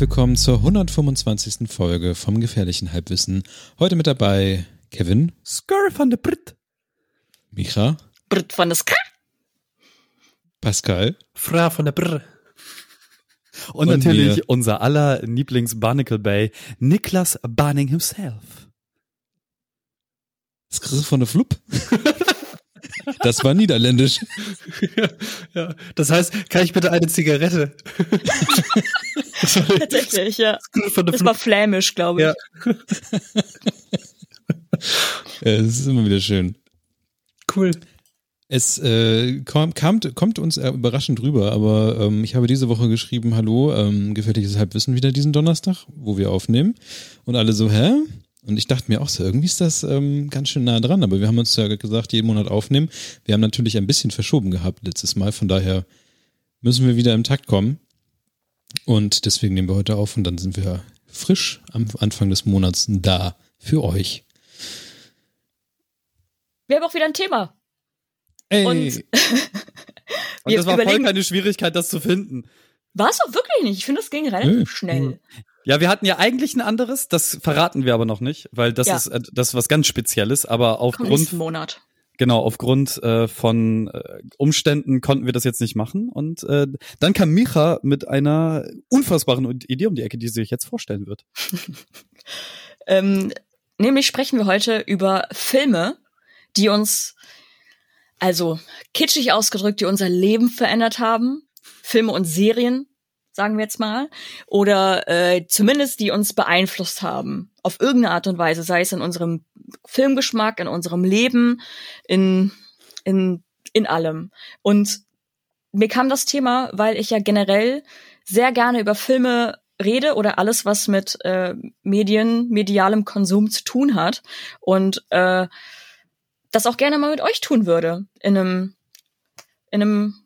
Willkommen zur 125. Folge vom Gefährlichen Halbwissen. Heute mit dabei Kevin. Skr von der Brit. Micha. Brit von der Skr. Pascal. Fra von der Brr. Und, und natürlich wir. unser aller Lieblings-Barnacle Bay, Niklas Barning himself. Skr von der Flup. Das war niederländisch. Ja, ja, Das heißt, kann ich bitte eine Zigarette? Tatsächlich, ja. Das war flämisch, glaube ich. Ja. ja. Das ist immer wieder schön. Cool. Es äh, kommt, kommt uns überraschend rüber, aber ähm, ich habe diese Woche geschrieben, hallo, ähm, gefährliches Halbwissen wieder diesen Donnerstag, wo wir aufnehmen. Und alle so, hä? Und ich dachte mir auch so, irgendwie ist das ähm, ganz schön nah dran, aber wir haben uns ja gesagt, jeden Monat aufnehmen. Wir haben natürlich ein bisschen verschoben gehabt letztes Mal, von daher müssen wir wieder im Takt kommen. Und deswegen nehmen wir heute auf und dann sind wir frisch am Anfang des Monats da für euch. Wir haben auch wieder ein Thema. Ey. Und, und das war voll keine Schwierigkeit, das zu finden. War es auch wirklich nicht. Ich finde, das ging relativ Nö. schnell. Ja, wir hatten ja eigentlich ein anderes, das verraten wir aber noch nicht, weil das ja. ist äh, das ist was ganz Spezielles, aber aufgrund Monat. Genau, aufgrund äh, von äh, Umständen konnten wir das jetzt nicht machen. Und äh, dann kam Micha mit einer unfassbaren Idee um die Ecke, die sie sich jetzt vorstellen wird. ähm, nämlich sprechen wir heute über Filme, die uns, also kitschig ausgedrückt, die unser Leben verändert haben. Filme und Serien, sagen wir jetzt mal, oder äh, zumindest die uns beeinflusst haben auf irgendeine Art und Weise, sei es in unserem Filmgeschmack, in unserem Leben, in in in allem. Und mir kam das Thema, weil ich ja generell sehr gerne über Filme rede oder alles, was mit äh, Medien, medialem Konsum zu tun hat und äh, das auch gerne mal mit euch tun würde in einem in einem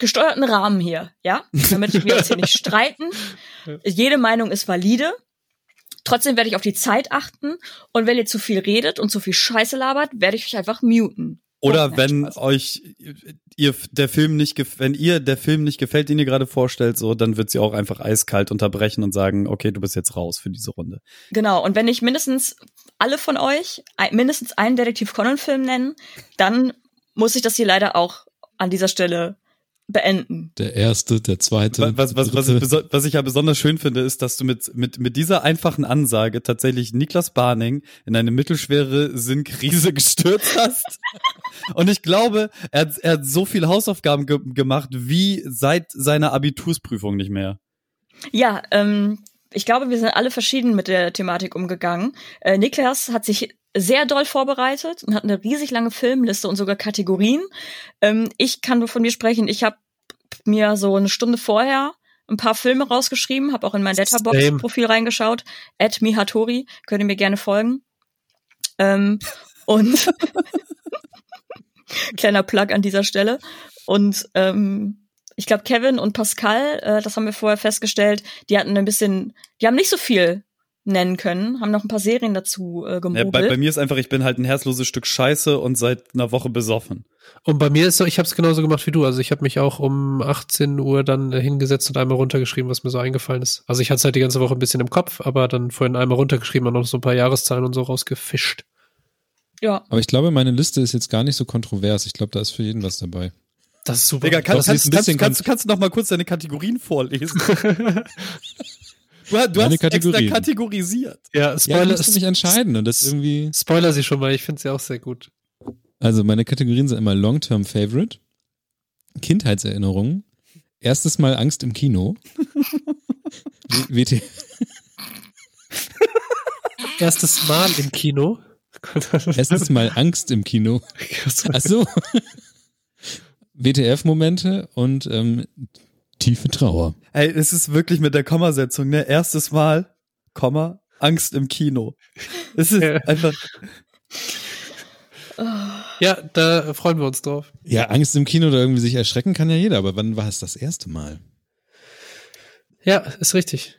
gesteuerten Rahmen hier, ja, damit wir uns hier nicht streiten. Jede Meinung ist valide. Trotzdem werde ich auf die Zeit achten und wenn ihr zu viel redet und zu viel Scheiße labert, werde ich euch einfach muten. Oder wenn Spaß. euch ihr der Film nicht wenn ihr der Film nicht gefällt, den ihr gerade vorstellt, so dann wird sie auch einfach eiskalt unterbrechen und sagen, okay, du bist jetzt raus für diese Runde. Genau. Und wenn ich mindestens alle von euch mindestens einen Detektiv Conan Film nennen, dann muss ich das hier leider auch an dieser Stelle beenden. Der erste, der zweite. Was, was, was, ich, was ich ja besonders schön finde, ist, dass du mit, mit, mit dieser einfachen Ansage tatsächlich Niklas Barning in eine mittelschwere Sinnkrise gestürzt hast. Und ich glaube, er hat, er hat so viel Hausaufgaben ge gemacht wie seit seiner Abitursprüfung nicht mehr. Ja, ähm, ich glaube, wir sind alle verschieden mit der Thematik umgegangen. Äh, Niklas hat sich sehr doll vorbereitet und hat eine riesig lange Filmliste und sogar Kategorien. Ähm, ich kann nur von mir sprechen. Ich habe mir so eine Stunde vorher ein paar Filme rausgeschrieben, habe auch in mein Letterbox-Profil reingeschaut. At Mihatori, könnt ihr mir gerne folgen. Ähm, und kleiner Plug an dieser Stelle. Und ähm, ich glaube, Kevin und Pascal, äh, das haben wir vorher festgestellt, die hatten ein bisschen, die haben nicht so viel nennen können, haben noch ein paar Serien dazu äh, gemogelt. Ja, bei, bei, mir ist einfach, ich bin halt ein herzloses Stück Scheiße und seit einer Woche besoffen. Und bei mir ist so, ich habe es genauso gemacht wie du. Also ich habe mich auch um 18 Uhr dann äh, hingesetzt und einmal runtergeschrieben, was mir so eingefallen ist. Also ich hatte es halt die ganze Woche ein bisschen im Kopf, aber dann vorhin einmal runtergeschrieben und noch so ein paar Jahreszahlen und so rausgefischt. Ja. Aber ich glaube, meine Liste ist jetzt gar nicht so kontrovers. Ich glaube, da ist für jeden was dabei. Das ist super. Digga, kann, kannst, kannst, kannst, kannst, kannst du noch mal kurz deine Kategorien vorlesen? Du, du hast Kategorien. extra kategorisiert. Ja, Spoiler ja, ist nicht entscheiden und das irgendwie. Spoiler sie schon mal, ich finde sie auch sehr gut. Also meine Kategorien sind immer Long-Term Favorite, Kindheitserinnerungen, erstes Mal Angst im Kino, WT. Erstes Mal im Kino. Erstes Mal Angst im Kino. Ach so. WTF-Momente und ähm, tiefe Trauer. Ey, es ist wirklich mit der Kommasetzung, ne? Erstes Mal, Komma, Angst im Kino. Es ist ja. einfach. Ja, da freuen wir uns drauf. Ja, Angst im Kino oder irgendwie sich erschrecken kann ja jeder, aber wann war es das erste Mal? Ja, ist richtig.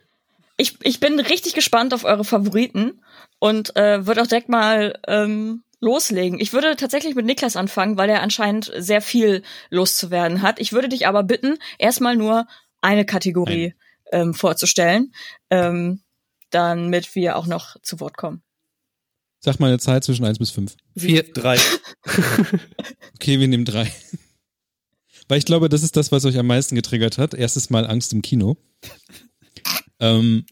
Ich, ich bin richtig gespannt auf eure Favoriten und äh, würde auch direkt mal ähm, loslegen. Ich würde tatsächlich mit Niklas anfangen, weil er anscheinend sehr viel loszuwerden hat. Ich würde dich aber bitten, erstmal nur eine Kategorie ähm, vorzustellen, ähm, damit wir auch noch zu Wort kommen. Sag mal eine Zahl zwischen 1 bis 5. Vier. Drei. Okay, wir nehmen 3. Weil ich glaube, das ist das, was euch am meisten getriggert hat. Erstes Mal Angst im Kino. ähm,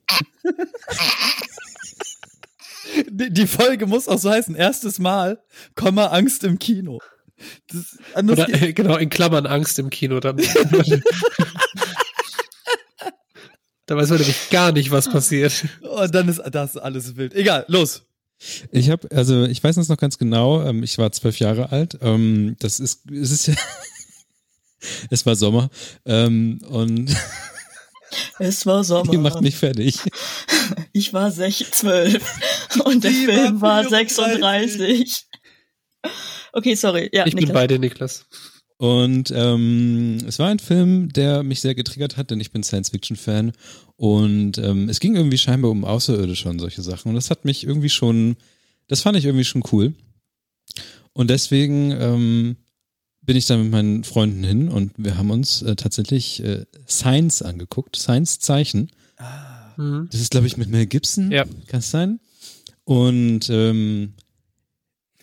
Die, die Folge muss auch so heißen, erstes Mal, Komma, Angst im Kino. Das, Oder äh, genau, in Klammern Angst im Kino dann. da weiß man nämlich gar nicht, was passiert. und dann ist das alles wild. Egal, los. Ich habe, also ich weiß es noch ganz genau, ähm, ich war zwölf Jahre alt. Ähm, das ist, es ist ja, es war Sommer ähm, und Es war Sommer. die macht mich fertig. Ich war 6, 12 und der Die Film war war 34. 36. Okay, sorry. Ja, Ich bin Niklas. bei dir, Niklas. Und ähm, es war ein Film, der mich sehr getriggert hat, denn ich bin Science-Fiction-Fan. Und ähm, es ging irgendwie scheinbar um Außerirdische und solche Sachen. Und das hat mich irgendwie schon, das fand ich irgendwie schon cool. Und deswegen ähm, bin ich dann mit meinen Freunden hin und wir haben uns äh, tatsächlich äh, Science angeguckt, Science-Zeichen. Mhm. Das ist, glaube ich, mit Mel Gibson. Ja. Kann es sein? Und ähm,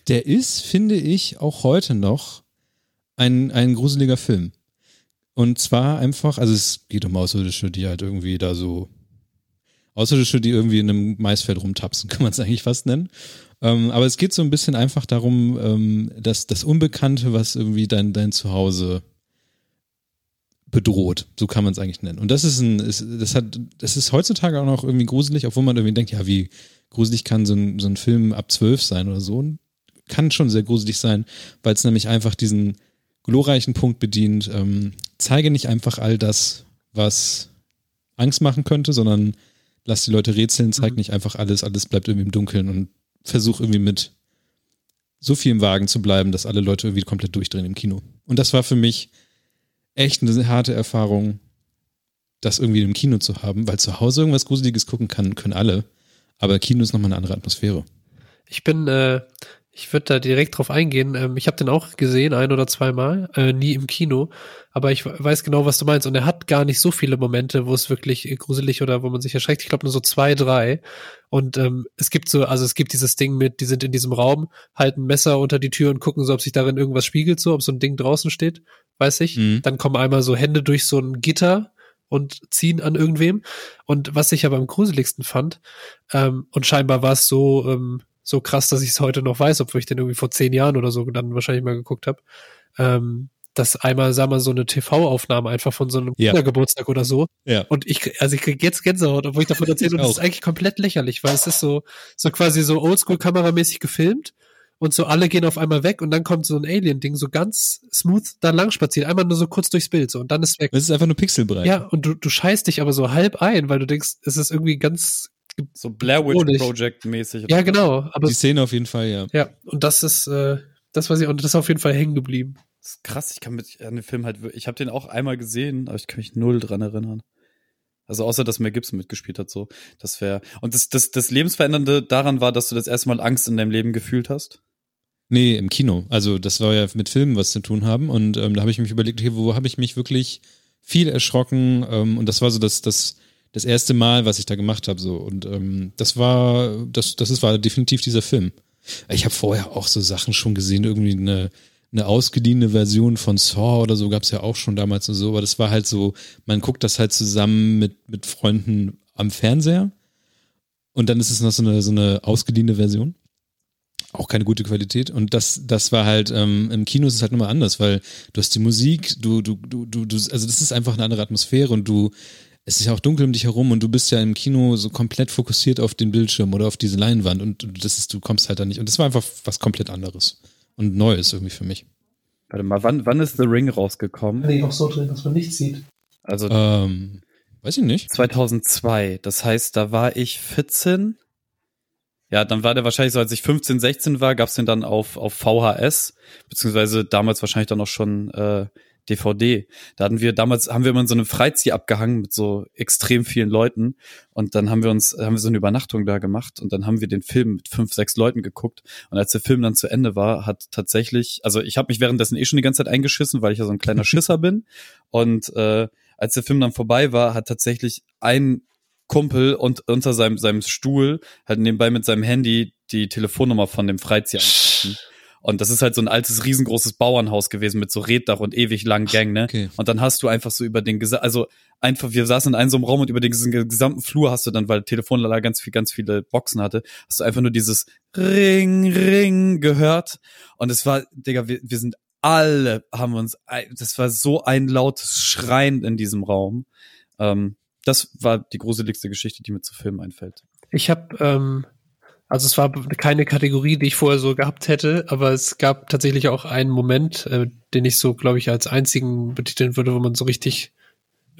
der ist, finde ich, auch heute noch ein, ein gruseliger Film. Und zwar einfach, also es geht um Außerirdische, die halt irgendwie da so Außerirdische, die irgendwie in einem Maisfeld rumtapsen, kann man es eigentlich fast nennen. Ähm, aber es geht so ein bisschen einfach darum, ähm, dass das Unbekannte, was irgendwie dein, dein Zuhause bedroht, so kann man es eigentlich nennen. Und das ist ein, ist, das hat, das ist heutzutage auch noch irgendwie gruselig, obwohl man irgendwie denkt, ja, wie gruselig kann so ein, so ein Film ab zwölf sein oder so. Kann schon sehr gruselig sein, weil es nämlich einfach diesen glorreichen Punkt bedient. Ähm, zeige nicht einfach all das, was Angst machen könnte, sondern lass die Leute rätseln, zeig Mhm. nicht einfach alles, alles bleibt irgendwie im Dunkeln und versuch irgendwie mit so viel im Wagen zu bleiben, dass alle Leute irgendwie komplett durchdrehen im Kino. Und das war für mich echt eine harte Erfahrung, das irgendwie im Kino zu haben, weil zu Hause irgendwas Gruseliges gucken kann, können alle. Aber Kino ist nochmal eine andere Atmosphäre. Ich bin, äh, ich würde da direkt drauf eingehen. Ähm, ich habe den auch gesehen, ein oder zweimal, äh, nie im Kino, aber ich weiß genau, was du meinst. Und er hat gar nicht so viele Momente, wo es wirklich äh, gruselig oder wo man sich erschreckt. Ich glaube nur so zwei, drei. Und ähm, es gibt so, also es gibt dieses Ding mit, die sind in diesem Raum, halten Messer unter die Tür und gucken so, ob sich darin irgendwas spiegelt, so, ob so ein Ding draußen steht, weiß ich. Mhm. Dann kommen einmal so Hände durch so ein Gitter und ziehen an irgendwem. Und was ich aber am gruseligsten fand, ähm, und scheinbar war es so, ähm, so krass, dass ich es heute noch weiß, obwohl ich den irgendwie vor zehn Jahren oder so dann wahrscheinlich mal geguckt habe, ähm, dass einmal, sag mal, so eine TV-Aufnahme einfach von so einem Ja. Kindergeburtstag oder so. Ja. Und ich, also ich krieg jetzt Gänsehaut, obwohl ich davon erzähle, und das ist eigentlich komplett lächerlich, weil es ist so, so quasi so oldschool-kameramäßig gefilmt und so alle gehen auf einmal weg und dann kommt so ein Alien-Ding so ganz smooth da lang spaziert, einmal nur so kurz durchs Bild so und dann ist weg. Es ist einfach nur Pixelbreit. Ja, und du, du scheißt dich aber so halb ein, weil du denkst, es ist irgendwie ganz, So Blair Witch Bedrohlich. Project mäßig. ja genau, aber Die Szene auf jeden Fall, ja. ja, und das ist, äh, das weiß ich, und das ist auf jeden Fall hängen geblieben. Das ist krass, ich kann mich an den Film halt, ich habe den auch einmal gesehen, aber ich kann mich null dran erinnern. Also außer, dass Mel Gibson mitgespielt hat, so. Das wäre. Und das, das, das Lebensverändernde daran war, dass du das erste Mal Angst in deinem Leben gefühlt hast. Nee, im Kino. Also das war ja mit Filmen was zu tun haben. Und ähm, da habe ich mich überlegt, okay, wo habe ich mich wirklich viel erschrocken? Ähm, und das war so das, das, das erste Mal, was ich da gemacht habe. So. Und ähm, das war, das, das ist, war definitiv dieser Film. Ich habe vorher auch so Sachen schon gesehen, irgendwie eine, eine ausgeliehene Version von Saw oder so gab's ja auch schon damals und so, aber das war halt so, man guckt das halt zusammen mit, mit Freunden am Fernseher und dann ist es noch so eine, so eine ausgeliehene Version auch keine gute Qualität. Und das, das war halt, ähm, im Kino ist es halt nochmal anders, weil du hast die Musik, du, du, du, du, du, also das ist einfach eine andere Atmosphäre und du, es ist ja auch dunkel um dich herum und du bist ja im Kino so komplett fokussiert auf den Bildschirm oder auf diese Leinwand und das ist, du kommst halt da nicht. Und das war einfach was komplett anderes und Neues irgendwie für mich. Warte mal, wann, wann ist The Ring rausgekommen? Nee, auch so drin, dass man nichts sieht. Also Ähm, weiß ich nicht. 2002. Das heißt, da war ich 14. Ja, dann war der wahrscheinlich so, als ich 15, 16 war, gab's den dann auf, auf VHS, beziehungsweise damals wahrscheinlich dann auch schon äh, DVD. Da hatten wir damals, haben wir immer in so einem Freizieher abgehangen mit so extrem vielen Leuten und dann haben wir uns, haben wir so eine Übernachtung da gemacht und dann haben wir den Film mit fünf, sechs Leuten geguckt und als der Film dann zu Ende war, hat tatsächlich, also ich habe mich währenddessen eh schon die ganze Zeit eingeschissen, weil ich ja so ein kleiner Schisser bin und äh, als der Film dann vorbei war, hat tatsächlich ein Kumpel und unter seinem, seinem Stuhl halt nebenbei mit seinem Handy die Telefonnummer von dem Freizieher angerufen. Und das ist halt so ein altes, riesengroßes Bauernhaus gewesen mit so Reddach und ewig langen Gängen, ne? Okay. Und dann hast du einfach so über den, also einfach, wir saßen in einem so einem Raum und über den ges- gesamten Flur hast du dann, weil Telefonlala ganz viel, ganz viele Boxen hatte, hast du einfach nur dieses Ring, Ring gehört. Und es war, Digga, wir, wir sind alle, haben uns, das war so ein lautes Schreien in diesem Raum. Ähm, das war die gruseligste Geschichte, die mir zu Filmen einfällt. Ich habe, ähm, also es war keine Kategorie, die ich vorher so gehabt hätte, aber es gab tatsächlich auch einen Moment, äh, den ich so, glaube ich, als einzigen betiteln würde, wo man so richtig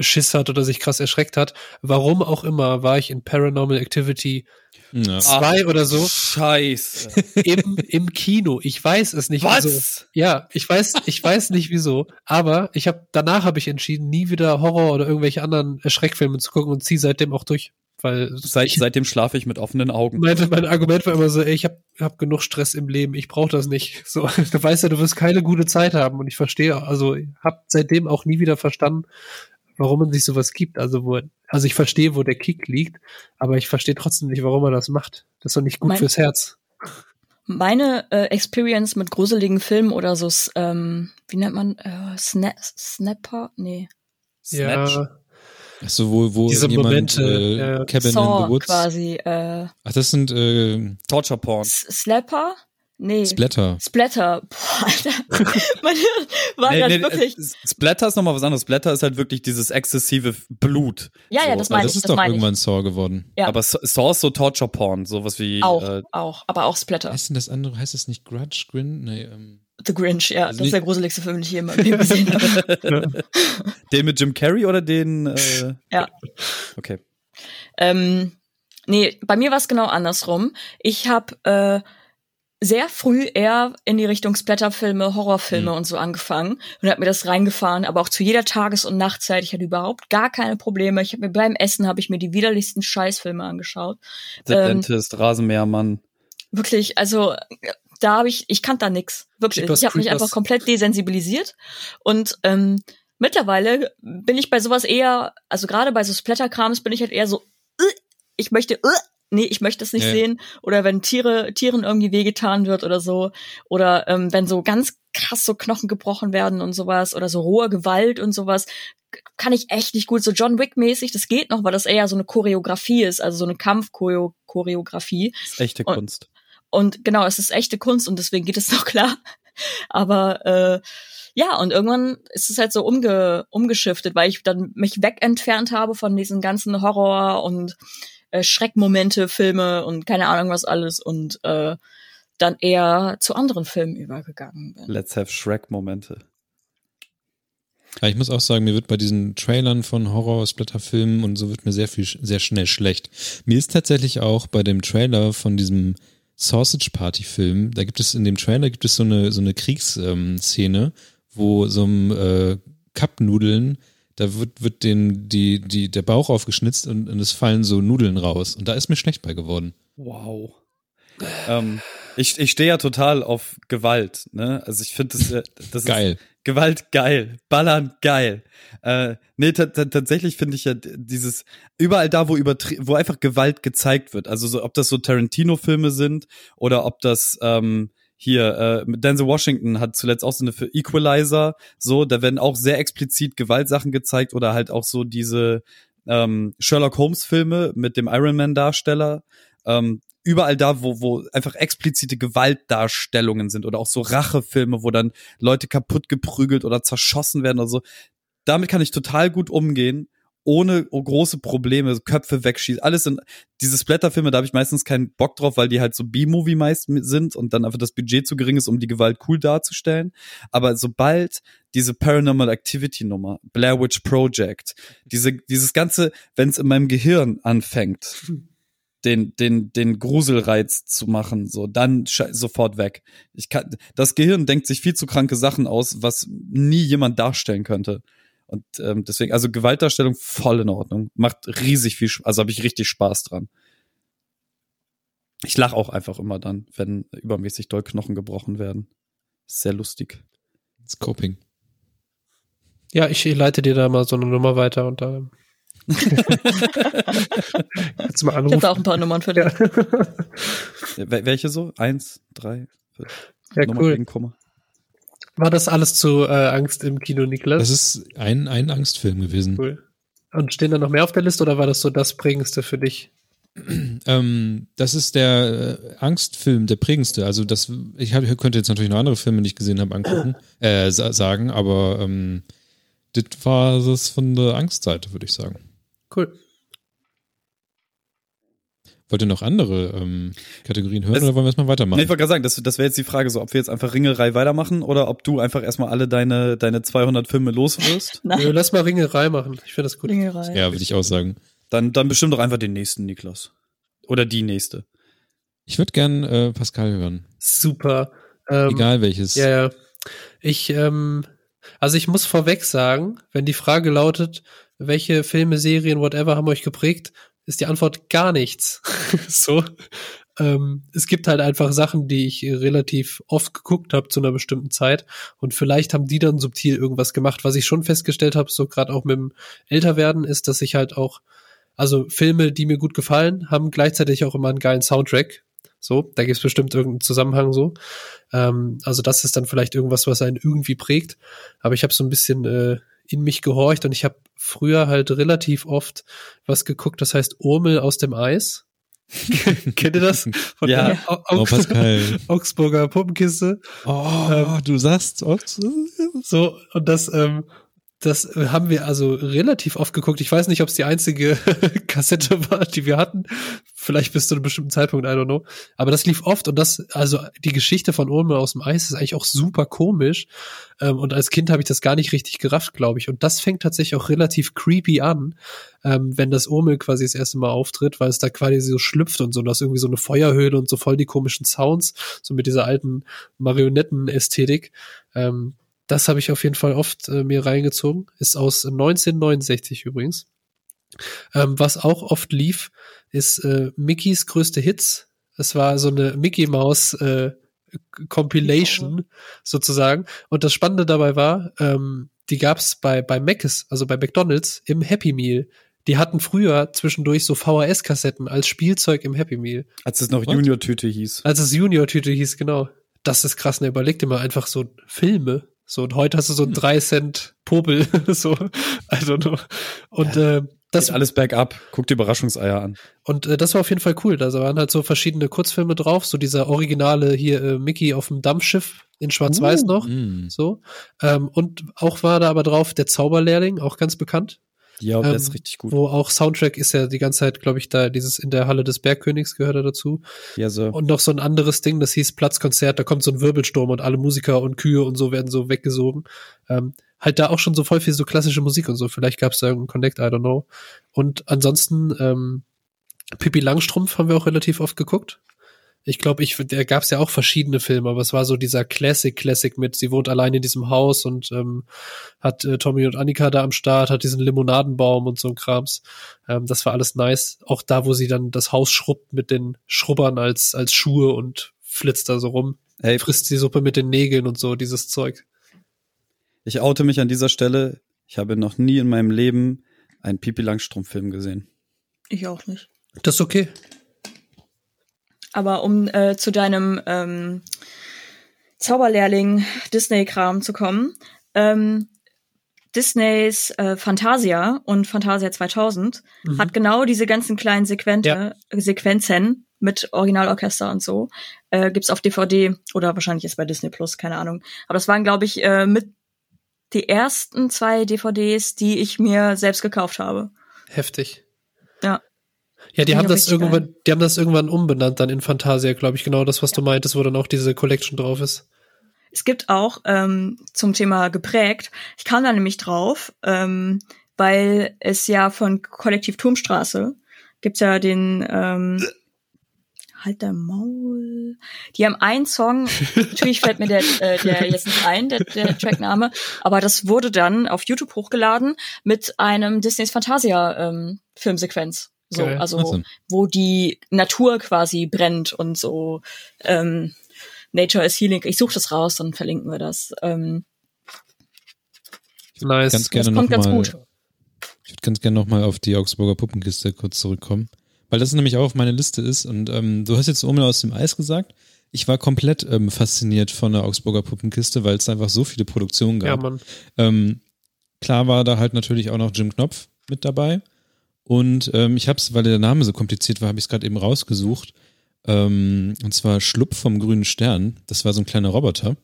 Schiss hat oder sich krass erschreckt hat. Warum auch immer war ich in Paranormal Activity Ja. zwei oder so Scheiße. im, im Kino. Ich weiß es nicht. Was? wieso. Ja, ich weiß, ich weiß nicht wieso. Aber ich habe danach habe ich entschieden, nie wieder Horror oder irgendwelche anderen Schreckfilme zu gucken und ziehe seitdem auch durch, weil Seit, ich, seitdem schlafe ich mit offenen Augen. mein, mein Argument war immer so, ey, ich habe hab genug Stress im Leben, ich brauche das nicht. So, du weißt ja, du wirst keine gute Zeit haben und ich verstehe, also habe seitdem auch nie wieder verstanden, warum man sich sowas gibt. Also wo, also ich verstehe, wo der Kick liegt, aber ich verstehe trotzdem nicht, warum er das macht. Das ist doch nicht gut Mein- fürs Herz. Meine äh, Experience mit gruseligen Filmen oder so, ähm, wie nennt man, äh, Sna Snapper? Nee. Snatch. Ja, Ach so, wo, wo Diese jemand Momente, äh, ja. Cabin in Saw the Woods. quasi. Äh, Ach, das sind äh, Torture Porn. S Slapper? Nee. Splatter. Splatter. Boah, Alter. Meine war Nee, nee, wirklich. äh, Splatter ist nochmal was anderes. Splatter ist halt wirklich dieses exzessive Blut. Ja, ja, so. das Aber meine das ich. ist Das doch meine ich. irgendwann Saw geworden. Ja. Aber Saw ist so Torture Porn, sowas wie Auch, äh, auch, aber auch Splatter. Heißt denn das andere? Heißt das nicht Grudge? Grin? Nee, ähm. The Grinch, ja. Also das ist der gruseligste Film, den ich je in meinem Leben gesehen habe. den mit Jim Carrey oder den äh, Ja. Okay. Ähm, nee, bei mir war es genau andersrum. Ich habe äh, sehr früh eher in die Richtung Splatterfilme, Horrorfilme Mhm. und so angefangen und habe mir das reingefahren, aber auch zu jeder Tages- und Nachtzeit. Ich hatte überhaupt gar keine Probleme. Ich habe mir beim Essen habe ich mir die widerlichsten Scheißfilme angeschaut. The Ähm, Dentist, Rasenmähermann. Wirklich, also da habe ich, ich kannte da nix. Wirklich. Jeepers ich habe mich Creepers. einfach komplett desensibilisiert. Und ähm, mittlerweile bin ich bei sowas eher, also gerade bei so Splatterkrams bin ich halt eher so, äh, ich möchte, äh, nee, ich möchte es nicht Ja. sehen. Oder wenn Tiere, Tieren irgendwie wehgetan wird oder so. Oder ähm, wenn so ganz krass so Knochen gebrochen werden und sowas. Oder so rohe Gewalt und sowas. Kann ich echt nicht gut. So John Wick-mäßig, das geht noch, weil das eher so eine Choreografie ist, also so eine Kampfchoreografie. Ist echte Kunst. Und genau, es ist echte Kunst und deswegen geht es noch klar. Aber äh, ja, und irgendwann ist es halt so umge umgeschiftet, weil ich dann mich wegentfernt habe von diesen ganzen Horror und äh, Schreckmomente, Filme und keine Ahnung was alles und äh, dann eher zu anderen Filmen übergegangen bin. Let's have Shrek-Momente. Ja, ich muss auch sagen, mir wird bei diesen Trailern von Horror-Splatter-Filmen und so wird mir sehr viel, sehr schnell schlecht. Mir ist tatsächlich auch bei dem Trailer von diesem Sausage Party Film, da gibt es in dem Trailer gibt es so eine so eine Kriegsszene, wo so ein äh, Cup-Nudeln, da wird wird den die die der Bauch aufgeschnitzt und, und es fallen so Nudeln raus und da ist mir schlecht bei geworden. Wow. ähm, ich ich stehe ja total auf Gewalt, ne? Also ich finde das, äh, das Geil. Ist Gewalt geil, Ballern geil. Äh, nee, ta- ta- tatsächlich finde ich ja dieses überall da, wo übertri wo einfach Gewalt gezeigt wird. Also so, ob das so Tarantino-Filme sind oder ob das ähm, hier äh, Denzel Washington hat zuletzt auch so eine für Equalizer. So, da werden auch sehr explizit Gewaltsachen gezeigt oder halt auch so diese ähm, Sherlock Holmes Filme mit dem Iron Man Darsteller. Ähm, überall da, wo, wo einfach explizite Gewaltdarstellungen sind oder auch so Rachefilme, wo dann Leute kaputt geprügelt oder zerschossen werden oder so. Damit kann ich total gut umgehen, ohne große Probleme, Köpfe wegschießen. Alles sind diese Splatterfilme, da habe ich meistens keinen Bock drauf, weil die halt so B-Movie meist sind und dann einfach das Budget zu gering ist, um die Gewalt cool darzustellen. Aber sobald diese Paranormal Activity Nummer, Blair Witch Project, diese, dieses ganze, wenn es in meinem Gehirn anfängt, den, den, den Gruselreiz zu machen, so, dann sofort weg. Ich kann, das Gehirn denkt sich viel zu kranke Sachen aus, was nie jemand darstellen könnte. Und ähm, deswegen, also Gewaltdarstellung voll in Ordnung. Macht riesig viel, also habe ich richtig Spaß dran. Ich lache auch einfach immer dann, wenn übermäßig doll Knochen gebrochen werden. Sehr lustig. Scoping. Ja, ich leite dir da mal so eine Nummer weiter und da. Kannst du mal Ich anrufen. habe auch ein paar Nummern für dich. Wel- Welche so? Eins, drei, vier. Ja, Nummer cool. Komma. War das alles zu äh, Angst im Kino, Niklas? Das ist ein, ein Angstfilm gewesen. cool. Und stehen da noch mehr auf der Liste oder war das so das prägendste für dich? Ähm, das ist der äh, Angstfilm, der prägendste. Also das, ich hab, könnte jetzt natürlich noch andere Filme, die ich gesehen habe, angucken, äh, sa sagen, aber ähm, das war das von der Angstseite, würde ich sagen. Cool. Wollt ihr noch andere ähm, Kategorien hören Das- oder wollen wir erstmal Nee, weitermachen? ich wollte gerade sagen, das, das wäre jetzt die Frage, so ob wir jetzt einfach Ringerei weitermachen oder ob du einfach erstmal alle deine, deine 200 Filme loswirst. Nö, lass mal Ringerei machen. Ich finde das gut. Dingerei. ja, würde ich auch sagen. Dann, dann bestimmt doch einfach den nächsten, Niklas. Oder die nächste. Ich würde gern äh, Pascal hören. Super. Ähm, Egal welches. Ja, ja. Ich, ähm, also ich muss vorweg sagen, wenn die Frage lautet, welche Filme, Serien, whatever haben euch geprägt, ist die Antwort gar nichts. so. Ähm, es gibt halt einfach Sachen, die ich relativ oft geguckt habe zu einer bestimmten Zeit und vielleicht haben die dann subtil irgendwas gemacht. Was ich schon festgestellt habe, so gerade auch mit dem Älterwerden, ist, dass ich halt auch, also Filme, die mir gut gefallen, haben gleichzeitig auch immer einen geilen Soundtrack. So, da gibt's bestimmt irgendeinen Zusammenhang so. Ähm, also das ist dann vielleicht irgendwas, was einen irgendwie prägt. Aber ich habe so ein bisschen äh, in mich gehorcht und ich habe früher halt relativ oft was geguckt, das heißt Urmel aus dem Eis. Kennt ihr das? Von Ja. der Au- Oh. Augsburger Puppenkiste. Oh, Ähm, du sagst Ochs. So, und das, ähm, das äh, haben wir also relativ oft geguckt. Ich weiß nicht, ob es die einzige Kassette war, die wir hatten. Vielleicht bis zu einem bestimmten Zeitpunkt, I don't know. Aber das lief oft und das, also die Geschichte von Ulme aus dem Eis ist eigentlich auch super komisch. Ähm, und als Kind habe ich das gar nicht richtig gerafft, glaube ich. Und das fängt tatsächlich auch relativ creepy an, ähm, wenn das Urmel quasi das erste Mal auftritt, weil es da quasi so schlüpft und so. Und das ist irgendwie so eine Feuerhöhle und so voll die komischen Sounds, so mit dieser alten Marionetten-Ästhetik. Ähm, das habe ich auf jeden Fall oft äh, mir reingezogen. Ist aus 1969 übrigens. Ähm, was auch oft lief, ist äh, Mickeys größte Hits. Es war so eine Mickey Mouse äh, Compilation sozusagen. Und das Spannende dabei war, ähm, die gab's bei bei Mc's, also bei McDonald's im Happy Meal. Die hatten früher zwischendurch so VHS-Kassetten als Spielzeug im Happy Meal. Als es noch? Junior-Tüte hieß. Als es Junior-Tüte hieß, genau. Das ist krass, ne? Überleg dir mal einfach so Filme. So, und heute hast du so einen 3 Cent Popel. so, I don't know. Und äh, das, Das alles bergab. Guck die Überraschungseier an. und äh, das war auf jeden Fall cool. Da waren halt so verschiedene Kurzfilme drauf. So dieser originale hier äh, Mickey auf dem Dampfschiff in Schwarz-Weiß noch. Mm. So. Ähm, und auch war da aber drauf der Zauberlehrling, auch ganz bekannt. Ja, der Ähm, ist richtig gut. Wo auch Soundtrack ist ja die ganze Zeit, glaube ich, da dieses in der Halle des Bergkönigs gehört er dazu. Ja, so. Und noch so ein anderes Ding, das hieß Platzkonzert, da kommt so ein Wirbelsturm und alle Musiker und Kühe und so werden so weggesogen. Ähm, halt da auch schon so voll viel so klassische Musik und so. Vielleicht gab es da irgendeinen Connect, I don't know. Und ansonsten, ähm, Pippi Langstrumpf haben wir auch relativ oft geguckt. Ich glaube, ich, da gab es ja auch verschiedene Filme, aber es war so dieser Classic-Classic mit, sie wohnt allein in diesem Haus und ähm, hat äh, Tommy und Annika da am Start, hat diesen Limonadenbaum und so ein Krams. Ähm, das war alles nice. Auch da, wo sie dann das Haus schrubbt mit den Schrubbern als, als Schuhe und flitzt da so rum. Ey, Frisst die Suppe mit den Nägeln und so, dieses Zeug. ich oute mich an dieser Stelle. Ich habe noch nie in meinem Leben einen Pipi Langstrumpf-Film gesehen. Ich auch nicht. Das ist okay. Aber um äh, zu deinem ähm, Zauberlehrling Disney-Kram zu kommen, ähm, Disneys äh, Fantasia und Fantasia 2000 Mhm. hat genau diese ganzen kleinen Sequente, Ja. Sequenzen mit Originalorchester und so. Äh, gibt's auf DVD oder wahrscheinlich ist bei Disney Plus, keine Ahnung. Aber das waren, glaube ich, äh, mit die ersten zwei DVDs, die ich mir selbst gekauft habe. Heftig. Ja. Ja, die haben das irgendwann, die haben das irgendwann umbenannt dann in Fantasia, glaube ich, genau das, was du meintest, wo dann auch diese Collection drauf ist. Es gibt auch ähm, zum Thema geprägt, ich kam da nämlich drauf, ähm, weil es ja von Kollektiv Turmstraße gibt's ja den ähm, Halt der Maul. Die haben einen Song, natürlich fällt mir der, äh, der jetzt nicht ein, der, der Trackname, aber das wurde dann auf YouTube hochgeladen mit einem Disneys Fantasia ähm, Filmsequenz. So, Geil. also Awesome. wo die Natur quasi brennt und so ähm, Nature is Healing. Ich suche das raus, dann verlinken wir das. Ähm, Nice. Ganz gerne Das kommt ganz nochmal. gut. Ich würde ganz gerne nochmal auf die Augsburger Puppenkiste kurz zurückkommen. Weil das nämlich auch auf meiner Liste ist. Und ähm, du hast jetzt Urmel aus dem Eis gesagt. Ich war komplett ähm, fasziniert von der Augsburger Puppenkiste, weil es einfach so viele Produktionen Ja, gab. Mann. Ähm, klar war da halt natürlich auch noch Jim Knopf mit dabei. Und ähm, ich habe es, weil der Name so kompliziert war, habe ich es gerade eben rausgesucht. Ähm, und zwar Schlupf vom grünen Stern. Das war so ein kleiner Roboter.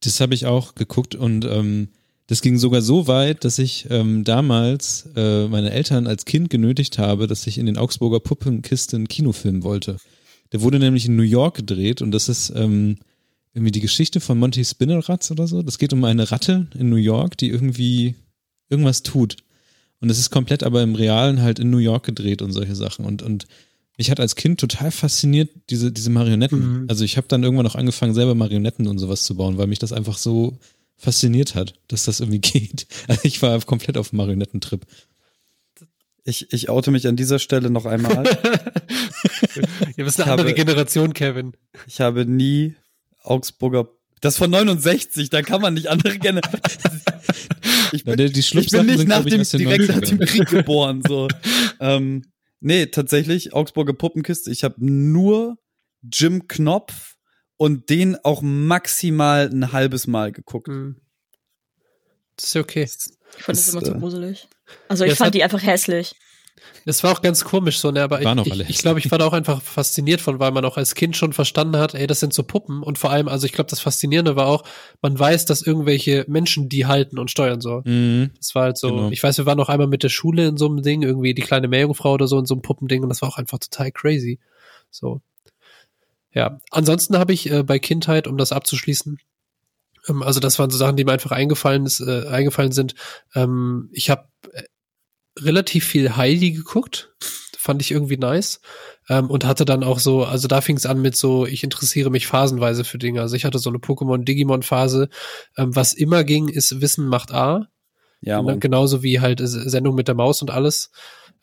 Das habe ich auch geguckt und ähm, das ging sogar so weit, dass ich ähm, damals äh, meine Eltern als Kind genötigt habe, dass ich in den Augsburger Puppenkiste einen Kinofilm wollte. Der wurde nämlich in New York gedreht und das ist ähm, irgendwie die Geschichte von Monty Spindelratz oder so. Das geht um eine Ratte in New York, die irgendwie irgendwas tut. Und es ist komplett aber im Realen halt in New York gedreht und solche Sachen. Und, und mich hat als Kind total fasziniert, diese, diese Marionetten. Mhm. Also ich habe dann irgendwann auch angefangen, selber Marionetten und sowas zu bauen, weil mich das einfach so fasziniert hat, dass das irgendwie geht. Also ich war komplett auf dem Marionettentrip. Ich, ich oute mich an dieser Stelle noch einmal. Ihr bist eine Ich habe- andere Generation, Kevin. Ich habe nie Augsburger. Das von 69, da kann man nicht andere gerne. Ich bin, die- die ich bin nicht sind, nach ich, dem, direkt nach 90ern. dem Krieg geboren. So. ähm, nee, tatsächlich, Augsburger Puppenkiste. Ich habe nur Jim Knopf und den auch maximal ein halbes Mal geguckt. Hm. Das ist ja okay. Ich fand das Das, immer zu äh, gruselig. Also ich fand hat- die einfach hässlich. Das war auch ganz komisch so, ne, aber ich, ich, ich glaube, ich war da auch einfach fasziniert von, weil man auch als Kind schon verstanden hat, ey, das sind so Puppen und vor allem, also ich glaube, das Faszinierende war auch, man weiß, dass irgendwelche Menschen die halten und steuern so. Mhm. Das war halt so, Genau. ich weiß, wir waren auch einmal mit der Schule in so einem Ding, irgendwie die kleine Meerjungfrau oder so in so einem Puppending und das war auch einfach total crazy. So. Ja, ansonsten habe ich äh, bei Kindheit, um das abzuschließen, ähm, also das waren so Sachen, die mir einfach eingefallen, ist, äh, eingefallen sind. Ähm, ich habe äh, relativ viel Heidi geguckt, fand ich irgendwie nice ähm, und hatte dann auch so, also da fing es an mit so, ich interessiere mich phasenweise für Dinge. Also ich hatte so eine Pokémon-Digimon-Phase. Ähm, was immer ging, ist Wissen macht A. Ja, Ne, Mann. Genauso wie halt Sendung mit der Maus und alles.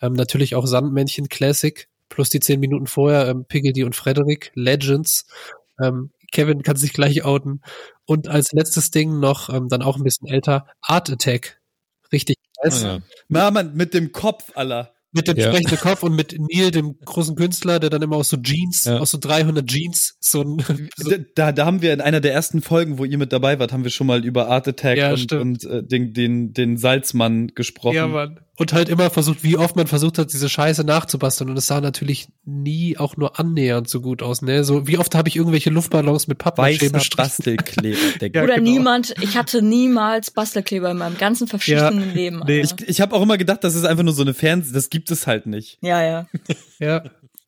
Ähm, natürlich auch Sandmännchen Classic. Plus die zehn Minuten vorher ähm, Piggledy und Frederick, Legends. Ähm, Kevin kann sich gleich outen. Und als letztes Ding noch, ähm, dann auch ein bisschen älter, Art Attack. Richtig nice. Ah, ja. Na, Mann, mit dem Kopf, aller. Mit dem Ja. sprechenden Kopf und mit Neil, dem großen Künstler, der dann immer aus so Jeans, Ja. aus so 300 Jeans, so ein, so, Da, da haben wir in einer der ersten Folgen, wo ihr mit dabei wart, haben wir schon mal über Art Attack Ja, und, und äh, den, den, den Salzmann gesprochen. ja, Mann. Und halt immer versucht, wie oft man versucht hat, diese Scheiße nachzubasteln. Und es sah natürlich nie auch nur annähernd so gut aus, ne? So, wie oft habe ich irgendwelche Luftballons mit Pappmaché? Bastelkleber. Der Ja, Oder genau. niemand, ich hatte niemals Bastelkleber in meinem ganzen verschiedenen Leben. nee. Ich, ich habe auch immer gedacht, das ist einfach nur so eine Fernseh, das gibt es halt nicht. ja, ja. Ja,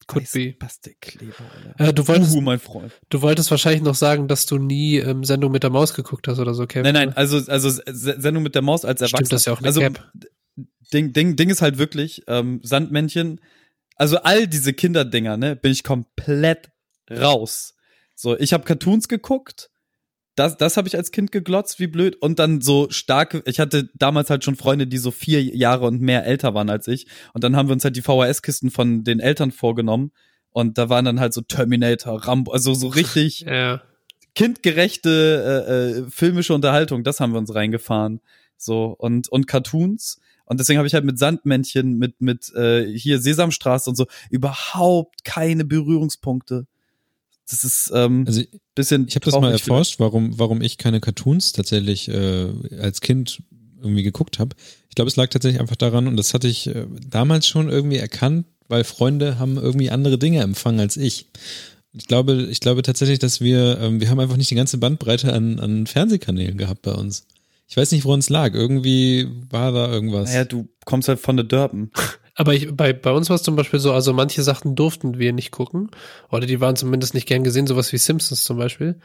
could be. Bastelkleber. Äh, du wolltest, Uhu, mein Freund. du wolltest wahrscheinlich noch sagen, dass du nie ähm, Sendung mit der Maus geguckt hast oder so, Kevin. Nein, nein, also, also S- Sendung mit der Maus als Stimmt, Erwachsener. das ist ja auch eine also, Cap. Ding, Ding, Ding ist halt wirklich, ähm, Sandmännchen, also all diese Kinderdinger, ne, bin ich komplett raus. So, ich habe Cartoons geguckt, das, das habe ich als Kind geglotzt, wie blöd. Und dann so starke, ich hatte damals halt schon Freunde, die so vier Jahre und mehr älter waren als ich. Und dann haben wir uns halt die VHS-Kisten von den Eltern vorgenommen. Und da waren dann halt so Terminator, Rambo, also so richtig Ja. kindgerechte äh, äh, filmische Unterhaltung, das haben wir uns reingefahren. So, und, und Cartoons. Und deswegen habe ich halt mit Sandmännchen, mit, mit äh, hier Sesamstraße und so überhaupt keine Berührungspunkte. Das ist ähm, Also bisschen. Ich habe das mal erforscht, warum, warum ich keine Cartoons tatsächlich äh, als Kind irgendwie geguckt habe. Ich glaube, es lag tatsächlich einfach daran, und das hatte ich äh, damals schon irgendwie erkannt, weil Freunde haben irgendwie andere Dinge empfangen als ich. Ich glaube, ich glaube tatsächlich, dass wir, ähm, wir haben einfach nicht die ganze Bandbreite an, an Fernsehkanälen gehabt bei uns. Ich weiß nicht, woran es lag. Irgendwie war da irgendwas. Naja, du kommst halt von der Dörpen. Aber ich, bei, bei uns war es zum Beispiel so, also manche Sachen durften wir nicht gucken. Oder die waren zumindest nicht gern gesehen, sowas wie Simpsons zum Beispiel.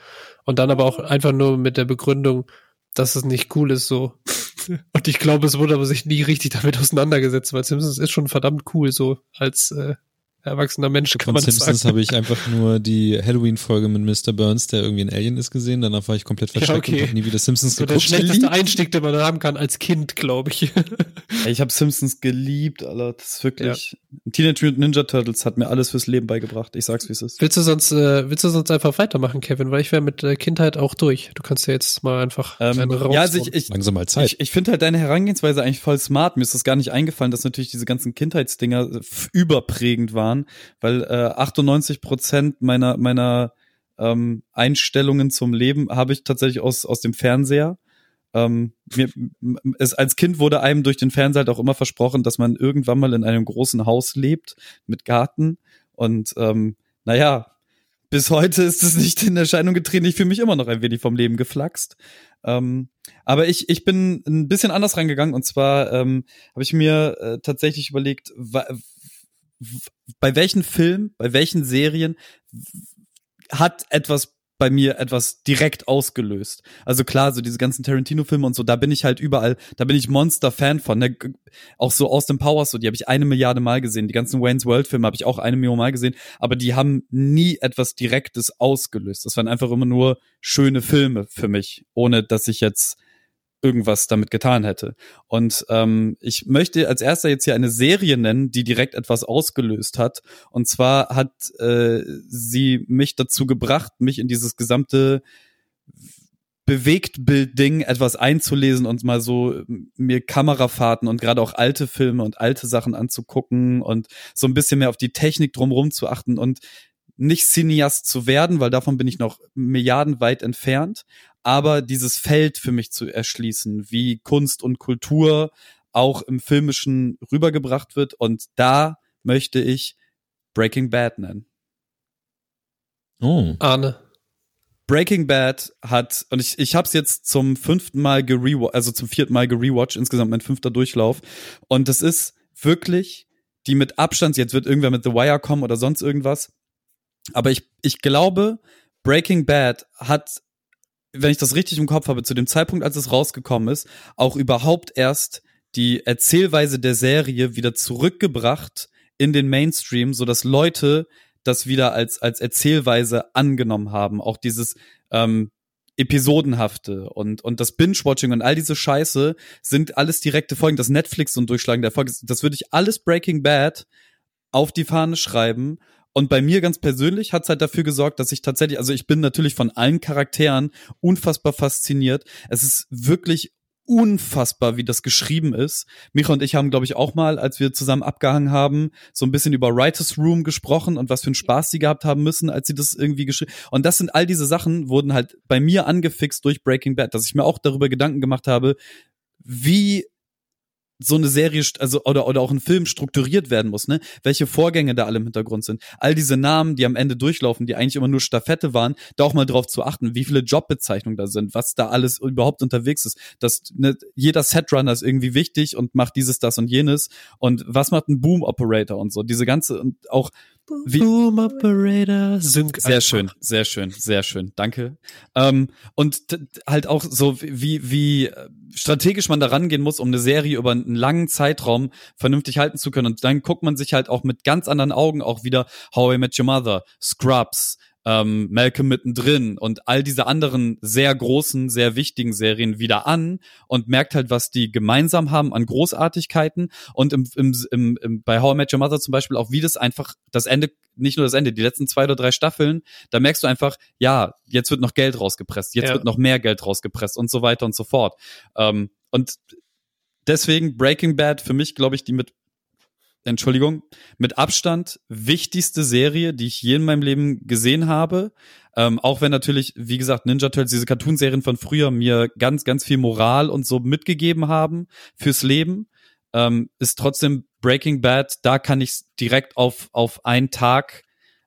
Und dann aber auch einfach nur mit der Begründung, dass es nicht cool ist so. Und ich glaube, es wurde aber sich nie richtig damit auseinandergesetzt, weil Simpsons ist schon verdammt cool, so als, äh, erwachsener Mensch, kann Von man Simpsons sagen. habe ich einfach nur die Halloween-Folge mit Mr. Burns, der irgendwie ein Alien ist, gesehen. Danach war ich komplett Ja, verschreckt okay. und habe nie wieder Simpsons So der geguckt. schlechteste Einstieg, den man haben kann als Kind, glaube ich. Ich habe Simpsons geliebt, Alter. Das ist wirklich. Teenage Mutant Ninja Turtles hat mir alles fürs Leben beigebracht. Ich sag's, wie es ist. willst du sonst, äh, willst du sonst einfach weitermachen, Kevin? Weil ich wäre mit äh, Kindheit auch durch. Du kannst ja jetzt mal einfach Ähm, ja, also ich, ich, Langsam mal Zeit. Ich, ich finde halt deine Herangehensweise eigentlich voll smart. Mir ist das gar nicht eingefallen, dass natürlich diese ganzen Kindheitsdinger überprägend waren, weil äh, 98 Prozent meiner meiner ähm, Einstellungen zum Leben habe ich tatsächlich aus aus dem Fernseher. Ähm, mir, es, als Kind wurde einem durch den Fernseher halt auch immer versprochen, dass man irgendwann mal in einem großen Haus lebt mit Garten und ähm, naja, bis heute ist es nicht in Erscheinung getreten. Ich fühle mich immer noch ein wenig vom Leben geflaxt. Ähm, aber ich, ich bin ein bisschen anders reingegangen und zwar ähm, habe ich mir äh, tatsächlich überlegt, bei welchen Filmen, bei welchen Serien hat etwas bei mir etwas direkt ausgelöst. Also klar, so diese ganzen Tarantino-Filme und so, da bin ich halt überall, da bin ich Monster-Fan von. Ne? Auch so aus dem Powers, so die habe ich eine Milliarde Mal gesehen. Die ganzen Wayne's World-Filme habe ich auch eine Million Mal gesehen, aber die haben nie etwas Direktes ausgelöst. Das waren einfach immer nur schöne Filme für mich, ohne dass ich jetzt irgendwas damit getan hätte. Und ähm, ich möchte als erster jetzt hier eine Serie nennen, die direkt etwas ausgelöst hat. Und zwar hat äh, sie mich dazu gebracht, mich in dieses gesamte Bewegtbild-Ding etwas einzulesen und mal so ähm, mir Kamerafahrten und gerade auch alte Filme und alte Sachen anzugucken und so ein bisschen mehr auf die Technik drumherum zu achten und nicht Cineast zu werden, weil davon bin ich noch milliardenweit entfernt, aber dieses Feld für mich zu erschließen, wie Kunst und Kultur auch im Filmischen rübergebracht wird. Und da möchte ich Breaking Bad nennen. Oh. Arne. Breaking Bad hat, und ich, ich habe es jetzt zum fünften Mal gerewatcht, also zum vierten Mal gerewatcht, insgesamt mein fünfter Durchlauf. Und das ist wirklich die mit Abstand, jetzt wird irgendwer mit The Wire kommen oder sonst irgendwas. Aber ich, ich glaube, Breaking Bad hat, wenn ich das richtig im Kopf habe, zu dem Zeitpunkt, als es rausgekommen ist, auch überhaupt erst die Erzählweise der Serie wieder zurückgebracht in den Mainstream, so dass Leute das wieder als, als Erzählweise angenommen haben. Auch dieses ähm, Episodenhafte und, und das Binge-Watching und all diese Scheiße sind alles direkte Folgen. Das Netflix und Durchschlagen der Folge, das würde ich alles Breaking Bad auf die Fahne schreiben. Und bei mir ganz persönlich hat es halt dafür gesorgt, dass ich tatsächlich, also ich bin natürlich von allen Charakteren unfassbar fasziniert. Es ist wirklich unfassbar, wie das geschrieben ist. Micha und ich haben, glaube ich, auch mal, als wir zusammen abgehangen haben, so ein bisschen über Writers Room gesprochen und was für einen Spaß sie gehabt haben müssen, als sie das irgendwie geschrieben. Und das sind all diese Sachen, wurden halt bei mir angefixt durch Breaking Bad, dass ich mir auch darüber Gedanken gemacht habe, wie so eine Serie, also oder oder auch ein Film strukturiert werden muss, ne? Welche Vorgänge da alle im Hintergrund sind. All diese Namen, die am Ende durchlaufen, die eigentlich immer nur Staffette waren, da auch mal drauf zu achten, wie viele Jobbezeichnungen da sind, was da alles überhaupt unterwegs ist. Das ne, jeder Setrunner ist irgendwie wichtig und macht dieses, das und jenes und was macht ein Boom Operator und so. Diese ganze und auch wie Boom Operator. Sync. sehr schön, sehr schön, sehr schön. Danke. Ähm, und halt auch so, wie, wie äh, strategisch man da rangehen muss, um eine Serie über einen langen Zeitraum vernünftig halten zu können. Und dann guckt man sich halt auch mit ganz anderen Augen auch wieder How I Met Your Mother, Scrubs, ähm, Malcolm mittendrin und all diese anderen sehr großen, sehr wichtigen Serien wieder an und merkt halt, was die gemeinsam haben an Großartigkeiten und im, im, im, im, bei How I Met Your Mother zum Beispiel auch, wie das einfach das Ende, nicht nur das Ende, die letzten zwei oder drei Staffeln, da merkst du einfach, ja, jetzt wird noch Geld rausgepresst, jetzt Ja. wird noch mehr Geld rausgepresst und so weiter und so fort. Ähm, und deswegen Breaking Bad für mich, glaube ich, die mit Entschuldigung, mit Abstand wichtigste Serie, die ich je in meinem Leben gesehen habe. Ähm, auch wenn natürlich, wie gesagt, Ninja Turtles, diese Cartoonserien von früher mir ganz, ganz viel Moral und so mitgegeben haben fürs Leben, ähm, ist trotzdem Breaking Bad, da kann ich direkt auf, auf einen Tag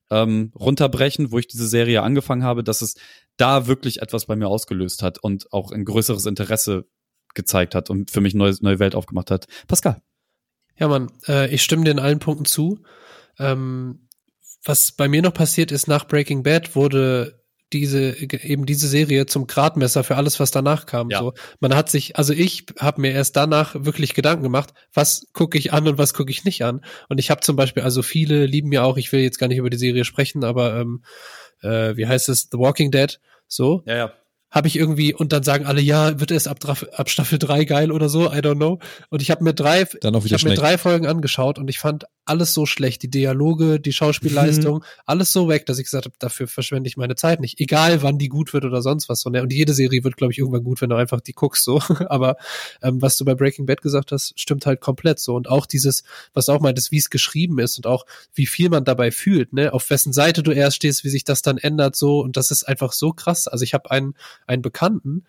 ähm, runterbrechen, wo ich diese Serie angefangen habe, dass es da wirklich etwas bei mir ausgelöst hat und auch ein größeres Interesse gezeigt hat und für mich neue, neue Welt aufgemacht hat. Pascal. Ja, Mann, äh, ich stimme dir in allen Punkten zu. Ähm, was bei mir noch passiert ist, nach Breaking Bad wurde diese eben diese Serie zum Gradmesser für alles, was danach kam. Ja. So, man hat sich, also ich habe mir erst danach wirklich Gedanken gemacht, was gucke ich an und was gucke ich nicht an. Und ich habe zum Beispiel, also viele lieben ja auch, ich will jetzt gar nicht über die Serie sprechen, aber ähm, äh, wie heißt es, The Walking Dead, so Ja, ja. Habe ich irgendwie und dann sagen alle, ja, wird es ab, ab Staffel 3 geil oder so, I don't know. Und ich habe mir drei, Dann auch ich wieder habe mir schlecht. drei Folgen angeschaut und ich fand alles so schlecht, die Dialoge, die Schauspielleistung, alles so weg, dass ich gesagt habe, dafür verschwende ich meine Zeit nicht. Egal, wann die gut wird oder sonst was. so, ne? Und jede Serie wird, glaube ich, irgendwann gut, wenn du einfach die guckst so. Aber ähm, was du bei Breaking Bad gesagt hast, stimmt halt komplett so. Und auch dieses, was du auch meintest, wie es geschrieben ist und auch wie viel man dabei fühlt, ne, auf wessen Seite du erst stehst, wie sich das dann ändert so. Und das ist einfach so krass. Also ich habe einen, einen Bekannten,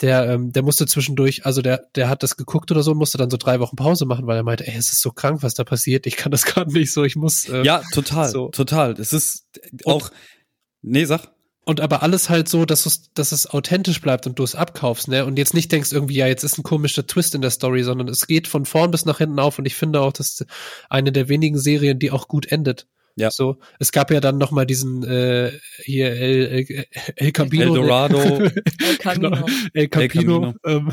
der, ähm, der musste zwischendurch, also der, der hat das geguckt oder so, und musste dann so drei Wochen Pause machen, weil er meinte, ey, es ist so krank, was da passiert, ich kann das gerade nicht so, ich muss. Äh, Ja, total, So. total. Es ist auch, nee, sag. Und aber alles halt so, dass es, dass es authentisch bleibt und du es abkaufst, ne? Und jetzt nicht denkst irgendwie, ja, jetzt ist ein komischer Twist in der Story, sondern es geht von vorn bis nach hinten auf und ich finde auch, das ist eine der wenigen Serien, die auch gut endet. Ja. So, es gab ja dann noch mal diesen äh, hier El, El, El Camino. El Dorado. El Camino. Genau, El Campino. Ähm,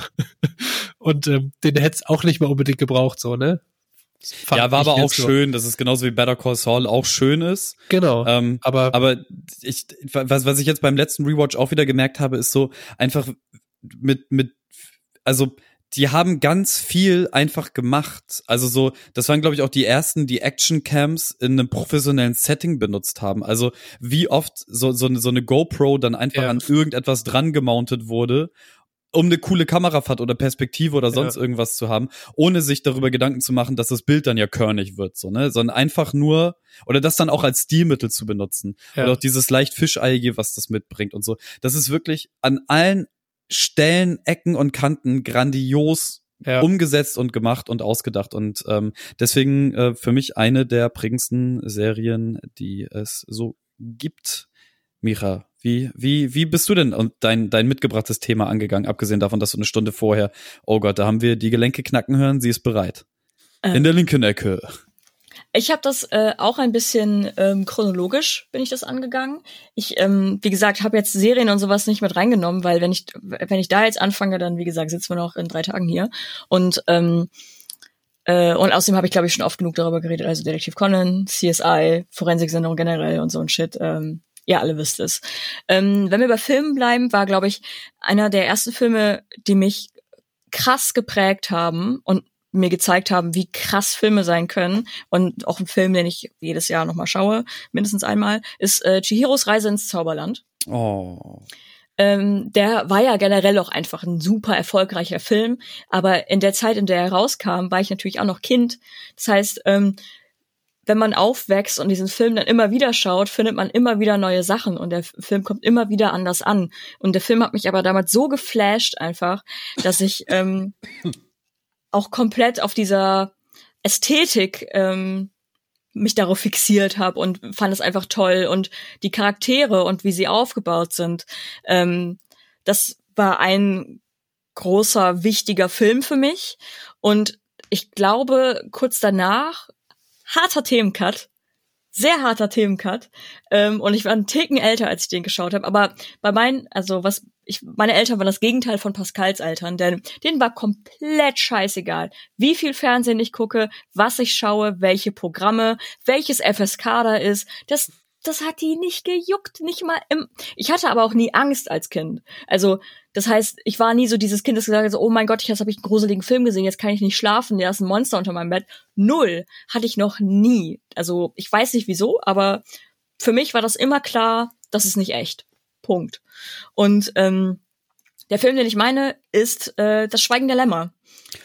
und ähm, den hätte es auch nicht mal unbedingt gebraucht, so, ne? Fand ja, war aber auch so. schön, dass es genauso wie Better Call Saul auch schön ist. Genau. Ähm, aber, aber ich, was, was ich jetzt beim letzten Rewatch auch wieder gemerkt habe, ist so einfach mit, mit, also die haben ganz viel einfach gemacht. Also so, das waren glaube ich auch die ersten, die Action Cams in einem professionellen Setting benutzt haben. Also wie oft so so eine, so eine GoPro dann einfach Ja. an irgendetwas dran gemountet wurde, um eine coole Kamerafahrt oder Perspektive oder sonst Ja. irgendwas zu haben, ohne sich darüber Gedanken zu machen, dass das Bild dann ja körnig wird, so ne, sondern einfach nur oder das dann auch als Stilmittel zu benutzen ja. oder auch dieses leicht Fischeiige, was das mitbringt und so. Das ist wirklich an allen Stellen, Ecken und Kanten grandios ja. umgesetzt und gemacht und ausgedacht und ähm, deswegen äh, für mich eine der prägendsten Serien, die es so gibt. Micha, wie wie wie bist du denn und dein dein mitgebrachtes Thema angegangen, abgesehen davon, dass du eine Stunde vorher, oh Gott, da haben wir die Gelenke knacken hören, sie ist bereit. Ähm. In der linken Ecke. Ich habe das äh, auch ein bisschen ähm, chronologisch bin ich das angegangen. Ich, ähm, wie gesagt, habe jetzt Serien und sowas nicht mit reingenommen, weil wenn ich wenn ich da jetzt anfange, dann wie gesagt sitzen wir noch in drei Tagen hier und ähm, äh, und außerdem habe ich glaube ich schon oft genug darüber geredet, also Detektiv Conan, CSI, Forensik-Sendung generell und so ein Shit. Ähm, ihr alle wisst es. Ähm, wenn wir bei Filmen bleiben, war glaube ich einer der ersten Filme, die mich krass geprägt haben und mir gezeigt haben, wie krass Filme sein können. Und auch ein Film, den ich jedes Jahr nochmal schaue, mindestens einmal, ist äh, Chihiros Reise ins Zauberland. Oh. Ähm, der war ja generell auch einfach ein super erfolgreicher Film, aber in der Zeit, in der er rauskam, war ich natürlich auch noch Kind. Das heißt, ähm, wenn man aufwächst und diesen Film dann immer wieder schaut, findet man immer wieder neue Sachen und der Film kommt immer wieder anders an. Und der Film hat mich aber damals so geflasht einfach, dass ich ähm, auch komplett auf dieser Ästhetik ähm, mich darauf fixiert habe und fand es einfach toll und die Charaktere und wie sie aufgebaut sind. Ähm, das war ein großer, wichtiger Film für mich. Und ich glaube, kurz danach, harter Themencut, sehr harter Themencut. Ähm, und ich war einen Ticken älter, als ich den geschaut habe. Aber bei meinen, also was, ich, meine Eltern waren das Gegenteil von Pascals Eltern, denn denen war komplett scheißegal, wie viel Fernsehen ich gucke, was ich schaue, welche Programme, welches FSK da ist. Das, das hat die nicht gejuckt, nicht mal im. Ich hatte aber auch nie Angst als Kind. Also, das heißt, ich war nie so dieses Kind, das gesagt hat, so, oh mein Gott, jetzt habe ich einen gruseligen Film gesehen, jetzt kann ich nicht schlafen, da ist ein Monster unter meinem Bett. Null. Hatte ich noch nie. Also, ich weiß nicht wieso, aber für mich war das immer klar, das ist nicht echt. Punkt. Und ähm, der Film, den ich meine, ist äh, Das Schweigen der Lämmer.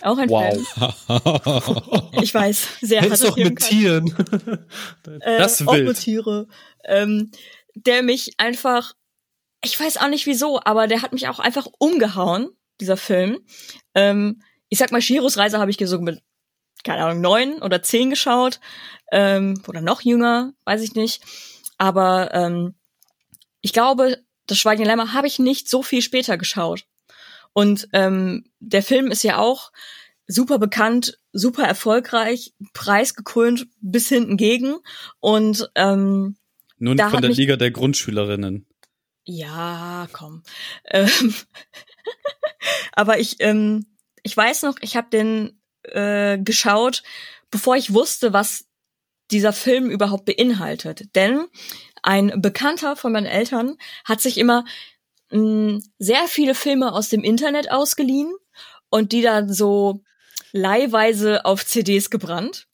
Auch ein Wow. Film. Ich weiß, sehr Der harter doch mit. Tieren. Äh, Das auch wild. mit Tiere. Ähm, der mich einfach, ich weiß auch nicht wieso, aber der hat mich auch einfach umgehauen, dieser Film. Ähm, ich sag mal, Shiros Reise habe ich so mit, keine Ahnung, neun oder zehn geschaut. Ähm, oder noch jünger, weiß ich nicht. Aber ähm, ich glaube, das Schweigen der Lämmer habe ich nicht so viel später geschaut. Und ähm, der Film ist ja auch super bekannt, super erfolgreich, preisgekrönt bis hinten gegen. Und ähm, Nun von der Liga der Grundschülerinnen. Ja, komm. Ähm, aber ich, ähm, ich weiß noch, ich habe den äh, geschaut, bevor ich wusste, was dieser Film überhaupt beinhaltet. Denn ein Bekannter von meinen Eltern hat sich immer mh, sehr viele Filme aus dem Internet ausgeliehen und die dann so leihweise auf CDs gebrannt.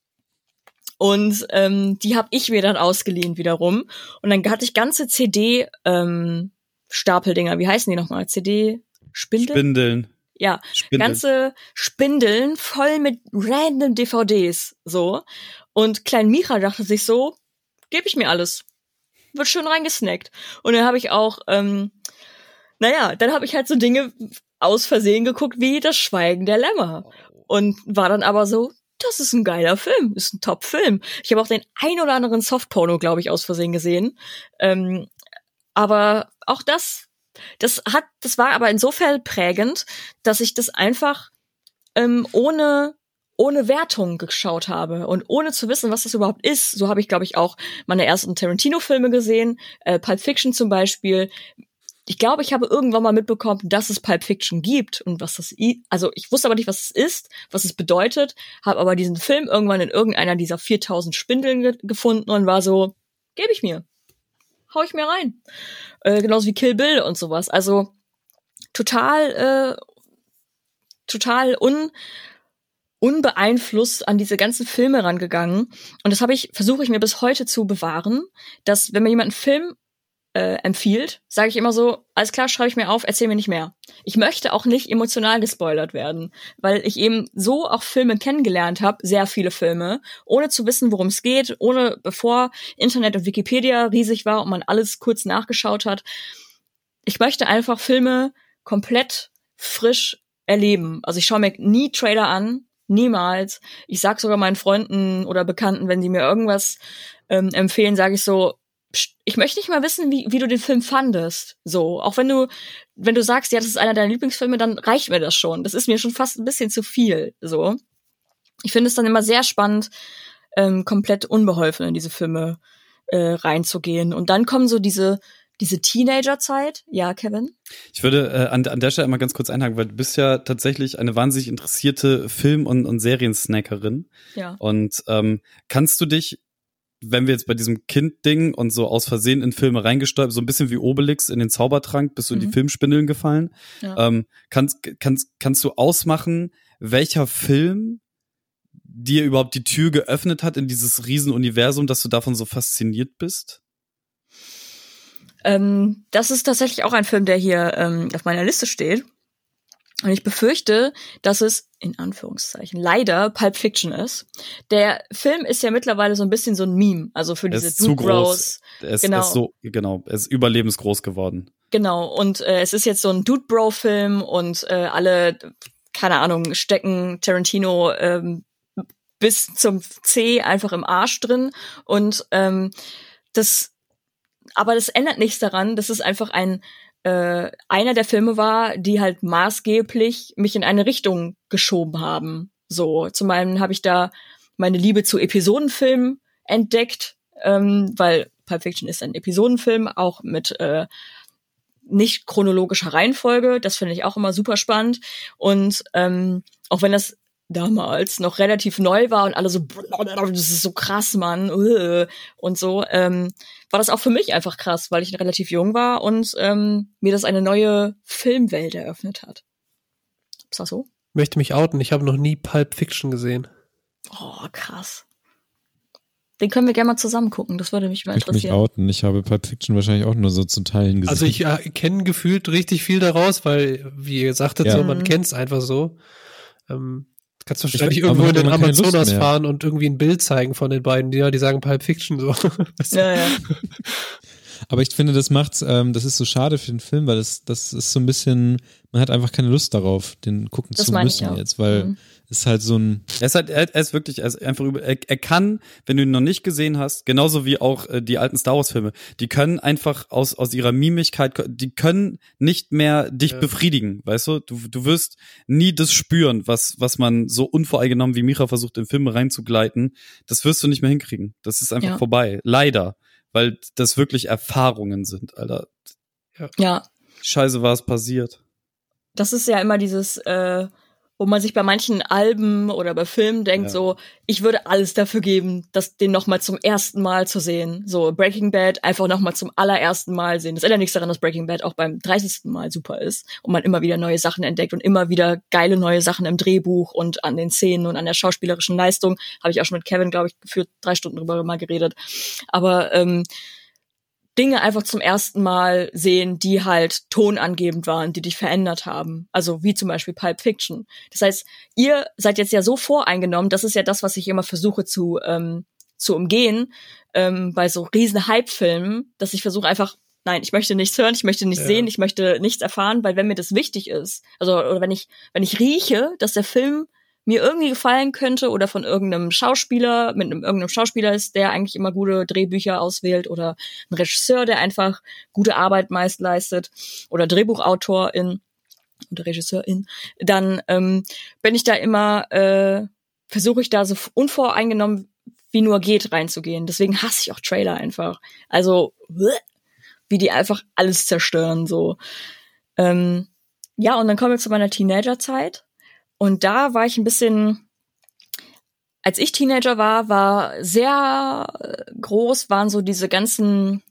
Und ähm, die habe ich mir dann ausgeliehen wiederum. Und dann hatte ich ganze CD ähm, Stapeldinger. Wie heißen die nochmal? CD Spindel? Spindeln. Ja, Spindeln. ganze Spindeln voll mit random DVDs. So. Und Klein Micha dachte sich so, gebe ich mir alles. Wird schön reingesnackt. Und dann habe ich auch, ähm, naja, dann habe ich halt so Dinge aus Versehen geguckt wie Das Schweigen der Lämmer. Und war dann aber so, das ist ein geiler Film, ist ein Top-Film. Ich habe auch den ein oder anderen Softporno, glaube ich, aus Versehen gesehen. Ähm, aber auch das, das hat, das war aber insofern prägend, dass ich das einfach ähm, ohne ohne Wertung geschaut habe und ohne zu wissen, was das überhaupt ist. So habe ich, glaube ich, auch meine ersten Tarantino-Filme gesehen, äh, Pulp Fiction zum Beispiel. Ich glaube, ich habe irgendwann mal mitbekommen, dass es Pulp Fiction gibt und was das, i also ich wusste aber nicht, was es ist, was es bedeutet, habe aber diesen Film irgendwann in irgendeiner dieser 4000 Spindeln ge gefunden und war so, gebe ich mir, hau ich mir rein, äh, genauso wie Kill Bill und sowas. Also total, äh, total un unbeeinflusst an diese ganzen Filme rangegangen. Und das habe ich, versuche ich mir bis heute zu bewahren, dass wenn mir jemand einen Film äh, empfiehlt, sage ich immer so, alles klar, schreibe ich mir auf, erzähl mir nicht mehr. Ich möchte auch nicht emotional gespoilert werden, weil ich eben so auch Filme kennengelernt habe, sehr viele Filme, ohne zu wissen, worum es geht, ohne bevor Internet und Wikipedia riesig war und man alles kurz nachgeschaut hat. Ich möchte einfach Filme komplett frisch erleben. Also ich schaue mir nie Trailer an, Niemals. Ich sag sogar meinen Freunden oder Bekannten, wenn die mir irgendwas ähm, empfehlen, sage ich so, ich möchte nicht mal wissen, wie, wie du den Film fandest. So, auch wenn du, wenn du sagst, ja, das ist einer deiner Lieblingsfilme, dann reicht mir das schon. Das ist mir schon fast ein bisschen zu viel. So. Ich finde es dann immer sehr spannend, ähm, komplett unbeholfen in diese Filme äh, reinzugehen. Und dann kommen so diese diese Teenagerzeit. Ja, Kevin? Ich würde äh, an, an der Stelle einmal ganz kurz einhaken, weil du bist ja tatsächlich eine wahnsinnig interessierte Film- und, und Seriensnackerin. Ja. Und ähm, kannst du dich, wenn wir jetzt bei diesem Kind-Ding und so aus Versehen in Filme reingestolpert, so ein bisschen wie Obelix in den Zaubertrank, bist du in die Mhm. Filmspindeln gefallen? Ja. Ähm, kannst, kannst, kannst du ausmachen, welcher Film dir überhaupt die Tür geöffnet hat in dieses Riesenuniversum, dass du davon so fasziniert bist? Ähm, das ist tatsächlich auch ein Film, der hier ähm, auf meiner Liste steht. Und ich befürchte, dass es in Anführungszeichen leider Pulp Fiction ist. Der Film ist ja mittlerweile so ein bisschen so ein Meme, also für diese ist zu groß. Ist, Genau. ist so, genau, er ist überlebensgroß geworden. Genau. Und äh, es ist jetzt so ein Dude Bro Film und äh, alle, keine Ahnung, stecken Tarantino ähm, bis zum C einfach im Arsch drin und ähm, das aber das ändert nichts daran, dass es einfach ein äh, einer der Filme war, die halt maßgeblich mich in eine Richtung geschoben haben. So, zum einen habe ich da meine Liebe zu Episodenfilmen entdeckt, ähm, weil Pulp Fiction ist ein Episodenfilm, auch mit äh, nicht chronologischer Reihenfolge. Das finde ich auch immer super spannend. Und ähm, auch wenn das damals noch relativ neu war und alle so, das ist so krass, Mann, und so, ähm, war das auch für mich einfach krass, weil ich relativ jung war und ähm, mir das eine neue Filmwelt eröffnet hat. Ist das so? Möchte mich outen, ich habe noch nie Pulp Fiction gesehen. Oh, krass. Den können wir gerne mal zusammen gucken, das würde mich mal Ich möchte mich interessieren. outen. Ich habe Pulp Fiction wahrscheinlich auch nur so zu Teilen gesehen. Also ich äh, kenne gefühlt richtig viel daraus, weil, wie ihr sagtet, Ja. so, man Mhm. kennt's einfach so. Ähm, kannst du Ich wahrscheinlich irgendwo in den Amazonas fahren und irgendwie ein Bild zeigen von den beiden, die, ja, die sagen Pulp Fiction so. Ja, ja. Aber ich finde, das macht's, ähm, das ist so schade für den Film, weil das, das ist so ein bisschen, man hat einfach keine Lust darauf, den gucken Das zu müssen jetzt, weil Mhm. Ist halt so ein, Er ist halt, er ist wirklich, er ist einfach über, er, er kann, wenn du ihn noch nicht gesehen hast, genauso wie auch äh, die alten Star Wars Filme, die können einfach aus, aus ihrer Mimigkeit, die können nicht mehr dich Ja. befriedigen, weißt du? Du, du wirst nie das spüren, was, was man so unvoreingenommen wie Micha versucht, in Filme reinzugleiten. Das wirst du nicht mehr hinkriegen. Das ist einfach Ja. vorbei. Leider. Weil das wirklich Erfahrungen sind, Alter. Ja, Scheiße, war es passiert. das ist ja immer dieses, äh, wo man sich bei manchen Alben oder bei Filmen denkt, Ja. so, ich würde alles dafür geben, das den noch mal zum ersten Mal zu sehen. So Breaking Bad einfach noch mal zum allerersten Mal sehen. Das ändert nichts daran, dass Breaking Bad auch beim 30. Mal super ist und man immer wieder neue Sachen entdeckt und immer wieder geile neue Sachen im Drehbuch und an den Szenen und an der schauspielerischen Leistung. Habe ich auch schon mit Kevin, glaube ich, für drei Stunden drüber mal geredet. Aber ähm, Dinge einfach zum ersten Mal sehen, die halt tonangebend waren, die dich verändert haben. Also wie zum Beispiel Pulp Fiction. Das heißt, ihr seid jetzt ja so voreingenommen, das ist ja das, was ich immer versuche zu, ähm, zu umgehen, ähm, bei so riesen Hype-Filmen, dass ich versuche einfach, nein, ich möchte nichts hören, ich möchte nichts Ja. sehen, ich möchte nichts erfahren, weil wenn mir das wichtig ist, also oder wenn ich, wenn ich rieche, dass der Film mir irgendwie gefallen könnte oder von irgendeinem Schauspieler, mit einem irgendeinem Schauspieler ist, der eigentlich immer gute Drehbücher auswählt oder ein Regisseur, der einfach gute Arbeit meist leistet oder Drehbuchautorin oder Regisseurin, dann ähm, bin ich da immer, äh, versuche ich da so unvoreingenommen wie nur geht reinzugehen. Deswegen hasse ich auch Trailer einfach. Also wie die einfach alles zerstören so. Ähm, ja, und dann kommen wir zu meiner Teenagerzeit. Und da war ich ein bisschen, als ich Teenager war, war sehr groß, waren so diese ganzen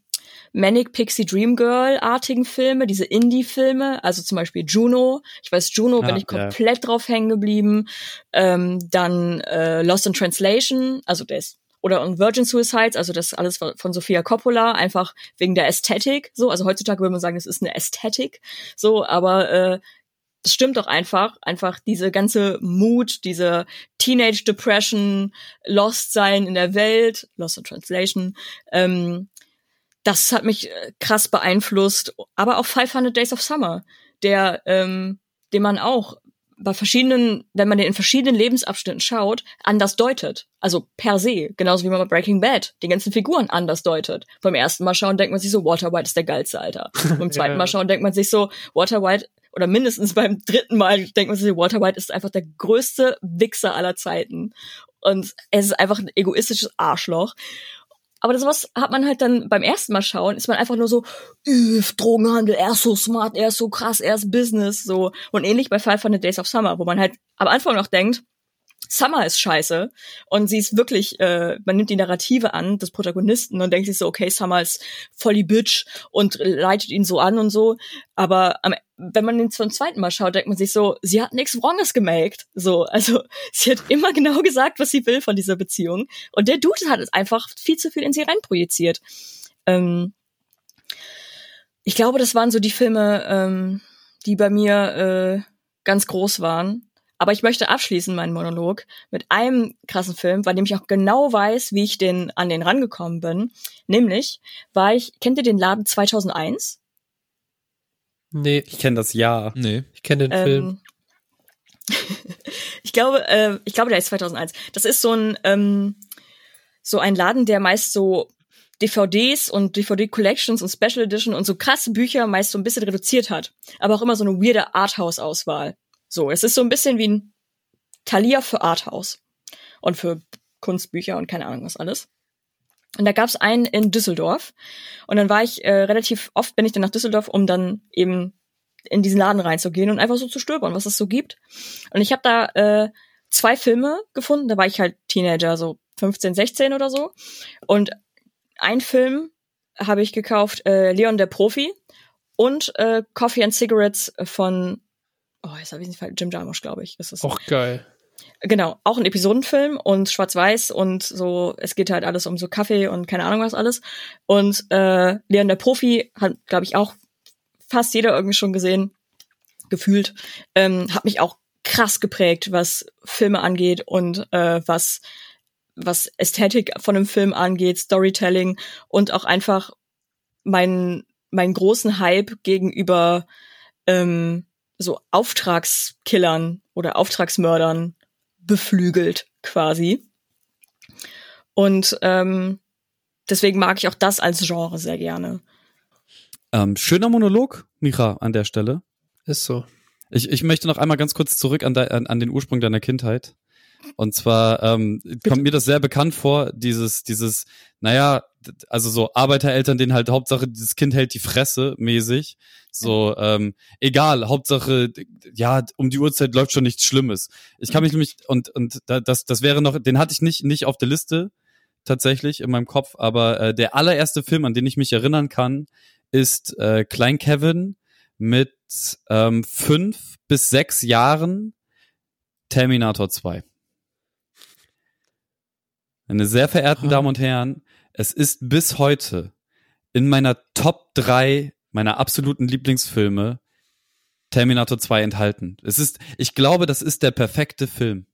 Manic Pixie Dream Girl artigen Filme, diese Indie-Filme, also zum Beispiel Juno. Ich weiß, Juno Ja, bin ich ja. komplett drauf hängen geblieben. Ähm, dann äh, Lost in Translation, also ist oder und Virgin Suicides, also das alles von von Sofia Coppola, einfach wegen der Ästhetik. So, also heutzutage würde man sagen, das ist eine Ästhetik. So, aber äh, das stimmt doch einfach. Einfach diese ganze Mut, diese Teenage Depression, Lost sein in der Welt, Lost in Translation, ähm, das hat mich äh, krass beeinflusst. Aber auch 500 Days of Summer, der, ähm, den man auch bei verschiedenen, wenn man den in verschiedenen Lebensabschnitten schaut, anders deutet. Also per se. Genauso wie man bei Breaking Bad die ganzen Figuren anders deutet. Beim ersten Mal schauen denkt man sich so, Walter White ist der geilste, Alter. Beim zweiten Ja. Mal schauen denkt man sich so, Walter White, oder mindestens beim dritten Mal denkt man sich, Walter White ist einfach der größte Wichser aller Zeiten. Und es ist einfach ein egoistisches Arschloch. Aber sowas hat man halt dann beim ersten Mal schauen, ist man einfach nur so, üff, Drogenhandel, er ist so smart, er ist so krass, er ist Business, so. Und ähnlich bei 500 Days of Summer, wo man halt am Anfang noch denkt, Summer ist scheiße und sie ist wirklich, äh, man nimmt die Narrative an des Protagonisten und denkt sich so, okay, Summer ist voll die Bitch und leitet ihn so an und so. Aber am, wenn man den zum zweiten Mal schaut, denkt man sich so, sie hat nichts Wronges gemaked. So, also sie hat immer genau gesagt, was sie will von dieser Beziehung. Und der Dude hat es einfach viel zu viel in sie reinprojiziert. Ähm, ich glaube, das waren so die Filme, ähm, die bei mir äh, ganz groß waren. Aber ich möchte abschließen meinen Monolog mit einem krassen Film, bei dem ich auch genau weiß, wie ich den an den rangekommen bin. Nämlich war ich, kennt ihr den Laden 2001? Nee, Ich kenne das Ja. Nee. ich kenne den Film. Ähm, ich glaube, äh, ich glaube, der ist 2001. Das ist so ein ähm, so ein Laden, der meist so DVDs und DVD Collections und Special Edition und so krasse Bücher meist so ein bisschen reduziert hat, aber auch immer so eine weirde Arthouse Auswahl. So, es ist so ein bisschen wie ein Thalia für Arthouse und für Kunstbücher und keine Ahnung was alles. Und da gab's einen in Düsseldorf und dann war ich äh, relativ oft bin ich dann nach Düsseldorf, um dann eben in diesen Laden reinzugehen und einfach so zu stöbern, was es so gibt. Und ich habe da äh, zwei Filme gefunden, da war ich halt Teenager, so 15, 16 oder so. Und ein Film habe ich gekauft, äh, Leon der Profi und äh, Coffee and Cigarettes von, oh, jetzt habe ich nicht Jim Jarmusch, glaube ich, ist das. Auch geil. Genau, auch ein Episodenfilm und schwarz-weiß und so, es geht halt alles um so Kaffee und keine Ahnung was alles. Und äh, Leon der Profi hat, glaube ich, auch fast jeder irgendwie schon gesehen, gefühlt, ähm, hat mich auch krass geprägt, was Filme angeht und äh, was was Ästhetik von einem Film angeht, Storytelling und auch einfach meinen meinen großen Hype gegenüber ähm, so Auftragskillern oder Auftragsmördern beflügelt quasi. Und ähm, deswegen mag ich auch das als Genre sehr gerne. Ähm, schöner Monolog, Micha, an der Stelle. Ist so. Ich, ich möchte noch einmal ganz kurz zurück an, de, an, an den Ursprung deiner Kindheit. Und zwar ähm, kommt mir das sehr bekannt vor, dieses, dieses, naja, also so Arbeitereltern, denen halt Hauptsache das Kind hält die Fresse mäßig. So, ähm, egal, Hauptsache, ja, um die Uhrzeit läuft schon nichts Schlimmes. Ich kann mich nämlich, und, und da- das, das wäre noch, den hatte ich nicht, nicht auf der Liste, tatsächlich in meinem Kopf, aber äh, der allererste Film, an den ich mich erinnern kann, ist äh, Klein Kevin mit ähm, fünf bis sechs Jahren Terminator 2. Meine sehr verehrten. Damen und Herren, es ist bis heute in meiner Top 3 meiner absoluten Lieblingsfilme Terminator 2 enthalten. Es ist, ich glaube, das ist der perfekte Film.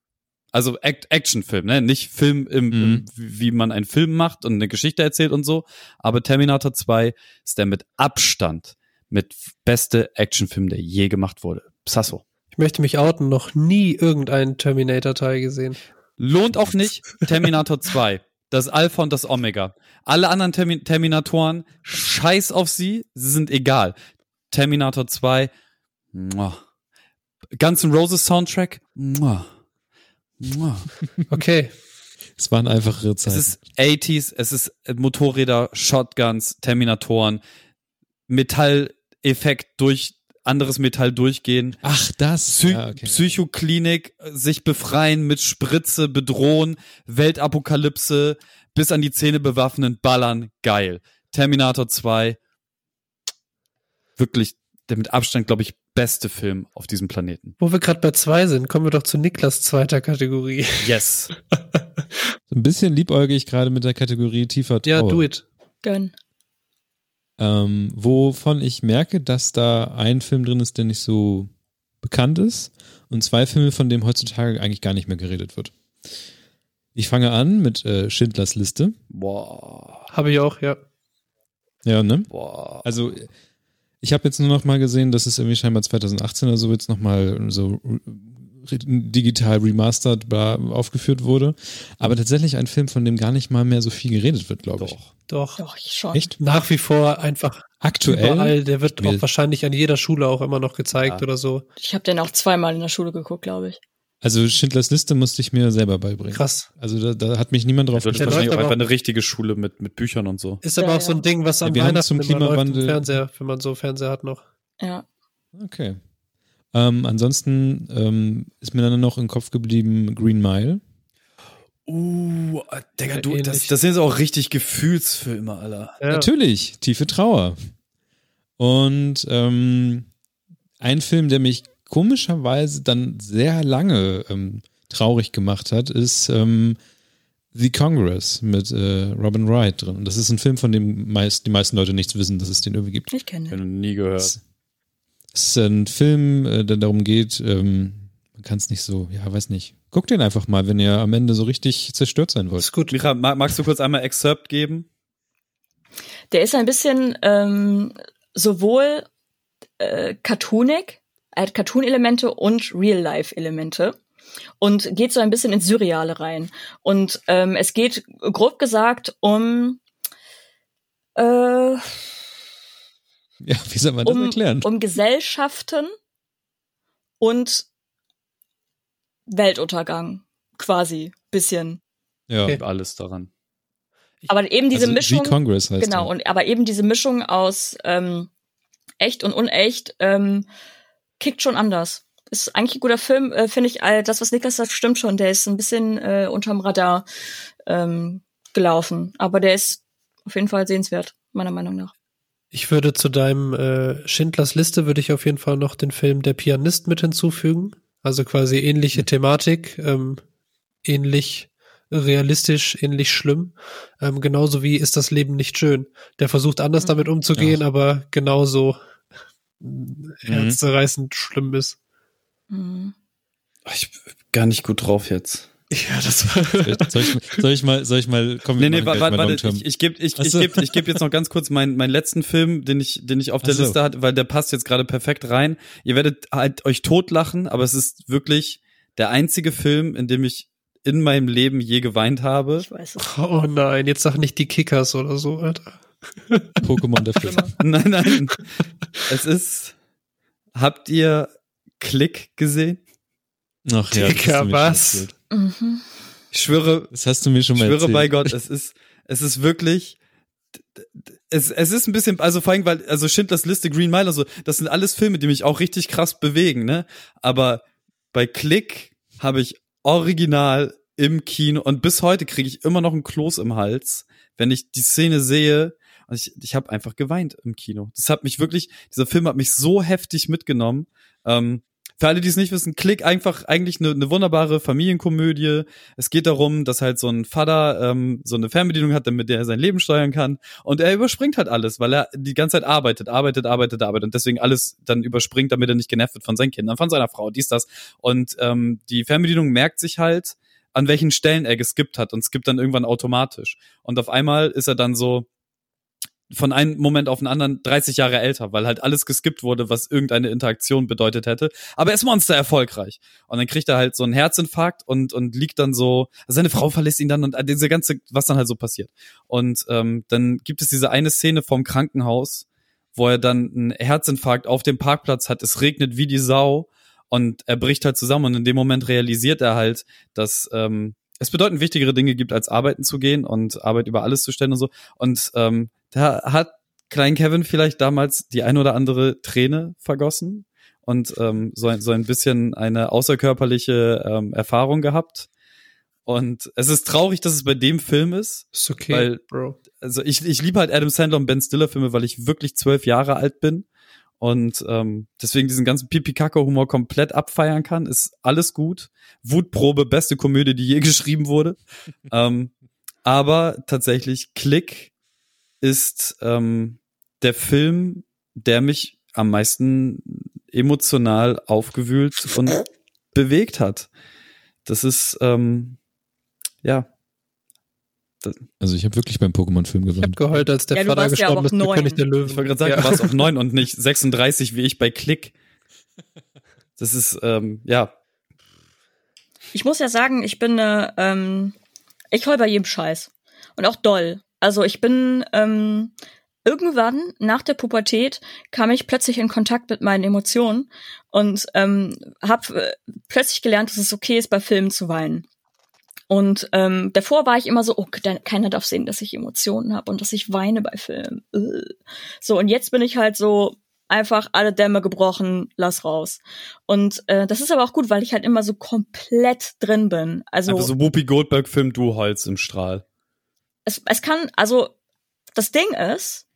Also Act Actionfilm, ne? Nicht Film im, Mhm. im, wie man einen Film macht und eine Geschichte erzählt und so. Aber Terminator 2 ist der mit Abstand mit beste Actionfilm, der je gemacht wurde. Sasso. Ich möchte mich outen, noch nie irgendeinen Terminator-Teil gesehen. Lohnt auch nicht. Terminator 2. Das Alpha und das Omega. Alle anderen Termi Terminatoren, scheiß auf sie, sie sind egal. Terminator 2, muah. Guns N' Roses Soundtrack, muah. Muah. Okay. Es waren einfachere Es Zeiten. ist 80s, es ist Motorräder, Shotguns, Terminatoren, Metalleffekt durch anderes Metall durchgehen. Ach, das. Psy ja, okay. Psychoklinik, äh, sich befreien mit Spritze, bedrohen, Weltapokalypse, bis an die Zähne bewaffnen, ballern, geil. Terminator 2, wirklich der mit Abstand, glaube ich, beste Film auf diesem Planeten. Wo wir gerade bei zwei sind, kommen wir doch zu Niklas zweiter Kategorie. Yes. So ein bisschen liebäugig gerade mit der Kategorie tiefer Trauer. Ja, do it. Gönn. Ähm, wovon ich merke, dass da ein Film drin ist, der nicht so bekannt ist und zwei Filme, von dem heutzutage eigentlich gar nicht mehr geredet wird. Ich fange an mit äh, Schindlers Liste. Boah. Habe ich auch, ja. Ja, ne? Boah. Also ich habe jetzt nur noch mal gesehen, dass es irgendwie scheinbar 2018 oder so jetzt noch mal so digital remastered bla, aufgeführt wurde. Aber tatsächlich ein Film, von dem gar nicht mal mehr so viel geredet wird, glaube ich. Doch. Doch. Schon. Echt? Nach wie vor einfach Aktuell? überall. Der wird auch wahrscheinlich an jeder Schule auch immer noch gezeigt Ja. oder so. Ich habe den auch zweimal in der Schule geguckt, glaube ich. Also Schindlers Liste musste ich mir selber beibringen. Krass. Also da, da hat mich niemand drauf Das ist Der gebracht. wahrscheinlich auch einfach eine richtige Schule mit, mit Büchern und so. Ist Ja, aber auch ja. so ein Ding, was am Ja, Weihnachten zum immer läuft im Klimawandel- Fernseher, wenn man so Fernseher hat noch. Ja. Okay. Ähm, ansonsten ähm, ist mir dann noch im Kopf geblieben Green Mile. Uh, Digga, du, das, das sind so auch richtig Gefühlsfilme, Alter. Ja. Natürlich, tiefe Trauer. Und ähm, ein Film, der mich komischerweise dann sehr lange ähm, traurig gemacht hat, ist ähm, The Congress mit äh, Robin Wright drin. Und das ist ein Film, von dem meist, die meisten Leute nichts wissen, dass es den irgendwie gibt. Ich kenne du nie gehört. Es ist ein Film, äh, der darum geht, ähm, man kann es nicht so, ja, weiß nicht. Guckt den einfach mal, wenn ihr am Ende so richtig zerstört sein wollt. Ist gut. Micha, ma- magst du kurz einmal Excerpt geben? Der ist ein bisschen ähm, sowohl äh, cartoonig, er hat Cartoon-Elemente und Real-Life-Elemente und geht so ein bisschen ins Surreale rein. Und ähm, es geht grob gesagt um äh, Ja, wie soll man das um, erklären? um Gesellschaften und Weltuntergang quasi bisschen. ja. Okay. Alles daran. Aber eben diese also, Mischung. Congress heißt Genau, der. und aber eben diese Mischung aus ähm, echt und unecht ähm, kickt schon anders. Ist eigentlich ein guter Film, äh, finde ich. All das, was Niklas sagt, stimmt schon. Der ist ein bisschen äh, unterm Radar ähm, gelaufen, aber der ist auf jeden Fall sehenswert, meiner Meinung nach. Ich würde zu deinem äh, Schindlers Liste würde ich auf jeden Fall noch den Film Der Pianist mit hinzufügen. Also quasi ähnliche Thematik, ähm, ähnlich realistisch, ähnlich schlimm. Ähm, genauso wie ist das Leben nicht schön. Der versucht anders Mhm. damit umzugehen, Ach. aber genauso herzzerreißend schlimm ist. Mhm. Ich bin gar nicht gut drauf jetzt. Ja, das Soll ich, soll ich mal, soll ich mal, komm, Nee, nee, warte, Long-Term. ich, ich gebe ich, ich so. geb, ich geb jetzt noch ganz kurz meinen, meinen letzten Film, den ich, den ich auf der so. Liste hatte, weil der passt jetzt gerade perfekt rein. Ihr werdet halt euch totlachen, aber es ist wirklich der einzige Film, in dem ich in meinem Leben je geweint habe. Ich weiß es. Oh nein, jetzt sag nicht die Kickers oder so, Alter. Pokémon der Film. Nein, nein. es ist. Habt ihr Klick gesehen? Ach ja, Dicker, was? Mhm. Ich schwöre, Das hast du mir schon ich mal schwöre erzählt. bei Gott, es ist, es ist wirklich es, es ist ein bisschen, also vor allem, weil, also Schindlers Liste, Green Mile, also das sind alles Filme, die mich auch richtig krass bewegen, ne? Aber bei Click habe ich original im Kino und bis heute kriege ich immer noch ein Kloß im Hals, wenn ich die Szene sehe. Und ich, ich habe einfach geweint im Kino. Das hat mich wirklich, dieser Film hat mich so heftig mitgenommen. Ähm, für alle, die es nicht wissen, Klick einfach eigentlich eine, eine wunderbare Familienkomödie. Es geht darum, dass halt so ein Vater ähm, so eine Fernbedienung hat, damit er sein Leben steuern kann. Und er überspringt halt alles, weil er die ganze Zeit arbeitet, arbeitet, arbeitet, arbeitet und deswegen alles dann überspringt, damit er nicht genervt wird von seinen Kindern, von seiner Frau, dies, das. Und ähm, die Fernbedienung merkt sich halt, an welchen Stellen er geskippt hat und skippt dann irgendwann automatisch. Und auf einmal ist er dann so, von einem Moment auf den anderen 30 Jahre älter, weil halt alles geskippt wurde, was irgendeine Interaktion bedeutet hätte. Aber er ist Monster erfolgreich. Und dann kriegt er halt so einen Herzinfarkt und, und liegt dann so, also seine Frau verlässt ihn dann und diese ganze, was dann halt so passiert. Und ähm, dann gibt es diese eine Szene vom Krankenhaus, wo er dann einen Herzinfarkt auf dem Parkplatz hat. Es regnet wie die Sau und er bricht halt zusammen und in dem Moment realisiert er halt, dass ähm, es bedeutend wichtigere Dinge gibt, als arbeiten zu gehen und Arbeit über alles zu stellen und so. Und ähm, da hat Klein Kevin vielleicht damals die ein oder andere Träne vergossen und ähm, so, ein, so ein bisschen eine außerkörperliche ähm, Erfahrung gehabt. Und es ist traurig, dass es bei dem Film ist. Ist okay, weil, Bro. Also ich, ich liebe halt Adam Sandler und Ben Stiller Filme, weil ich wirklich zwölf Jahre alt bin und ähm, deswegen diesen ganzen Pipi-Kacke-Humor komplett abfeiern kann, ist alles gut. Wutprobe, beste Komödie, die je geschrieben wurde. ähm, aber tatsächlich, Klick ist ähm, der Film, der mich am meisten emotional aufgewühlt und bewegt hat. Das ist, ähm, ja, also ich habe wirklich beim Pokémon-Film geweint. Ich habe geheult, als der Ja, du Vater warst ja gestorben auch ist neun. König der Löwen. Ich wollte gerade sagen, du warst auf neun und nicht 36 wie ich bei Klick. Das ist, ähm, ja. Ich muss ja sagen, ich bin, äh, ähm, ich heul bei jedem Scheiß. Und auch doll. Also ich bin, ähm, irgendwann nach der Pubertät kam ich plötzlich in Kontakt mit meinen Emotionen und ähm, habe äh, plötzlich gelernt, dass es okay ist, bei Filmen zu weinen. Und ähm, davor war ich immer so, oh, keiner darf sehen, dass ich Emotionen habe und dass ich weine bei Filmen. So, und jetzt bin ich halt so einfach alle Dämme gebrochen, lass raus. Und äh, das ist aber auch gut, weil ich halt immer so komplett drin bin. Also Einfach so Whoopi Goldberg-Film, du Holz im Strahl. es, es kann, also das Ding ist,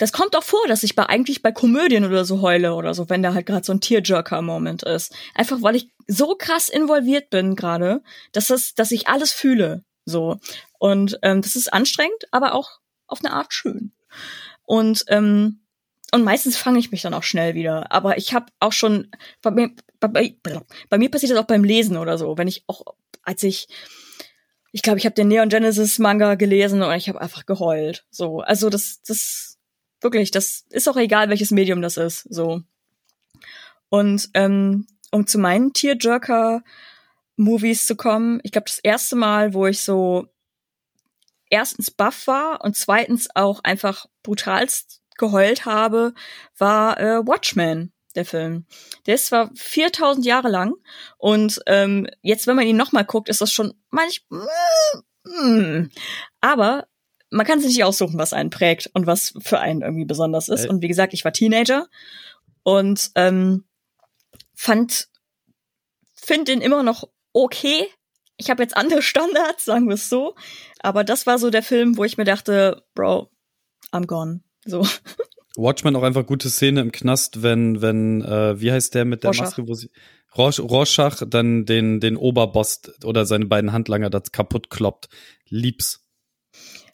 das kommt auch vor, dass ich bei eigentlich bei Komödien oder so heule oder so, wenn da halt gerade so ein Tearjerker-Moment ist. Einfach weil ich so krass involviert bin gerade, dass das, dass ich alles fühle. So. Und ähm, das ist anstrengend, aber auch auf eine Art schön. Und ähm, und meistens fange ich mich dann auch schnell wieder. Aber ich habe auch schon bei mir, bei, bei, mir passiert das auch beim Lesen oder so, wenn ich auch als ich ich glaube, ich habe den Neon Genesis Manga gelesen und ich habe einfach geheult. So, also das, das wirklich, das ist auch egal, welches Medium das ist. So und ähm, um zu meinen Tearjerker Movies zu kommen, ich glaube, das erste Mal, wo ich so erstens baff war und zweitens auch einfach brutalst geheult habe, war äh, Watchmen, der Film. Der ist zwar 4000 Jahre lang und ähm, jetzt, wenn man ihn nochmal guckt, ist das schon manch, mm, aber man kann sich nicht aussuchen, was einen prägt und was für einen irgendwie besonders ist. Äh. Und wie gesagt, ich war Teenager und ähm, fand, finde den immer noch okay. Ich habe jetzt andere Standards, sagen wir es so. Aber das war so der Film, wo ich mir dachte, Bro, I'm gone. So. Watchmen auch einfach gute Szene im Knast, wenn, wenn, äh, wie heißt der mit der Rorschach. Maske, wo sie. Rorsch, Rorschach dann den, den Oberboss oder seine beiden Handlanger das kaputt kloppt. Lieb's.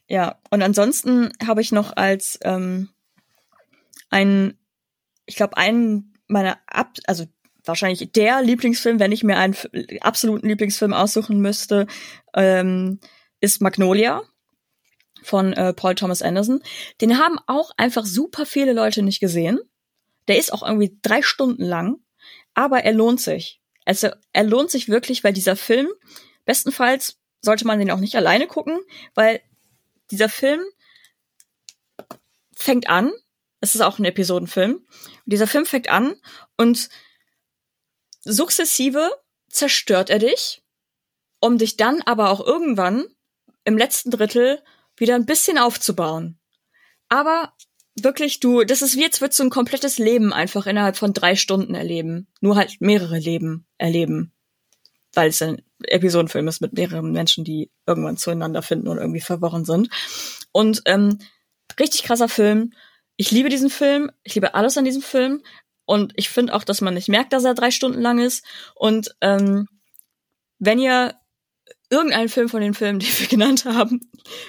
Ja, und ansonsten habe ich noch als ähm, ein, ich glaube, einen meiner Ab also wahrscheinlich der Lieblingsfilm, wenn ich mir einen absoluten Lieblingsfilm aussuchen müsste, ähm, ist Magnolia von äh, Paul Thomas Anderson. Den haben auch einfach super viele Leute nicht gesehen. Der ist auch irgendwie drei Stunden lang, aber er lohnt sich. Also er lohnt sich wirklich, weil dieser Film, bestenfalls sollte man den auch nicht alleine gucken, weil dieser Film fängt an, es ist auch ein Episodenfilm, dieser Film fängt an und sukzessive zerstört er dich, um dich dann aber auch irgendwann im letzten Drittel wieder ein bisschen aufzubauen. Aber wirklich, du, das ist wie jetzt würdest du ein komplettes Leben einfach innerhalb von drei Stunden erleben. Nur halt mehrere Leben erleben. Weil es ein Episodenfilm ist mit mehreren Menschen, die irgendwann zueinander finden und irgendwie verworren sind. Und ähm, richtig krasser Film. Ich liebe diesen Film. Ich liebe alles an diesem Film. Und ich finde auch, dass man nicht merkt, dass er drei Stunden lang ist. Und ähm, wenn ihr irgendeinen Film von den Filmen, die wir genannt haben,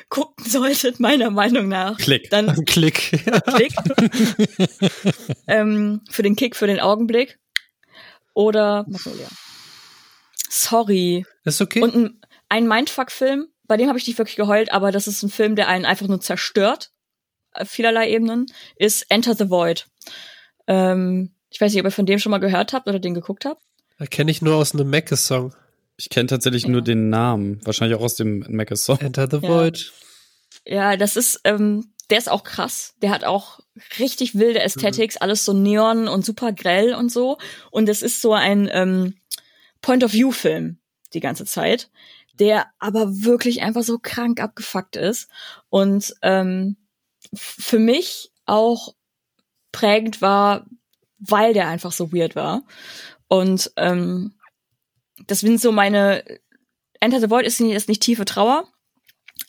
gucken solltet, meiner Meinung nach, Klick. dann Klick. Klick. ähm, für den Kick, für den Augenblick. Oder Magnolia. Sorry. ist okay. Und ein, ein Mindfuck-Film, bei dem habe ich nicht wirklich geheult, aber das ist ein Film, der einen einfach nur zerstört, auf vielerlei Ebenen, ist Enter the Void. Ähm, ich weiß nicht, ob ihr von dem schon mal gehört habt oder den geguckt habt. Kenne ich nur aus einem Meckes-Song. Ich kenne tatsächlich Ja. nur den Namen. Wahrscheinlich auch aus dem Mecha-Song. Enter the Ja. Void. Ja, das ist, ähm, der ist auch krass. Der hat auch richtig wilde Aesthetics, alles so neon und super grell und so. Und es ist so ein ähm, Point-of-View-Film die ganze Zeit, der aber wirklich einfach so krank abgefuckt ist. Und ähm, für mich auch prägend war, weil der einfach so weird war. Und ähm, das sind so meine Enter the Void ist nicht, ist nicht tiefe Trauer,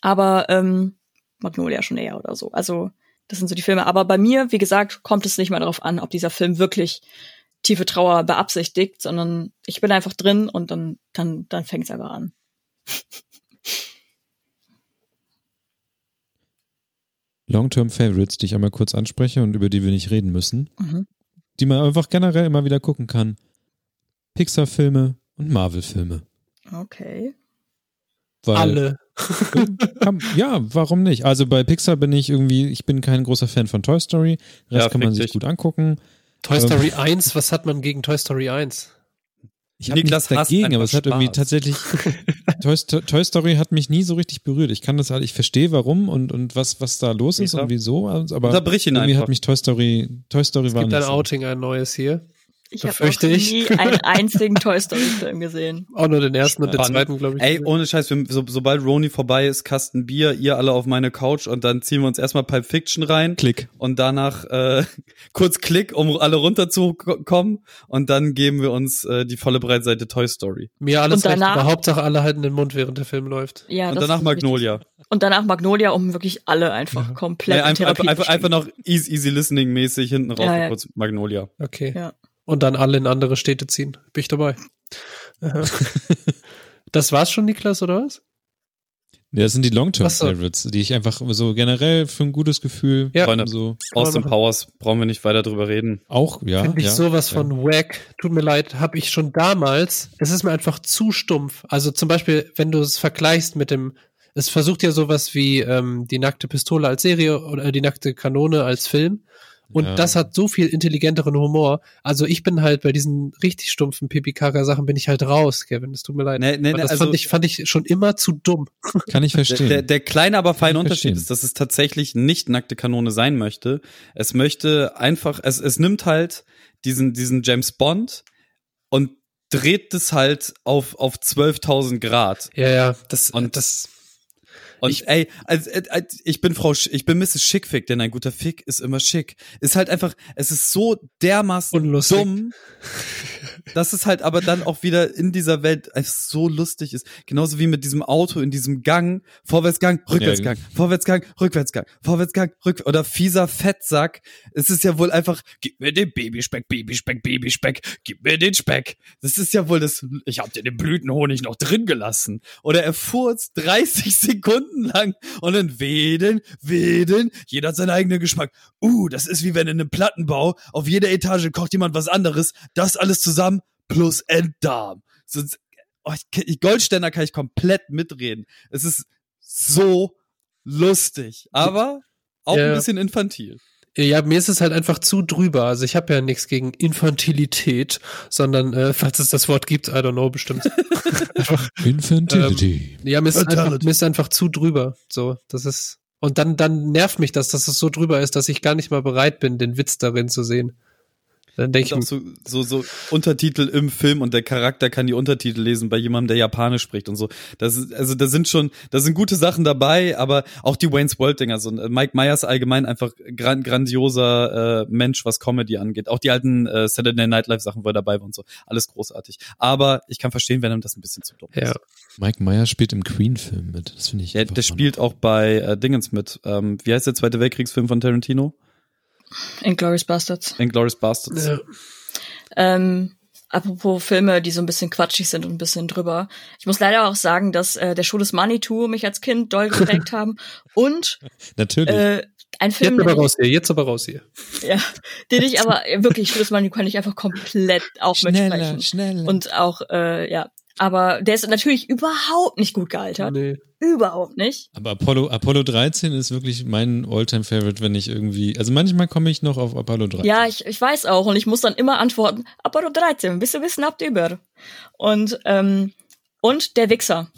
aber ähm, Magnolia schon eher oder so. Also das sind so die Filme. Aber bei mir, wie gesagt, kommt es nicht mal darauf an, ob dieser Film wirklich tiefe Trauer beabsichtigt, sondern ich bin einfach drin und dann dann dann fängt es einfach an. Long-Term Favorites, die ich einmal kurz anspreche und über die wir nicht reden müssen, Mhm. die man einfach generell immer wieder gucken kann. Pixar-Filme und Marvel-Filme. Okay. Weil- Alle. Ja, warum nicht? Also bei Pixar bin ich irgendwie, ich bin kein großer Fan von Toy Story. Den Rest Ja, kann man sich dich. gut angucken. Toy Ähm. Story 1, was hat man gegen Toy Story 1? Ich habe nichts dagegen, aber es hat irgendwie tatsächlich Toy, Toy Story hat mich nie so richtig berührt. Ich kann das halt, ich verstehe warum und und was was da los ist Lisa? und wieso, aber ihn irgendwie einfach. hat mich Toy Story Toy Story Es war gibt nicht ein so. Outing, ein neues hier. Ich habe noch Befürchte ich. nie einen einzigen Toy Story Film gesehen. Auch nur den ersten und den zweiten, glaube ich. Ey, ohne Scheiß, wir, so, sobald Roni vorbei ist, Kasten Bier, ihr alle auf meine Couch und dann ziehen wir uns erstmal Pulp Fiction rein Klick. und danach äh, kurz Klick, um alle runterzukommen und dann geben wir uns äh, die volle Breitseite Toy Story. Mir alles Und recht, danach- aber Hauptsache alle halten den Mund, während der Film läuft. Ja, und danach. Magnolia. Und danach Magnolia, um wirklich alle einfach komplett Nee, in einfach, Therapie einfach, zu einfach, noch easy, easy listening mäßig hinten raus Ja, ja. kurz Magnolia. Okay. Ja. Und dann alle in andere Städte ziehen. Bin ich dabei. Das war's schon, Niklas, oder was? Ja, das sind die Long-Term Ach so. Die ich einfach so generell für ein gutes Gefühl Ja. Freunde. so Austin. Powers, brauchen wir nicht weiter drüber reden. auch, ja. Finde ich ja, sowas ja. von wack. Tut mir leid, habe ich schon damals. Es ist mir einfach zu stumpf. Also zum Beispiel, wenn du es vergleichst mit dem, es versucht ja sowas wie ähm, die nackte Pistole als Serie oder die nackte Kanone als Film. Und Ja. das hat so viel intelligenteren Humor. Also ich bin halt bei diesen richtig stumpfen Pipi-Kaka-Sachen bin ich halt raus, Kevin. Es tut mir leid. Nee, nee, nee, das also- fand, ich, fand ich schon immer zu dumm. Kann ich verstehen. der, der kleine, aber feine Unterschied verstehen. ist, dass es tatsächlich nicht nackte Kanone sein möchte. Es möchte einfach, es, es nimmt halt diesen, diesen James Bond und dreht es halt auf, auf 12.000 Grad. Ja, ja, das, Und- das, Und Ich- ey, also, ich bin Frau, ich bin Mrs. Schickfick, denn ein guter Fick ist immer schick. Ist halt einfach, es ist so dermaßen Unlustig. dumm, dass es halt aber dann auch wieder in dieser Welt so lustig ist. Genauso wie mit diesem Auto in diesem Gang, Vorwärtsgang, Rückwärtsgang, Vorwärtsgang, Rückwärtsgang, Vorwärtsgang, Rück oder fieser Fettsack. Es ist ja wohl einfach, gib mir den Babyspeck, Babyspeck, Babyspeck, gib mir den Speck. Das ist ja wohl das, ich hab dir den Blütenhonig noch drin gelassen. Oder er furzt 30 Sekunden lang und dann wedeln, wedeln, jeder hat seinen eigenen Geschmack. Uh, das ist wie wenn in einem Plattenbau auf jeder Etage kocht jemand was anderes, das alles zusammen plus Enddarm. So, oh, ich, Goldständer kann ich komplett mitreden. Es ist so lustig, aber auch Ja. ein bisschen infantil. Ja, mir ist es halt einfach zu drüber. Also ich habe ja nichts gegen Infantilität, sondern äh, falls es das Wort gibt, I don't know, bestimmt. Infantility. ja, mir ist, einfach, mir ist einfach zu drüber. So, das ist. Und dann, dann nervt mich das, dass es so drüber ist, dass ich gar nicht mal bereit bin, den Witz darin zu sehen. Dann denke ich, auch so, so, so Untertitel im Film und der Charakter kann die Untertitel lesen bei jemandem, der Japanisch spricht und so. Das ist, also da sind schon, da sind gute Sachen dabei, aber auch die Wayne's World Dinger. So äh, Mike Myers allgemein einfach gran grandioser äh, Mensch, was Comedy angeht. Auch die alten äh, Saturday Night Live Sachen, wo er dabei war und so. Alles großartig. Aber ich kann verstehen, wenn ihm das ein bisschen zu dumm ja. ist. Mike Myers spielt im Queen-Film mit. Das finde ich. Ja, der spielt auch bei äh, Dingens mit. Ähm, wie heißt der Zweite Weltkriegsfilm von Tarantino? Inglourious Bastards. Inglourious Bastards. Ja. Ähm, apropos Filme, die so ein bisschen quatschig sind und ein bisschen drüber. Ich muss leider auch sagen, dass äh, der Show des Manitou mich als Kind doll geprägt haben. Und Natürlich. äh, ein Film, Jetzt aber raus hier, jetzt aber raus hier. ja, den ich aber äh, wirklich, Show des Manitou kann ich einfach komplett auch mitsprechen. schneller. Und auch, äh, ja. Aber der ist natürlich überhaupt nicht gut gealtert. Nee. Überhaupt nicht. Aber Apollo, Apollo 13 ist wirklich mein Alltime-Favorite, wenn ich irgendwie. Also manchmal komme ich noch auf Apollo 13. Ja, ich, ich weiß auch. Und ich muss dann immer antworten, Apollo 13, bist du wissen habt über. Und, ähm, und der Wichser.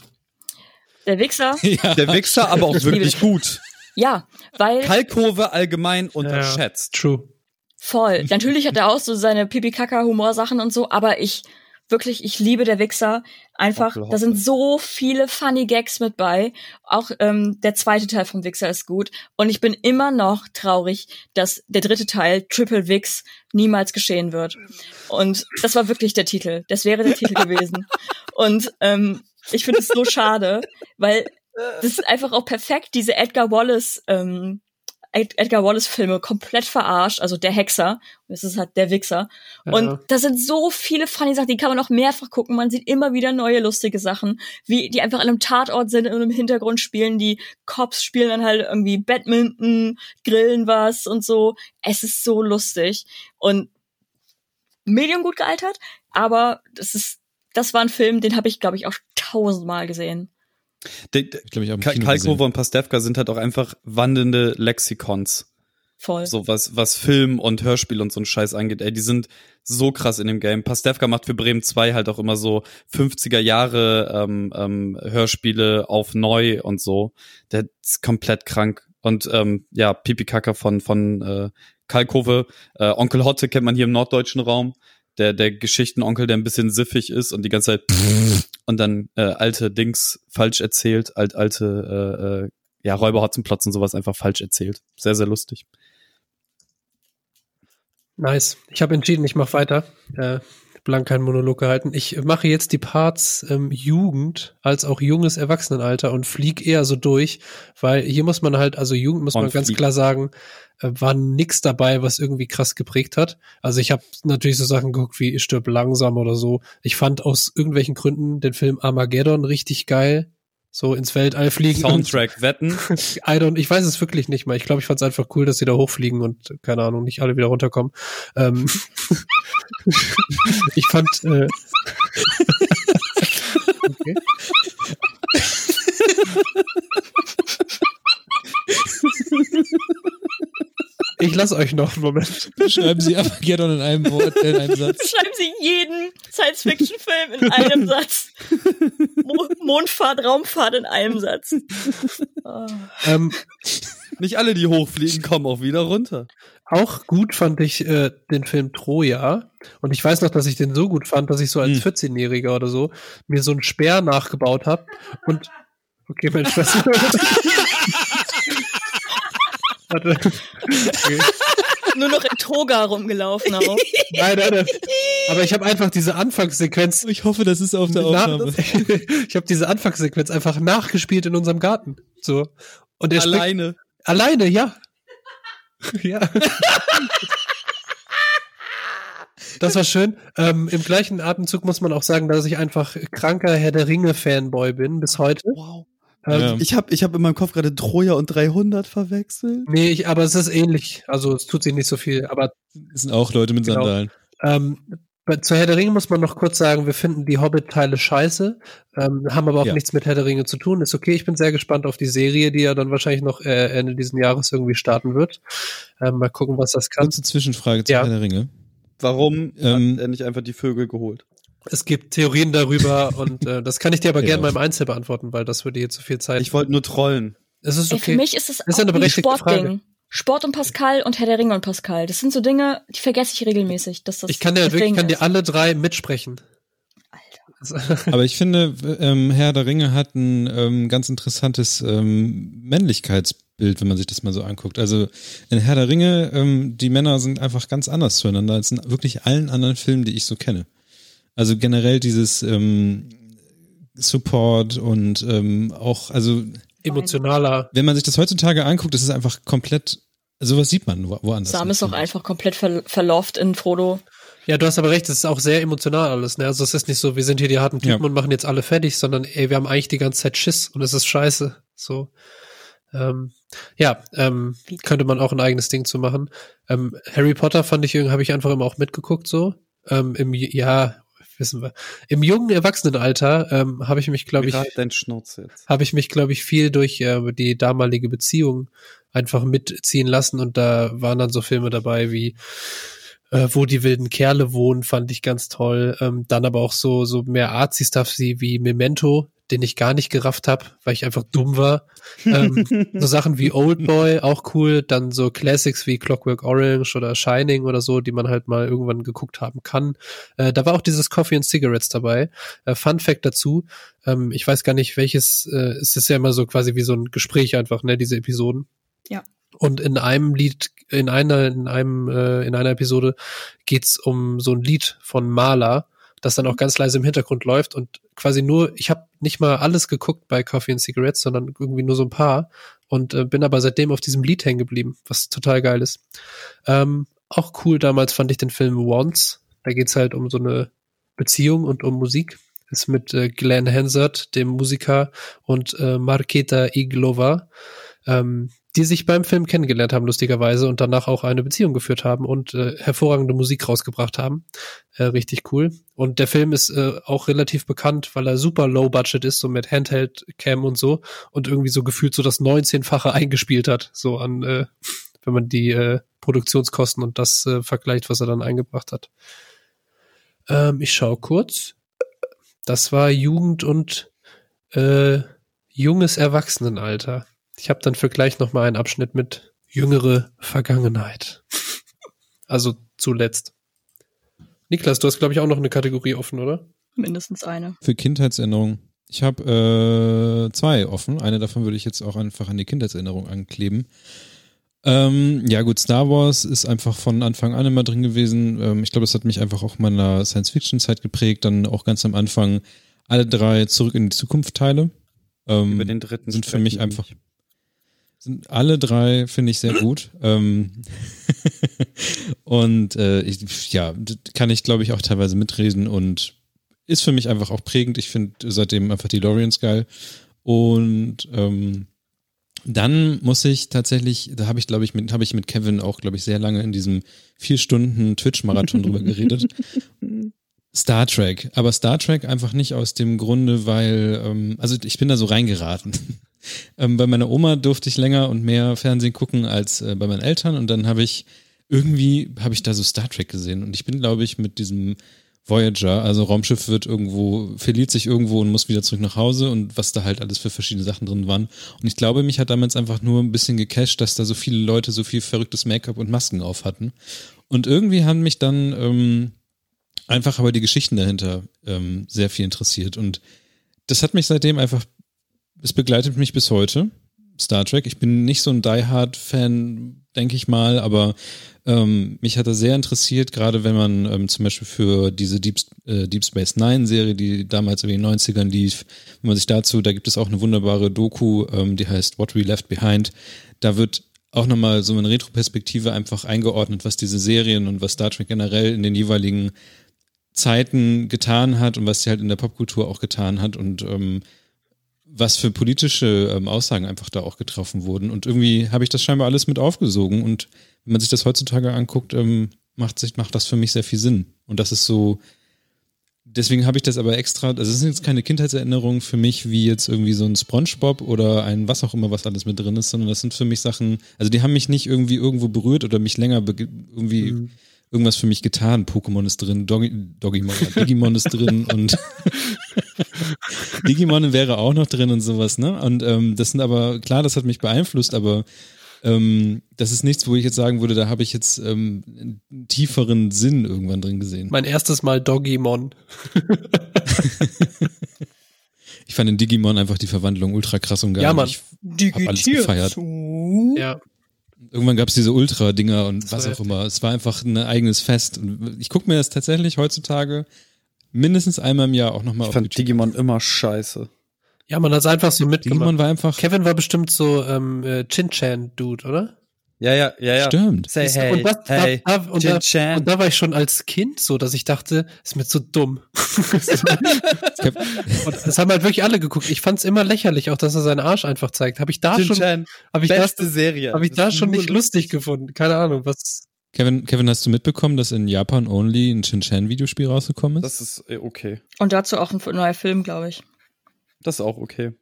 Der Wichser, ja. Der Wichser aber auch wirklich gut. ja, weil Kalkkurve allgemein unterschätzt. True. voll. Natürlich hat er auch so seine Pipi-Kaka-Humorsachen und so, aber ich, wirklich, ich liebe der Wichser. Einfach, da sind so viele funny Gags mit bei. Auch ähm, der zweite Teil vom Wichser ist gut. Und ich bin immer noch traurig, dass der dritte Teil, Triple Wix, niemals geschehen wird. Und das war wirklich der Titel. Das wäre der Titel gewesen. Und ähm, ich finde es so schade, weil das ist einfach auch perfekt, diese Edgar Wallace, ähm, Edgar Wallace Filme komplett verarscht, also der Hexer, und es ist halt der Wichser. Ja. Und da sind so viele funny Sachen, die kann man auch mehrfach gucken. Man sieht immer wieder neue lustige Sachen, wie die einfach an einem Tatort sind und im Hintergrund spielen. Die Cops spielen dann halt irgendwie Badminton, grillen was und so. Es ist so lustig und medium gut gealtert, aber das ist, das war ein Film, den habe ich, glaube ich, auch tausendmal gesehen. Der, der, Ich glaube, ich habe Ka- Kalkkurve und Pastewka sind halt auch einfach wandelnde Lexikons. Voll. So was, was Film und Hörspiel und so ein Scheiß angeht. Ey, die sind so krass in dem Game. Pastewka macht für Bremen 2 halt auch immer so 50er Jahre ähm, ähm, Hörspiele auf neu und so. Der ist komplett krank. Und ähm, ja, Pipi Kacker von, von äh, Kalkove. Äh, Onkel Hotte kennt man hier im norddeutschen Raum. Der, der Geschichtenonkel, der ein bisschen siffig ist und die ganze Zeit und dann äh, alte Dings falsch erzählt, alt, alte äh, äh, ja, Räuberhotzenplotz und sowas einfach falsch erzählt. Sehr, sehr lustig. Nice. Ich habe entschieden, ich mache weiter. Äh, blank keinen Monolog gehalten. Ich mache jetzt die Parts ähm, Jugend als auch junges Erwachsenenalter und flieg eher so durch, weil hier muss man halt, also Jugend muss Und man ganz flieg. klar sagen, äh, war nix dabei, was irgendwie krass geprägt hat. Also ich habe natürlich so Sachen geguckt wie Ich stirb langsam oder so. Ich fand aus irgendwelchen Gründen den Film Armageddon richtig geil. So ins Weltall fliegen. und- Soundtrack wetten. I don't, ich weiß es wirklich nicht mal. Ich glaube, ich fand es einfach cool, dass sie da hochfliegen und keine Ahnung, nicht alle wieder runterkommen. Ähm, ich fand äh, okay. Ich lasse euch noch einen Moment. Schreiben Sie Armageddon in einem Wort, in einem Satz. Schreiben Sie jeden Science-Fiction-Film in einem Satz. Mo Mondfahrt, Raumfahrt in einem Satz. Ah. Ähm, Nicht alle, die hochfliegen, kommen auch wieder runter. auch gut fand ich äh, den Film Troja. Und ich weiß noch, dass ich den so gut fand, dass ich so als Hm. 14-Jähriger oder so mir so einen Speer nachgebaut habe. Und okay, Mensch, was? Warte. Okay. Nur noch in Toga rumgelaufen auch. Nein, nein, nein. Aber ich habe einfach diese Anfangssequenz. Ich hoffe, das ist auf der Na, Aufnahme. ich habe diese Anfangssequenz einfach nachgespielt in unserem Garten. So. Und er springt- Alleine. Alleine, ja. ja. Das war schön. Ähm, Im gleichen Atemzug muss man auch sagen, dass ich einfach kranker Herr der Ringe-Fanboy bin bis heute. Wow. Ähm, Ja. Ich habe ich hab in meinem Kopf gerade Troja und 300 verwechselt. Nee, ich, aber es ist ähnlich. Also es tut sich nicht so viel. Aber Das sind auch Leute mit Genau. Sandalen. ähm, zu Herr der Ringe muss man noch kurz sagen, wir finden die Hobbit-Teile scheiße, ähm, haben aber auch Ja. nichts mit Herr der Ringe zu tun. Ist okay, ich bin sehr gespannt auf die Serie, die ja dann wahrscheinlich noch äh, Ende diesen Jahres irgendwie starten wird. Ähm, mal gucken, was das kann. Kurze Zwischenfrage zu Ja. Herr der Ringe. Warum Ähm, hat er nicht einfach die Vögel geholt? Es gibt Theorien darüber und äh, das kann ich dir aber Ja. gerne mal im Einzel beantworten, weil das würde hier zu viel Zeit. Ich wollte nur trollen. es ist Ey, für okay. mich ist es ist auch eine ein Sportding. Sport und Pascal und Herr der Ringe und Pascal. Das sind so Dinge, die vergesse ich regelmäßig. Dass das Ich kann dir das wirklich, ich kann dir alle drei mitsprechen. Alter. Aber ich finde, ähm, Herr der Ringe hat ein ähm, ganz interessantes ähm, Männlichkeitsbild, wenn man sich das mal so anguckt. Also in Herr der Ringe, ähm, die Männer sind einfach ganz anders zueinander als in wirklich allen anderen Filmen, die ich so kenne. Also generell dieses ähm, Support und ähm, auch, also Emotionaler. wenn man sich das heutzutage anguckt, das ist einfach komplett, sowas sieht man wo- woanders. Sam ist auch einfach komplett ver verlauft in Frodo. Ja, du hast aber recht, es ist auch sehr emotional alles, ne? Also es ist nicht so, wir sind hier die harten Typen Ja. und machen jetzt alle fertig, sondern ey, wir haben eigentlich die ganze Zeit Schiss und es ist scheiße. So. Ähm, ja, ähm, könnte man auch ein eigenes Ding zu machen. Ähm, Harry Potter fand ich irgendwie, habe ich einfach immer auch mitgeguckt so. Ähm, Im ja, wissen wir. Im jungen Erwachsenenalter ähm, habe ich mich, glaube ich, jetzt. habe ich mich, glaube ich, viel durch äh, die damalige Beziehung einfach mitziehen lassen und da waren dann so Filme dabei wie äh, wo die wilden Kerle wohnen, fand ich ganz toll. Ähm, dann aber auch so so mehr Arzi-Stuff wie, wie Memento, den ich gar nicht gerafft habe, weil ich einfach dumm war. ähm, so Sachen wie Oldboy, auch cool. Dann so Classics wie Clockwork Orange oder Shining oder so, die man halt mal irgendwann geguckt haben kann. Äh, da war auch dieses Coffee and Cigarettes dabei. Äh, Fun Fact dazu, ähm, ich weiß gar nicht, welches, äh, es ist ja immer so quasi wie so ein Gespräch einfach, ne, diese Episoden. Ja. Und in einem Lied, in einer, in einem, äh, in einer Episode geht's um so ein Lied von Maler, das dann auch ganz leise im Hintergrund läuft und quasi nur, ich habe nicht mal alles geguckt bei Coffee and Cigarettes, sondern irgendwie nur so ein paar und äh, bin aber seitdem auf diesem Lied hängen geblieben, was total geil ist. Ähm, auch cool damals fand ich den Film Once. Da geht's halt um so eine Beziehung und um Musik. Ist mit äh, Glenn Hansard, dem Musiker, und äh, Marketa Iglova, ähm, die sich beim Film kennengelernt haben, lustigerweise, und danach auch eine Beziehung geführt haben und äh, hervorragende Musik rausgebracht haben. Äh, richtig cool. Und der Film ist äh, auch relativ bekannt, weil er super low budget ist, so mit Handheld-Cam und so, und irgendwie so gefühlt so das 19-fache eingespielt hat, so an, äh, wenn man die äh, Produktionskosten und das äh, vergleicht, was er dann eingebracht hat. Ähm, ich schaue kurz. Das war Jugend und äh, junges Erwachsenenalter. Ich habe dann für gleich noch mal einen Abschnitt mit jüngere Vergangenheit. Also zuletzt. Niklas, du hast glaube ich auch noch eine Kategorie offen, oder? Mindestens eine. Für Kindheitserinnerungen. Ich habe äh, zwei offen. Eine davon würde ich jetzt auch einfach an die Kindheitserinnerung ankleben. Ähm, ja gut, Star Wars ist einfach von Anfang an immer drin gewesen. Ähm, ich glaube, das hat mich einfach auch meiner Science-Fiction-Zeit geprägt. Dann auch ganz am Anfang alle drei Zurück in die Zukunft-Teile. Ähm, Über den dritten sind für mich einfach nicht. Sind alle drei finde ich sehr gut. ähm, und äh, ich, ja, kann ich glaube ich auch teilweise mitreden und ist für mich einfach auch prägend. Ich finde seitdem einfach die Lorians geil. Und ähm, dann muss ich tatsächlich, da habe ich glaube ich mit habe ich mit Kevin auch glaube ich sehr lange in diesem vier Stunden Twitch Marathon drüber geredet. Star Trek, aber Star Trek einfach nicht aus dem Grunde, weil ähm, also ich bin da so reingeraten. Ähm, bei meiner Oma durfte ich länger und mehr Fernsehen gucken als äh, bei meinen Eltern und dann habe ich irgendwie habe ich da so Star Trek gesehen und ich bin glaube ich mit diesem Voyager, also Raumschiff wird irgendwo, verliert sich irgendwo und muss wieder zurück nach Hause und was da halt alles für verschiedene Sachen drin waren. Und ich glaube, mich hat damals einfach nur ein bisschen gecasht, dass da so viele Leute so viel verrücktes Make-up und Masken auf hatten. Und irgendwie haben mich dann ähm, einfach aber die Geschichten dahinter ähm, sehr viel interessiert. Und das hat mich seitdem einfach, es begleitet mich bis heute. Star Trek. Ich bin nicht so ein Die Hard Fan, denke ich mal, aber ähm, mich hat er sehr interessiert, gerade wenn man ähm, zum Beispiel für diese Deep, äh, Deep Space Nine Serie, die damals in den 90ern lief, wenn man sich dazu, da gibt es auch eine wunderbare Doku, ähm, die heißt What We Left Behind. Da wird auch nochmal so eine Retroperspektive einfach eingeordnet, was diese Serien und was Star Trek generell in den jeweiligen Zeiten getan hat und was sie halt in der Popkultur auch getan hat und ähm, was für politische ähm, Aussagen einfach da auch getroffen wurden. Und irgendwie habe ich das scheinbar alles mit aufgesogen. Und wenn man sich das heutzutage anguckt, ähm, macht, sich, macht das für mich sehr viel Sinn. Und das ist so, deswegen habe ich das aber extra, also es sind jetzt keine Kindheitserinnerungen für mich wie jetzt irgendwie so ein Spongebob oder ein was auch immer, was alles mit drin ist, sondern das sind für mich Sachen, also die haben mich nicht irgendwie irgendwo berührt oder mich länger irgendwie Mhm. irgendwas für mich getan. Pokémon ist drin, Doggy, Doggymon, Digimon ist drin und Digimon wäre auch noch drin und sowas, ne? Und ähm, das sind aber, klar, das hat mich beeinflusst, aber ähm, das ist nichts, wo ich jetzt sagen würde, da habe ich jetzt ähm, einen tieferen Sinn irgendwann drin gesehen. Mein erstes Mal Doggymon. Ich fand in Digimon einfach die Verwandlung ultra krass und geil. Ja, Mann. Ich hab alles gefeiert. Ja. Irgendwann gab's diese Ultra-Dinger und Das was auch immer. Es war einfach ein eigenes Fest. Und ich gucke mir das tatsächlich heutzutage mindestens einmal im Jahr auch nochmal Ich auf fand YouTube. Digimon immer scheiße. Ja, man hat einfach so mitgemacht. Digimon war einfach. Kevin war bestimmt so ähm, äh, Chin-Chan-Dude, oder? Ja, ja, ja, ja. Stimmt. Say hey, und, das, hey, da, da, und, da, und da war ich schon als Kind so, dass ich dachte, ist mir zu dumm. und das haben halt wirklich alle geguckt. Ich fand's immer lächerlich, auch dass er seinen Arsch einfach zeigt. Habe ich da schon, Jin-Chan, habe ich da, hab ich da schon nicht lustig gefunden. Keine Ahnung, was. Kevin, Kevin, hast du mitbekommen, dass in Japan only ein Shin-Chan-Videospiel rausgekommen ist? Das ist äh, okay. Und dazu auch ein neuer Film, glaube ich. Das ist auch okay.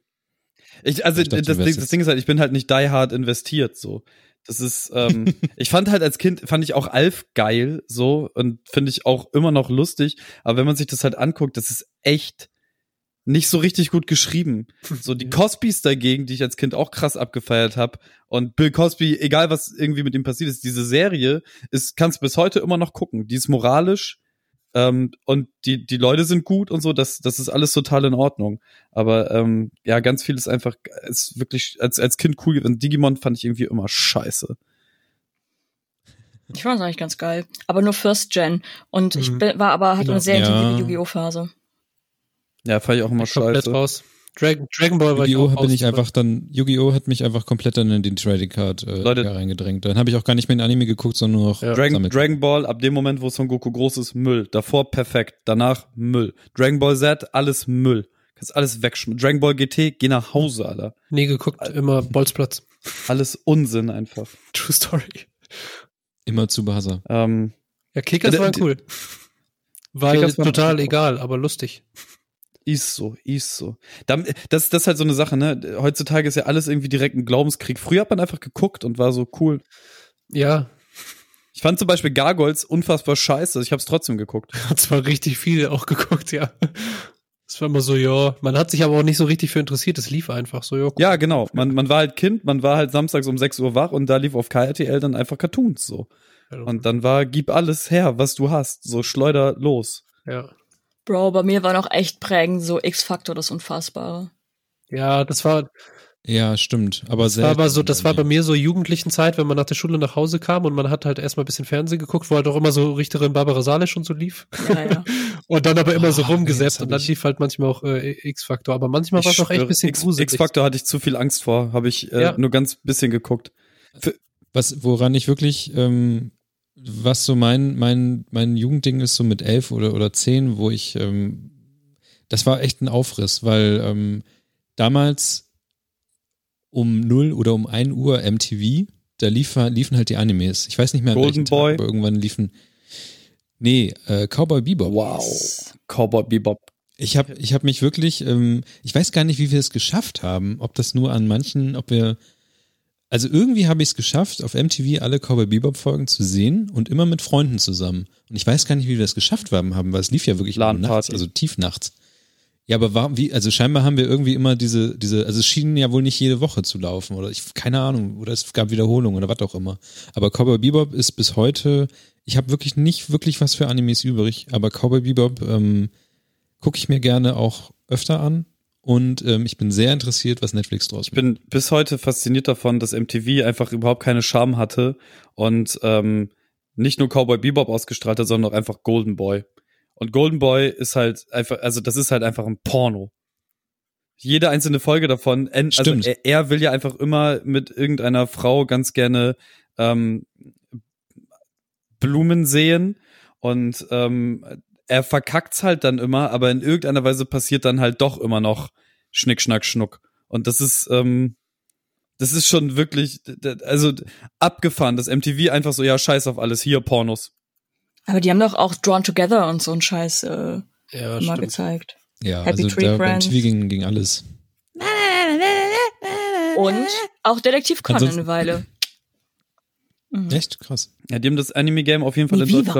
Ich, also Ich dachte, das, Ding, das Ding ist halt, ich bin halt nicht die hard investiert so. Das ist, ähm, ich fand halt als Kind, fand ich auch Alf geil so und finde ich auch immer noch lustig. Aber wenn man sich das halt anguckt, das ist echt nicht so richtig gut geschrieben. So die Cosbys dagegen, die ich als Kind auch krass abgefeiert habe. Und Bill Cosby, egal was irgendwie mit ihm passiert ist, diese Serie ist, kannst du bis heute immer noch gucken. Die ist moralisch ähm, und die, die Leute sind gut und so, das, das ist alles total in Ordnung. Aber ähm, ja, ganz viel ist einfach, ist wirklich als, als Kind cool gewesen. Digimon fand ich irgendwie immer scheiße. Ich fand es eigentlich ganz geil. Aber nur First Gen. Und ich Mhm. bin, war aber, hatte Genau. eine sehr Ja. intensive Yu-Gi-Oh! Phase. Ja, fand ich auch immer komplett scheiße. raus. Dragon, Dragon Ball war ich Yu-Gi-Oh! bin ich raus. einfach dann, Yu-Gi-Oh! hat mich einfach komplett dann in den Trading Card äh, Leute- reingedrängt. Dann habe ich auch gar nicht mehr in Anime geguckt, sondern nur noch Ja. Dragon, Dragon Ball, ab dem Moment, wo Son Goku groß ist, Müll. Davor perfekt. Danach Müll. Dragon Ball Z, alles Müll. Kannst alles wegschmeißen. Dragon Ball GT, geh nach Hause, Alter. Nie geguckt, immer Bolzplatz. Alles Unsinn einfach. True Story. immer zu Basa. Ähm, Ja, Kickers Äh, waren cool. War total egal, aber lustig. Ist so, ist so. Dann- Das, das ist halt so eine Sache, ne? Heutzutage ist ja alles irgendwie direkt ein Glaubenskrieg. Früher hat man einfach geguckt und war so cool. Ja, Ich fand zum Beispiel Gargoyles unfassbar scheiße. Ich hab's trotzdem geguckt. hat zwar richtig viel auch geguckt, ja. Es war immer so, ja. Man hat sich aber auch nicht so richtig für interessiert. Es lief einfach so, ja. cool. Ja, genau. Man, man war halt Kind, man war halt samstags um 6 Uhr wach und da lief auf KRTL dann einfach Cartoons so. Und dann war, gib alles her, was du hast. So schleuder los. ja. Bro, bei mir war noch echt prägend so X-Faktor, das Unfassbare. Ja, das war, Ja, stimmt. Aber das war aber so, das war bei mir so jugendlichen Zeit, wenn man nach der Schule nach Hause kam und man hat halt erstmal ein bisschen Fernsehen geguckt, wo halt auch immer so Richterin Barbara Salisch und so lief. Ja, ja. Und dann aber immer so Ah, nee, rumgesetzt und dann lief halt manchmal auch äh, X-Faktor. Aber manchmal war es auch echt ein bisschen X- gruselig. X-Faktor hatte ich zu viel Angst vor. Habe ich äh, Ja. nur ganz bisschen geguckt. Was, woran ich wirklich, ähm, was so mein, mein, mein Jugendding ist, so mit elf oder, oder zehn, wo ich, ähm, das war echt ein Aufriss, weil ähm, damals um 0 oder um 1 Uhr MTV, da lief, liefen halt die Animes. Ich weiß nicht mehr, an Golden Tag, Boy? aber irgendwann liefen. Nee, äh, Cowboy Bebop. Wow. Cowboy Bebop. Ich habe ich hab mich wirklich, ähm, ich weiß gar nicht, wie wir es geschafft haben, ob das nur an manchen, ob wir, also irgendwie habe ich es geschafft, auf MTV alle Cowboy Bebop Folgen zu sehen und immer mit Freunden zusammen. Und ich weiß gar nicht, wie wir das geschafft haben, haben, weil es lief ja wirklich nachts, also tief nachts. Ja, aber war, wie, also scheinbar haben wir irgendwie immer diese, diese, also es schien ja wohl nicht jede Woche zu laufen oder ich, keine Ahnung, oder es gab Wiederholungen oder was auch immer. Aber Cowboy Bebop ist bis heute, ich habe wirklich nicht wirklich was für Animes übrig, aber Cowboy Bebop ähm, gucke ich mir gerne auch öfter an und ähm, ich bin sehr interessiert, was Netflix draus Ich bin bis heute fasziniert davon, dass MTV einfach überhaupt keine Charme hatte und ähm, nicht nur Cowboy Bebop ausgestrahlt hat, sondern auch einfach Golden Boy. Und Golden Boy ist halt einfach, also das ist halt einfach ein Porno. Jede einzelne Folge davon, also er, er will ja einfach immer mit irgendeiner Frau ganz gerne ähm, Blumen sehen und ähm, er verkackt's halt dann immer, aber in irgendeiner Weise passiert dann halt doch immer noch Schnick, Schnack, Schnuck. Und das ist, ähm, das ist schon wirklich, also abgefahren, dass MTV einfach so, ja, scheiß auf alles, hier Pornos. Aber die haben doch auch Drawn Together und so einen Scheiß äh, ja, immer stimmt. gezeigt. Ja, Happy also Tree da, Friends. TV ging, ging alles. Und auch Detektiv Conan Ansonsten- eine Weile. Mhm. Echt krass. Ja, die haben das Anime-Game auf jeden Fall Wie in Viva.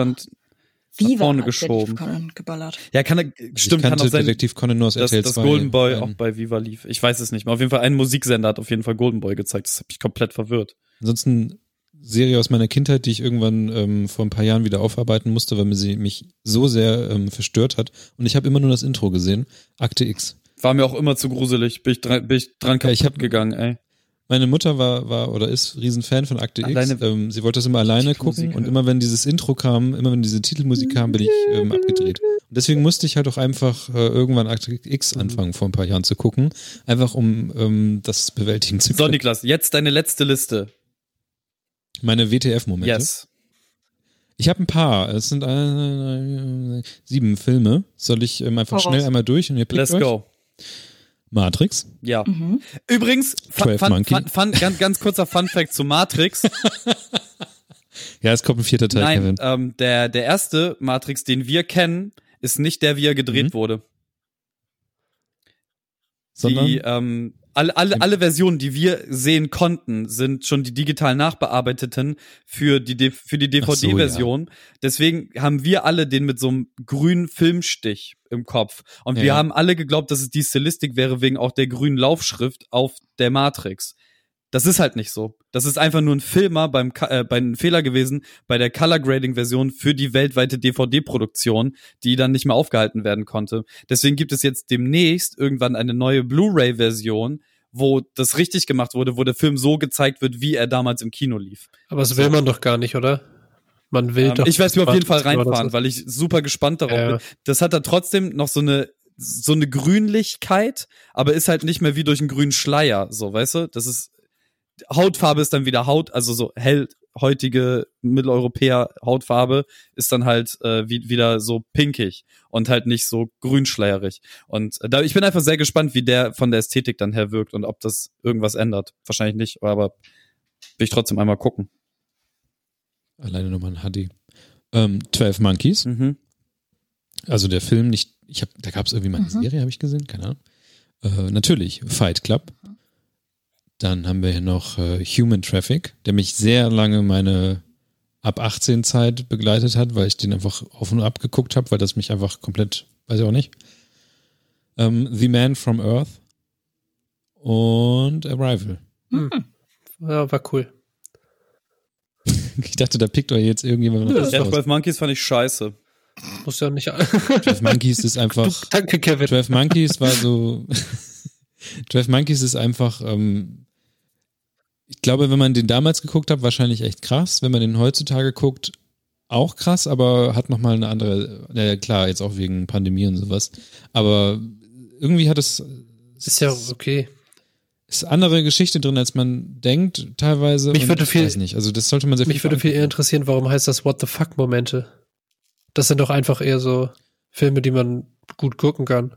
Deutschland Viva vorne hat geschoben. Conan geballert. Ja, kann er, Ich stimmt, kann auch sein, Detektiv Conan nur aus dass RTL das 2. Golden Boy Ähm, auch bei Viva lief. Ich weiß es nicht mehr. Auf jeden Fall ein Musiksender hat auf jeden Fall Golden Boy gezeigt. Das hat mich komplett verwirrt. Ansonsten Serie aus meiner Kindheit, die ich irgendwann ähm, vor ein paar Jahren wieder aufarbeiten musste, weil mir sie mich so sehr ähm, verstört hat. Und ich habe immer nur das Intro gesehen. Akte X. War mir auch immer zu gruselig. Bin ich dran, bin ich dran Ja, kaputt ich hab- gegangen, ey. Meine Mutter war, war oder ist Riesenfan von Akte Alleine- X. Ähm, sie wollte das immer alleine gucken und immer wenn dieses Intro kam, immer wenn diese Titelmusik kam, bin ich ähm, abgedreht. Und deswegen musste ich halt auch einfach äh, irgendwann Akte X Mhm. anfangen, vor ein paar Jahren zu gucken. Einfach um ähm, das bewältigen zu So, können. Niklas, jetzt deine letzte Liste. Meine WTF-Momente. Yes. Ich habe ein paar. Es sind äh, sieben Filme. Soll ich ähm, einfach Voraus. schnell einmal durch und ihr pickt Let's euch? go. Matrix. Ja. Mhm. Übrigens, fun, 12 fun, Monkey. fun, fun, ganz, ganz kurzer Fun Fact zu Matrix. Ja, es kommt ein vierter Teil, Nein, Kevin. ähm, der, der erste Matrix, den wir kennen, ist nicht der, wie er gedreht Mhm. wurde. Sondern die, ähm, alle, alle, alle Versionen, die wir sehen konnten, sind schon die digital nachbearbeiteten für die, für die Ach so, DVD-Version. Deswegen haben wir alle den mit so einem grünen Filmstich im Kopf. Und Ja, wir ja. haben alle geglaubt, dass es die Stilistik wäre wegen auch der grünen Laufschrift auf der Matrix. Das ist halt nicht so. Das ist einfach nur ein Filmer beim äh, bei einem Fehler gewesen bei der Color Grading Version für die weltweite DVD Produktion, die dann nicht mehr aufgehalten werden konnte. Deswegen gibt es jetzt demnächst irgendwann eine neue Blu-ray Version, wo das richtig gemacht wurde, wo der Film so gezeigt wird, wie er damals im Kino lief. Aber das will man doch gar nicht, oder? Man will Ähm, doch. ich werde mir auf jeden Fall reinfahren, weil ich super gespannt darauf Ja. bin. Das hat da trotzdem noch so eine so eine Grünlichkeit, aber ist halt nicht mehr wie durch einen grünen Schleier, so, weißt du? Das ist Hautfarbe ist dann wieder Haut, also so hellhäutige Mitteleuropäer Hautfarbe ist dann halt äh, wie, wieder so pinkig und halt nicht so grünschleierig. Und äh, da, ich bin einfach sehr gespannt, wie der von der Ästhetik dann her wirkt und ob das irgendwas ändert. Wahrscheinlich nicht, aber will ich trotzdem einmal gucken. alleine nochmal ein HD. Ähm, 12 Monkeys. Mhm. Also der Film nicht, ich habe, da gab es irgendwie mal eine Mhm. Serie, habe ich gesehen, keine Ahnung. Äh, natürlich, Fight Club. Dann haben wir hier noch äh, Human Traffic, der mich sehr lange meine ab 18 Zeit begleitet hat, weil ich den einfach auf und ab geguckt habe, weil das mich einfach komplett, weiß ich auch nicht. Ähm, The Man from Earth und Arrival. Ja, war cool. Ich dachte, da pickt euch jetzt irgendjemand noch Ja, Ja, raus. 12 Monkeys fand ich scheiße. Muss ja nicht. 12 Monkeys ist einfach Danke, Kevin. 12 Monkeys war so. 12 Monkeys ist einfach. Ähm, ich glaube, wenn man den damals geguckt hat, wahrscheinlich echt krass. Wenn man den heutzutage guckt, auch krass, aber hat nochmal eine andere. Naja, klar, jetzt auch wegen Pandemie und sowas. Aber irgendwie hat es. Ist ja okay. Ist andere Geschichte drin, als man denkt, teilweise. Mich würde ich viel- weiß nicht. Also, das sollte man sehr Mich würde viel eher interessieren, warum heißt das What the fuck Momente? Das sind doch einfach eher so Filme, die man gut gucken kann.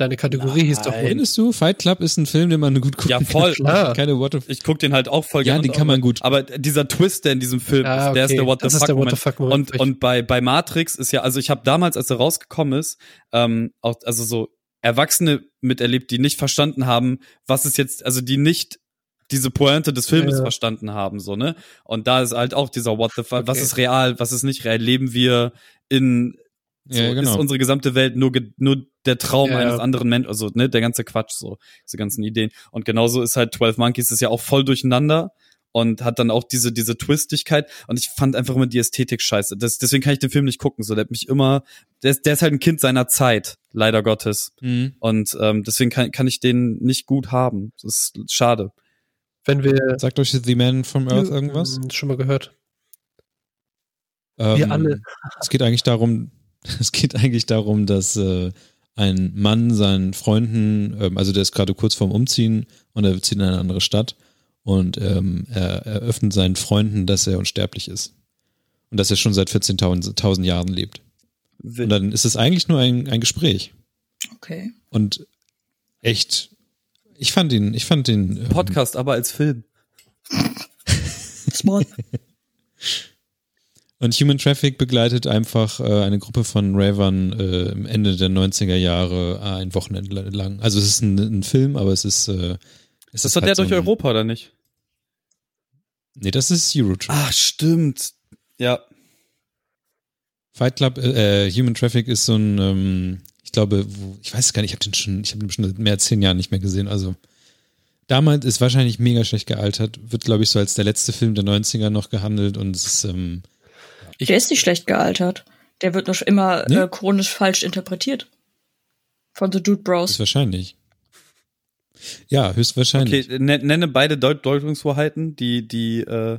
Deine Kategorie hieß doch Findest du, Fight Club ist ein Film, den man gut gucken Ja, kann. voll. Klar. Keine What the Ich guck den halt auch voll Ja, gerne. den kann man gut. Aber dieser Twist, der in diesem Film Ah, ist, der ist okay. der What the Das ist fuck der What the fuck Moment. Und, und bei, bei Matrix ist ja, also ich habe damals, als er rausgekommen ist, ähm, auch, also so Erwachsene miterlebt, die nicht verstanden haben, was ist jetzt, also die nicht diese Pointe des Filmes Ja. verstanden haben, so, ne? Und da ist halt auch dieser What the fuck, was Okay. ist real, was ist nicht real, leben wir in, so, Ja, genau. ist unsere gesamte Welt nur, ge- nur der Traum Ja, eines ja. anderen Menschen, also, ne, der ganze Quatsch, so, diese ganzen Ideen. Und genauso ist halt 12 Monkeys ist ja auch voll durcheinander und hat dann auch diese, diese Twistigkeit. Und ich fand einfach immer die Ästhetik scheiße. Das, deswegen kann ich den Film nicht gucken. So, der hat mich immer, der ist, der ist halt ein Kind seiner Zeit, leider Gottes. Mhm. Und ähm, deswegen kann, kann ich den nicht gut haben. Das ist schade. Wenn wir Sagt euch The Man from Earth irgendwas? Schon mal gehört. Ähm, Wir alle. Es geht eigentlich darum, es geht eigentlich darum, dass äh, ein Mann seinen Freunden, ähm, also der ist gerade kurz vorm Umziehen und er zieht in eine andere Stadt und ähm, er eröffnet seinen Freunden, dass er unsterblich ist. Und dass er schon seit 14.000 Jahren lebt. Und dann ist es eigentlich nur ein, ein Gespräch. Okay. Und echt, ich fand ihn, ich fand den ähm, Podcast, aber als Film. Smart. Und Human Traffic begleitet einfach äh, eine Gruppe von Ravern äh, Ende der 90er Jahre äh, ein Wochenende lang. Also es ist ein, ein Film, aber es ist. Äh, es Das ist der halt so durch Europa, oder nicht? Nee, das ist Eurotrip. Ach, stimmt. Ja. Fight Club, äh, Human Traffic ist so ein, ähm, ich glaube, wo, ich weiß es gar nicht, ich habe den schon, ich habe den schon seit mehr als zehn Jahren nicht mehr gesehen. Also damals ist wahrscheinlich mega schlecht gealtert, wird, glaube ich, so als der letzte Film der 90er noch gehandelt und es ist, ähm, Der ist nicht schlecht gealtert. Der wird noch immer Nee? äh, chronisch falsch interpretiert. Von The Dude Bros. höchstwahrscheinlich. Ja, höchstwahrscheinlich. Okay, ne- nenne beide Deut Deutungshoheiten, die, die, äh,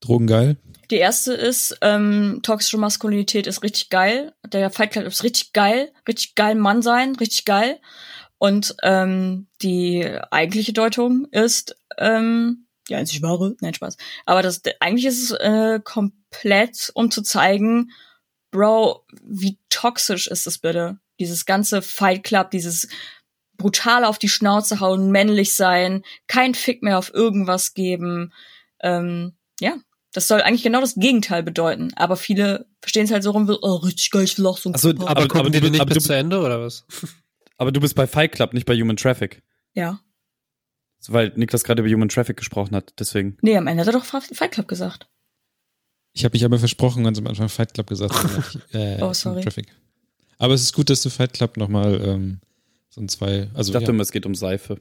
Drogengeil. Die erste ist, ähm, toxische Maskulinität ist richtig geil. Der Fight Club ist richtig geil. Richtig geil Mann sein, richtig geil. Und ähm, die eigentliche Deutung ist, ähm, die einzig wahre, nein, Spaß. Aber das eigentlich ist es äh, komplett, um zu zeigen, Bro, wie toxisch ist es bitte? Dieses ganze Fight Club, dieses brutal auf die Schnauze hauen, männlich sein, kein Fick mehr auf irgendwas geben. Ähm, ja, das soll eigentlich genau das Gegenteil bedeuten. Aber viele verstehen es halt so rum, wie, oh, richtig geil, ich will auch so ein Ach so, Papa. Aber, Aber- aber die du- nicht aber bis du- zu Ende oder was? aber du bist bei Fight Club, nicht bei Human Traffic. Ja. Weil Niklas gerade über Human Traffic gesprochen hat, deswegen. Nee, am Ende hat er doch Fight Club gesagt. Ich habe mich aber versprochen, ganz am Anfang Fight Club gesagt. äh, Oh, sorry. Traffic. Aber es ist gut, dass du Fight Club nochmal ähm, so ein zwei, also Ich dachte ja, immer, es geht um Seife.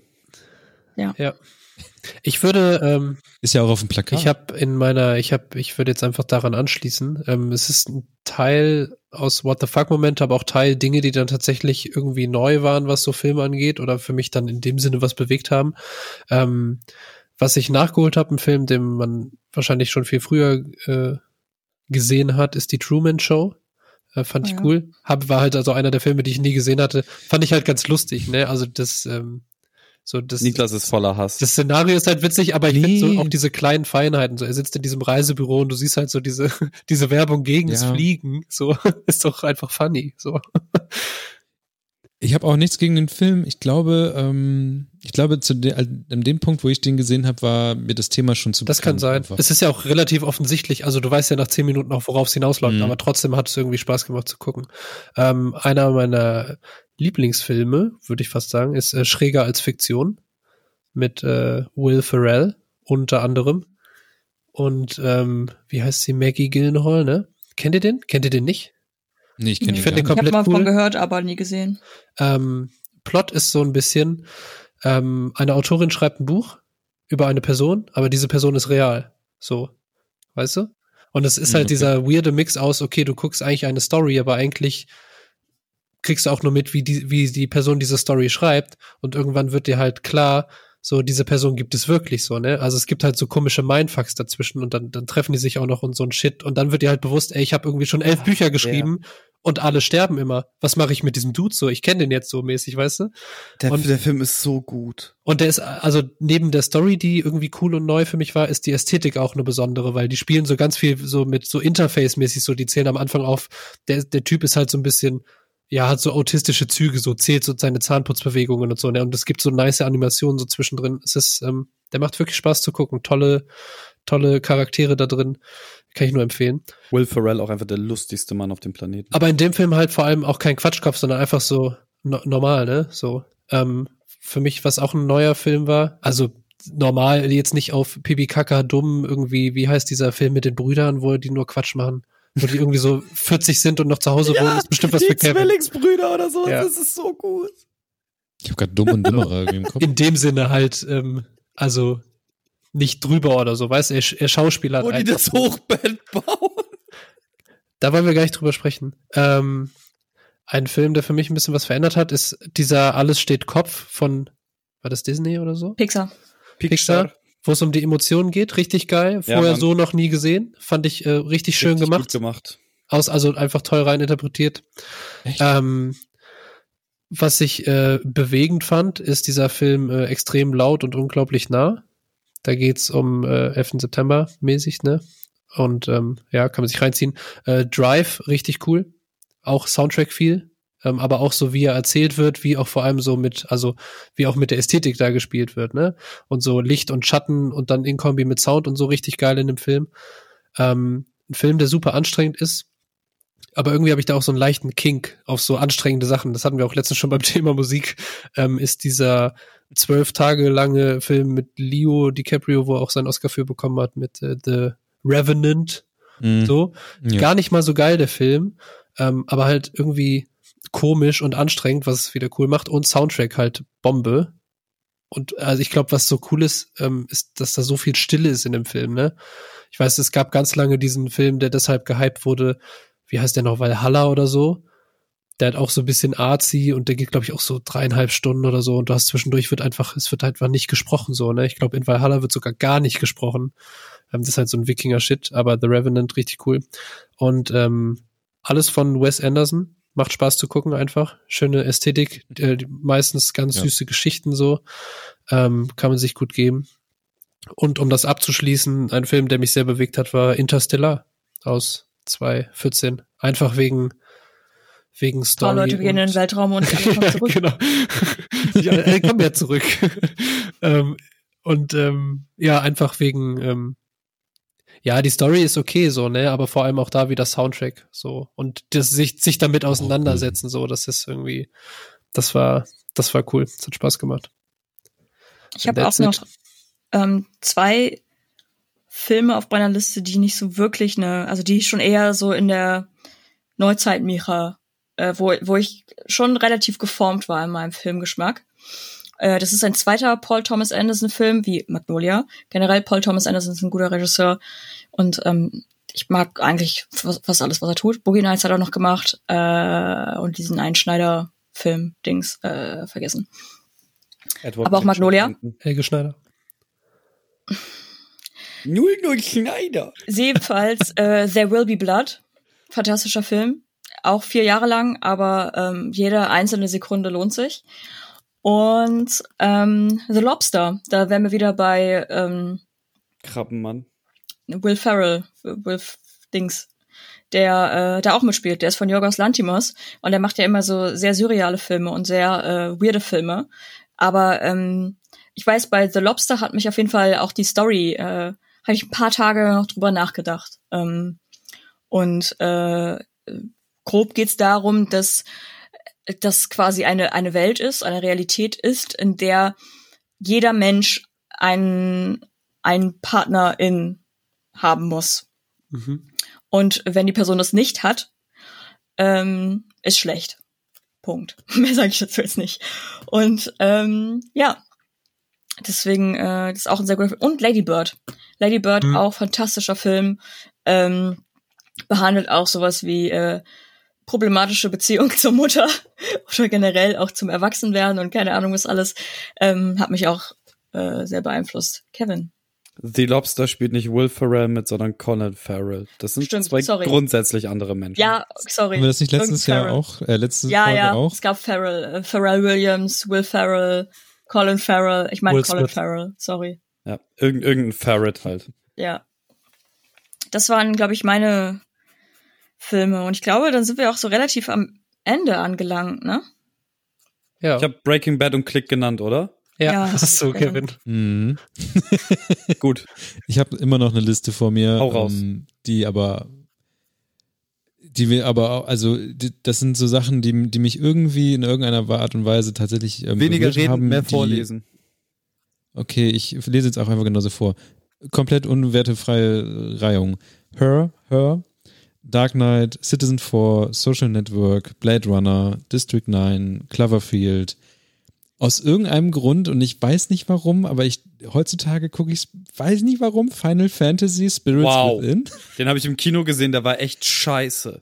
Ich würde, ähm, ist ja auch auf dem Plakat. ich habe in meiner, ich habe, ich würde jetzt einfach daran anschließen. Ähm, es ist ein Teil aus What the fuck Momente, aber auch Teil Dinge, die dann tatsächlich irgendwie neu waren, was so Filme angeht oder für mich dann in dem Sinne was bewegt haben. Ähm, was ich nachgeholt habe, ein Film, den man wahrscheinlich schon viel früher äh, gesehen hat, ist die Truman Show. Äh, fand Ah, ich ja. cool. Hab, war halt also einer der Filme, die ich nie gesehen hatte. Fand ich halt ganz lustig, ne? Also das, ähm, so das. Niklas ist voller Hass. Das Szenario ist halt witzig, aber ich Nee. finde so auch diese kleinen Feinheiten. So, er sitzt in diesem Reisebüro und du siehst halt so diese, diese Werbung gegen das Ja. Fliegen. So, ist doch einfach funny. So. Ich habe auch nichts gegen den Film. Ich glaube, ähm, ich glaube, zu de, an dem Punkt, wo ich den gesehen habe, war mir das Thema schon zu Das kann sein. einfach. Es ist ja auch relativ offensichtlich. Also du weißt ja nach zehn Minuten auch, worauf es hinausläuft, Mhm. aber trotzdem hat es irgendwie Spaß gemacht zu gucken. Ähm, einer meiner Lieblingsfilme, würde ich fast sagen, ist äh, Schräger als Fiktion mit äh, Will Ferrell unter anderem. Und ähm, wie heißt sie? Maggie Gyllenhaal, ne? Kennt ihr den? Kennt ihr den nicht? nee, ich kenne den Ich den Ich nicht. habe komplett mal cool. von gehört, aber nie gesehen. Ähm, Plot ist so ein bisschen, ähm, eine Autorin schreibt ein Buch über eine Person, aber diese Person ist real. So. Weißt du? Und es ist halt okay. dieser weirde Mix aus, okay, du guckst eigentlich eine Story, aber eigentlich kriegst du auch nur mit, wie die, wie die Person diese Story schreibt. Und irgendwann wird dir halt klar, so diese Person gibt es wirklich so, ne? Also es gibt halt so komische Mindfucks dazwischen und dann, dann treffen die sich auch noch und so ein Shit. Und dann wird dir halt bewusst, ey, ich habe irgendwie schon elf Bücher geschrieben und alle sterben immer. Was mache ich mit diesem Dude so? Ich kenne den jetzt so mäßig, weißt du? Der, Und- der Film ist so gut. Und der ist, also neben der Story, die irgendwie cool und neu für mich war, ist die Ästhetik auch eine besondere, weil die spielen so ganz viel so mit so Interface-mäßig so, die zählen am Anfang auf, der, der Typ ist halt so ein bisschen, ja, hat so autistische Züge, so zählt so seine Zahnputzbewegungen und so, ne? Und es gibt so nice Animationen so zwischendrin. Es ist, ähm, der macht wirklich Spaß zu gucken. Tolle, tolle Charaktere da drin. Kann ich nur empfehlen. Will Ferrell auch einfach der lustigste Mann auf dem Planeten. Aber in dem Film halt vor allem auch kein Quatschkopf, sondern einfach so no normal, ne? So. Ähm, für mich, was auch ein neuer Film war, also normal, jetzt nicht auf Pipi Kaka dumm, irgendwie, wie heißt dieser Film mit den Brüdern, wo die nur Quatsch machen? Wo die irgendwie so 40 sind und noch zu Hause wohnen, ist bestimmt was die für Kevin. Zwillingsbrüder oder so, Ja. das ist so gut. Ich habe gerade dumm und dümmerer irgendwie im Kopf. In dem Sinne halt, ähm, also nicht drüber oder so, weißt du, er, er Schauspieler Wo die das Hochbett bauen. Da wollen wir gleich drüber sprechen. Ähm, ein Film, der für mich ein bisschen was verändert hat, ist dieser Alles steht Kopf von, war das Disney oder so? Pixar. Pixar, wo es um die Emotionen geht. Richtig geil. Ja, Vorher Mann. so noch nie gesehen. Fand ich äh, richtig schön Richtig gemacht. Gut gemacht. Aus, also einfach toll rein interpretiert. Echt? Ähm, was ich äh, bewegend fand, ist dieser Film äh, extrem laut und unglaublich nah. Da geht's um äh, 11. September mäßig, ne? Und ähm, ja, kann man sich reinziehen. Äh, Drive, richtig cool. Auch Soundtrack viel. Ähm, aber auch so, wie er erzählt wird, wie auch vor allem so mit, also wie auch mit der Ästhetik da gespielt wird, ne? Und so Licht und Schatten und dann in Kombi mit Sound und so richtig geil in dem Film. Ähm, ein Film, der super anstrengend ist, aber irgendwie habe ich da auch so einen leichten Kink auf so anstrengende Sachen. Das hatten wir auch letztens schon beim Thema Musik. Ähm, ist dieser zwölf Tage lange Film mit Leo DiCaprio, wo er auch seinen Oscar für bekommen hat, mit äh, The Revenant. Mhm. So. Ja. Gar nicht mal so geil, der Film. Ähm, aber halt irgendwie komisch und anstrengend, was es wieder cool macht. Und Soundtrack halt Bombe. Und also ich glaube, was so cool ist, ähm, ist, dass da so viel Stille ist in dem Film, ne? Ich weiß, es gab ganz lange diesen Film, der deshalb gehypt wurde. Wie heißt der noch? Valhalla oder so. Der hat auch so ein bisschen artsy und der geht, glaube ich, auch so dreieinhalb Stunden oder so. Und du hast zwischendurch wird einfach, es wird einfach nicht gesprochen so, ne? Ich glaube, in Valhalla wird sogar gar nicht gesprochen. Ähm, das ist halt so ein Wikinger-Shit, aber The Revenant richtig cool. Und ähm, alles von Wes Anderson. Macht Spaß zu gucken einfach. Schöne Ästhetik, äh, meistens ganz Ja. süße Geschichten so. Ähm, kann man sich gut geben. Und um das abzuschließen, ein Film, der mich sehr bewegt hat, war Interstellar aus 2014. Einfach wegen, wegen Ein paar Story. Leute gehen in den und- Weltraum und kommen zurück. genau. ja, er kommt ja zurück. ähm, und ähm, ja, einfach wegen, ähm, ja, die Story ist okay so, ne, aber vor allem auch da wieder Soundtrack so und das sich sich damit auseinandersetzen so, das ist irgendwie, das war, das war cool, das hat Spaß gemacht. Ich habe auch noch ähm, zwei Filme auf meiner Liste, die nicht so wirklich eine, also die schon eher so in der Neuzeit Micha, äh, wo, wo ich schon relativ geformt war in meinem Filmgeschmack. Äh, das ist ein zweiter Paul Thomas Anderson Film, wie Magnolia. Generell Paul Thomas Anderson ist ein guter Regisseur und ähm, ich mag eigentlich fast alles, was er tut. Boogie Nights hat er noch gemacht äh, und diesen Einschneider-Film-Dings äh, vergessen. Edward Aber auch Magnolia? Helge Schneider. Null null Schneider. Ebenfalls äh, There Will Be Blood. Fantastischer Film. Auch vier Jahre lang, aber ähm, jede einzelne Sekunde lohnt sich. Und ähm, The Lobster. Da wären wir wieder bei ähm, Krabbenmann. Will Ferrell, Will F- Dings, der äh, da auch mitspielt. Der ist von Yorgos Lantimos und der macht ja immer so sehr surreale Filme und sehr äh, weirde Filme. Aber ähm, ich weiß, bei The Lobster hat mich auf jeden Fall auch die Story, äh, habe ich ein paar Tage noch drüber nachgedacht. Ähm, und äh, grob geht's darum, dass das quasi eine, eine Welt ist, eine Realität ist, in der jeder Mensch einen, einen Partner in haben muss. Mhm. Und wenn die Person das nicht hat, ähm, ist schlecht. Punkt. Mehr sage ich dazu jetzt nicht. Und ähm, ja, deswegen äh, das ist auch ein sehr guter Film. Und Lady Bird. Lady Bird, Mhm. auch fantastischer Film. Ähm, behandelt auch sowas wie äh, problematische Beziehung zur Mutter oder generell auch zum Erwachsenwerden und keine Ahnung was alles. Ähm, hat mich auch äh, sehr beeinflusst. Kevin. The Lobster spielt nicht Will Ferrell mit, sondern Colin Farrell. Das sind Stimmt, zwei sorry. grundsätzlich andere Menschen. Ja, sorry. Haben wir das nicht letztes Jahr Farrell. auch? Äh, letztes Ja, Folge ja, auch? es gab Farrell, äh, Pharrell Williams, Will Ferrell, Colin Farrell, ich meine Colin Smith. Farrell, sorry. Ja, irgend, irgendein Ferret halt. Ja. Das waren, glaube ich, meine Filme. Und ich glaube, dann sind wir auch so relativ am Ende angelangt, ne? Ja, Ich habe Breaking Bad und Click genannt, oder? ja, Ja, das ist so, genau. Kevin. Mhm. Gut. Ich habe immer noch eine Liste vor mir, Hau raus. Ähm, die aber, die wir aber, auch, also die, das sind so Sachen, die, die mich irgendwie in irgendeiner Art und Weise tatsächlich ähm, Weniger reden, haben, mehr die, vorlesen. Okay, ich lese jetzt auch einfach genauso vor. Komplett unwertefreie Reihung. Her, Her, Dark Knight, Citizen 4, Social Network, Blade Runner, District 9, Cloverfield. Aus irgendeinem Grund, und ich weiß nicht warum, aber ich heutzutage gucke ich, weiß nicht warum, Final Fantasy Spirits Wow. Within. Den habe ich im Kino gesehen, der war echt scheiße.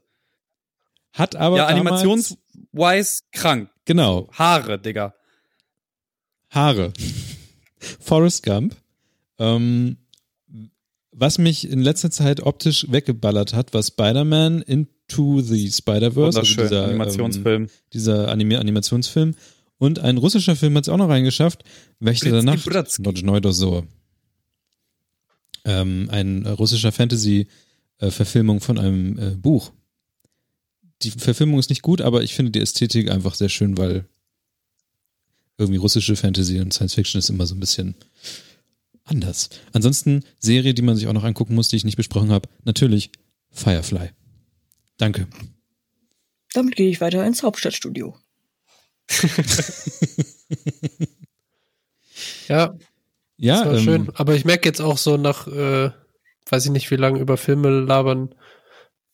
Hat aber ja, animationswise krank. Genau, Haare, Digga. Haare. Forrest Gump. Ähm, was mich in letzter Zeit optisch weggeballert hat, war Spider-Man Into the Spider-Verse. Also dieser, Animationsfilm. Ähm, dieser Anime Animationsfilm. Und ein russischer Film hat es auch noch reingeschafft. Wächter der Nacht. Notch Neudosor. Ähm, ein äh, russischer Fantasy-Verfilmung von einem äh, Buch. Die Verfilmung ist nicht gut, aber ich finde die Ästhetik einfach sehr schön, weil irgendwie russische Fantasy und Science Fiction ist immer so ein bisschen anders. Ansonsten Serie, die man sich auch noch angucken muss, die ich nicht besprochen habe, natürlich Firefly. Danke. Damit gehe ich weiter ins Hauptstadtstudio. Ja, Ja, das war ähm, schön. Aber ich merke jetzt auch so nach, äh, weiß ich nicht, wie lange über Filme labern,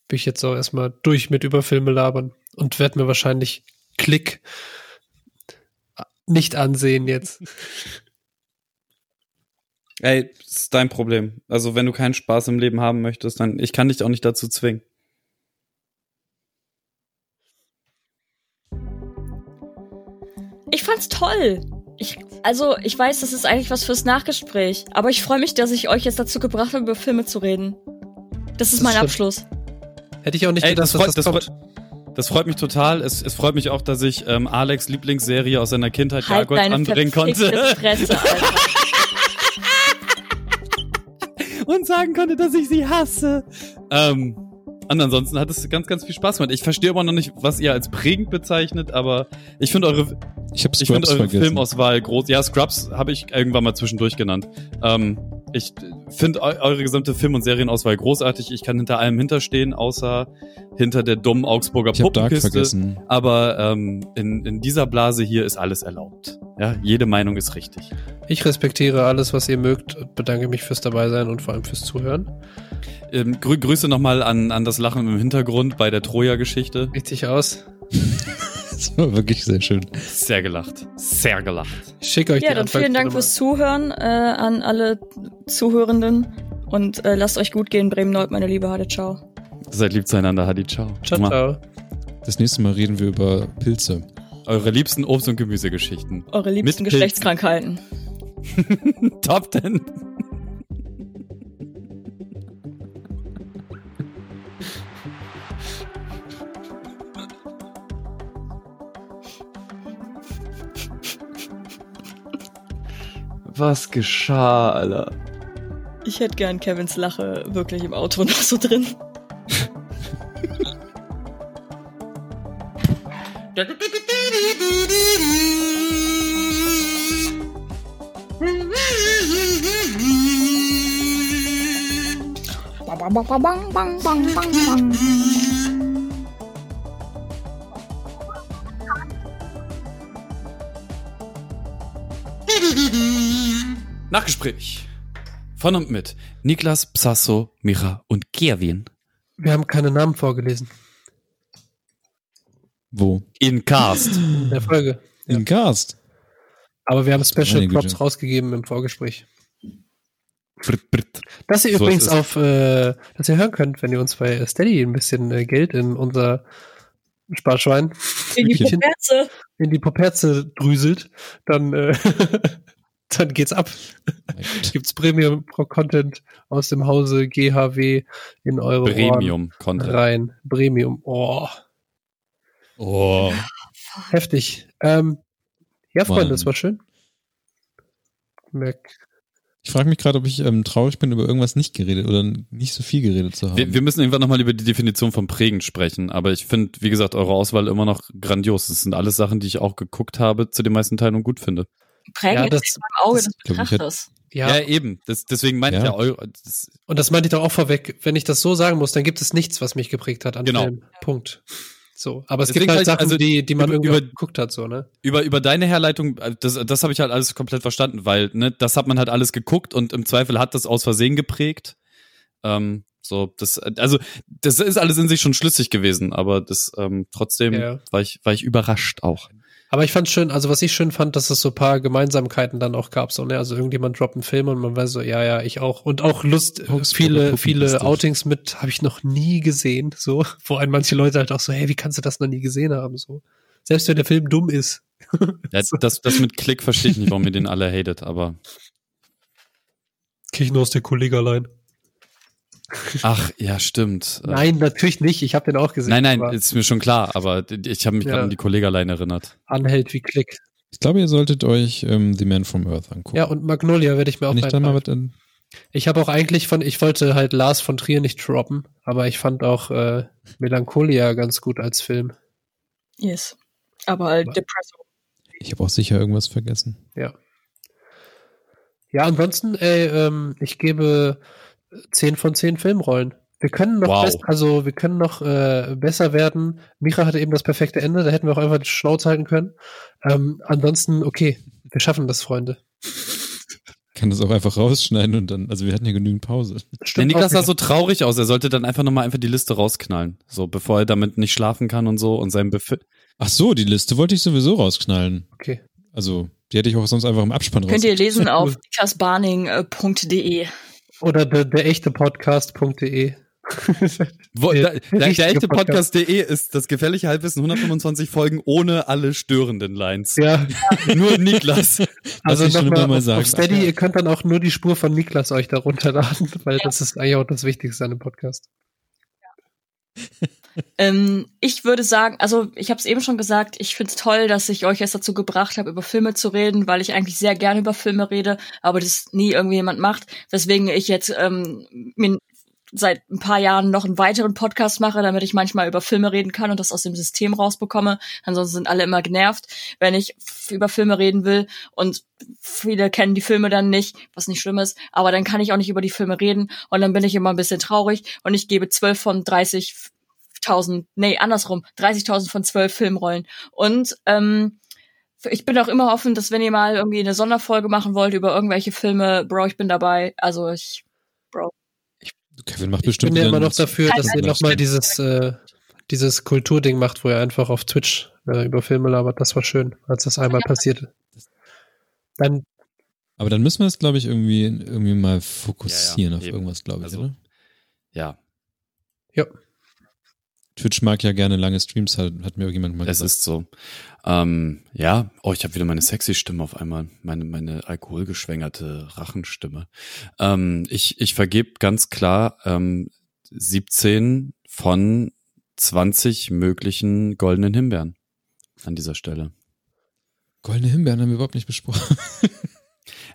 bin ich jetzt auch erstmal durch mit über Filme labern und werde mir wahrscheinlich Klick nicht ansehen jetzt. Ey, ist dein Problem. Also wenn du keinen Spaß im Leben haben möchtest, dann ich kann dich auch nicht dazu zwingen. Ich fand's toll. Ich, also, ich weiß, das ist eigentlich was fürs Nachgespräch, aber ich freue mich, dass ich euch jetzt dazu gebracht habe, über Filme zu reden. Das ist Das mein stimmt. Abschluss. Hätte ich auch nicht Ey, gedacht, das freut, dass das, das kommt. freut, das freut mich total. Es, es freut mich auch, dass ich ähm, Alex Lieblingsserie aus seiner Kindheit Halt Gargoyles anbringen konnte Fresse, Alter. und sagen konnte, dass ich sie hasse. Ähm, und ansonsten hat es ganz, ganz viel Spaß gemacht. Ich verstehe immer noch nicht, was ihr als prägend bezeichnet, aber ich finde eure, Ich ich finde eure vergessen. Filmauswahl groß. Ja, Scrubs habe ich irgendwann mal zwischendurch genannt. Ähm, ich finde eu eure gesamte Film- und Serienauswahl großartig. Ich kann hinter allem hinterstehen, außer hinter der dummen Augsburger Ich Puppenkiste. vergessen. Aber ähm, in, in dieser Blase hier ist alles erlaubt. Ja, jede Meinung ist richtig. Ich respektiere alles, was ihr mögt und bedanke mich fürs Dabeisein und vor allem fürs Zuhören. Ähm, grü Grüße nochmal an, an das Lachen im Hintergrund bei der Troja-Geschichte. Richtig aus. Das war wirklich sehr schön. Sehr gelacht. Sehr gelacht. Ich schicke euch Ja, die dann vielen Dank fürs Zuhören äh, an alle Zuhörenden und äh, lasst euch gut gehen, Bremen-Nord, meine Liebe. Hade, ciao. Seid lieb zueinander. Hadi, ciao. Ciao, ciao. Das nächste Mal reden wir über Pilze. Eure liebsten Obst- und Gemüsegeschichten. Eure liebsten Mit Geschlechtskrankheiten. Top 10. Was geschah, Alter? Ich hätte gern Kevins Lache wirklich im Auto noch so drin. Nachgespräch. Von und mit Niklas, Psasso, Mira und Gerwin. Wir haben keine Namen vorgelesen Wo? In Cast. in der Folge. Ja. Im Cast. Aber wir haben Special. Props rausgegeben im Vorgespräch. Britt, britt. Dass ihr So übrigens auf, äh, dass ihr hören könnt, wenn ihr uns bei Steady ein bisschen äh, Geld in unser Sparschwein In die? Puperze. in die Poperze drüselt, dann, äh, dann geht's ab. Gibt's Premium-Content aus dem Hause GHW in eure Ohren Premium-Content. rein. Premium. Oh, Oh. heftig. Ähm, ja, Freunde, Mann. das war schön. Merk. Ich frage mich gerade, ob ich ähm, traurig bin, über irgendwas nicht geredet oder nicht so viel geredet zu haben. Wir, wir müssen irgendwann nochmal über die Definition von prägend sprechen, aber ich finde, wie gesagt, eure Auswahl immer noch grandios. Das sind alles Sachen, die ich auch geguckt habe, zu den meisten Teilen und gut finde. Prägen Ja, das- ist beim Auge das- des Betrachters. Ja, Ja, eben. Das, deswegen meinte Ja. ich ja eure. Das, und das meinte ich doch auch vorweg. Wenn ich das so sagen muss, dann gibt es nichts, was mich geprägt hat an Genau. Film. Punkt. So. Aber es Deswegen gibt halt halt, Sachen, also, die, die man über- irgendwie über- geguckt hat, so, ne? über, über deine Herleitung, äh, das, das habe ich halt alles komplett verstanden, weil ne, das hat man halt alles geguckt und im Zweifel hat das aus Versehen geprägt. Ähm, so, das, also, das ist alles in sich schon schlüssig gewesen, aber das ähm, trotzdem Ja. war, ich, war ich überrascht auch. Aber ich fand schön, also was ich schön fand, dass es so ein paar Gemeinsamkeiten dann auch gab, so, ne? Also irgendjemand droppt einen Film und man weiß so, ja, ja, ich auch. Und auch Lust, Augsburger viele, viele. Outings mit habe ich noch nie gesehen, so. Vor allem manche Leute halt auch so, hey, wie kannst du das noch nie gesehen haben, so. Selbst wenn der Film dumm ist. Ja, das, das mit Klick verstehe ich nicht, warum ihr den alle hatet, aber Krieg ich nur aus der Kollege allein. Ach, ja, stimmt. Nein, natürlich nicht. Ich habe den auch gesehen. nein, nein, aber ist mir schon klar, aber ich habe mich Ja. gerade an die Kollegalein erinnert. Anhält wie Klick. Ich glaube, ihr solltet euch ähm, The Man from Earth angucken. Ja, und Magnolia werde ich mir auch ich da mal was in, Ich habe auch eigentlich von, ich wollte halt Lars von Trier nicht droppen, aber ich fand auch äh, Melancholia ganz gut als Film. Yes. Aber halt Depresso. ich habe auch sicher irgendwas vergessen. Ja. Ja, ansonsten, ey, ähm, ich gebe 10 von 10 Filmrollen. Wir können noch Wow. best, also wir können noch äh, besser werden. Mira hatte eben das perfekte Ende, da hätten wir auch einfach die Schnauze halten können. Ähm, ansonsten, okay, wir schaffen das, Freunde. kann das auch einfach rausschneiden und dann, also wir hatten ja genügend Pause. Der Niklas sah so traurig aus. Er sollte dann einfach nochmal einfach die Liste rausknallen. So, bevor er damit nicht schlafen kann und so und sein Befehl. Ach so, die Liste wollte ich sowieso rausknallen. Okay. Also, die hätte ich auch sonst einfach im Abspann Könnt ihr lesen auf niklasbarning.de. Oder der, der echte Podcast.de. Wo, Der da, der, der echte Podcast. Podcast.de ist das gefährliche Halbwissen 125 Folgen ohne alle störenden Lines. ja, Nur Niklas. also nochmal mal auf, sagen. auf Steady, ihr könnt dann auch nur die Spur von Niklas euch da runterladen, weil das ist eigentlich auch das Wichtigste an dem Podcast. Ähm, ich würde sagen, also ich habe es eben schon gesagt, ich finde es toll, dass ich euch jetzt dazu gebracht habe, über Filme zu reden, weil ich eigentlich sehr gerne über Filme rede, aber das nie irgendwie jemand macht. Weswegen ich jetzt ähm, mir seit ein paar Jahren noch einen weiteren Podcast mache, damit ich manchmal über Filme reden kann und das aus dem System rausbekomme. Ansonsten sind alle immer genervt, wenn ich über Filme reden will und viele kennen die Filme dann nicht, was nicht schlimm ist, aber dann kann ich auch nicht über die Filme reden und dann bin ich immer ein bisschen traurig und ich gebe 12 von 30 1000, nee, andersrum, 30.000 von 12 Filmrollen. Und ähm, ich bin auch immer offen, dass wenn ihr mal irgendwie eine Sonderfolge machen wollt über irgendwelche Filme, Bro, ich bin dabei. Also ich, Kevin macht Ich bestimmt bin ja immer noch dafür, dass ihr Ja, nochmal dieses, äh, dieses Kulturding macht, wo ihr einfach auf Twitch äh, über Filme labert. Das war schön, als das einmal passierte. Dann, Aber dann müssen wir es, glaube ich, irgendwie, irgendwie mal fokussieren Ja, ja, auf eben. irgendwas, glaube ich, Also- oder? Ja, ja, Twitch mag ja gerne lange Streams, hat, hat mir irgendjemand mal es gesagt. ist so. Ähm, ja, oh, ich habe wieder meine sexy Stimme auf einmal, meine meine alkoholgeschwängerte Rachenstimme. Ähm, ich ich vergebe ganz klar ähm, 17 von 20 möglichen goldenen Himbeeren an dieser Stelle. Goldene Himbeeren haben wir überhaupt nicht besprochen.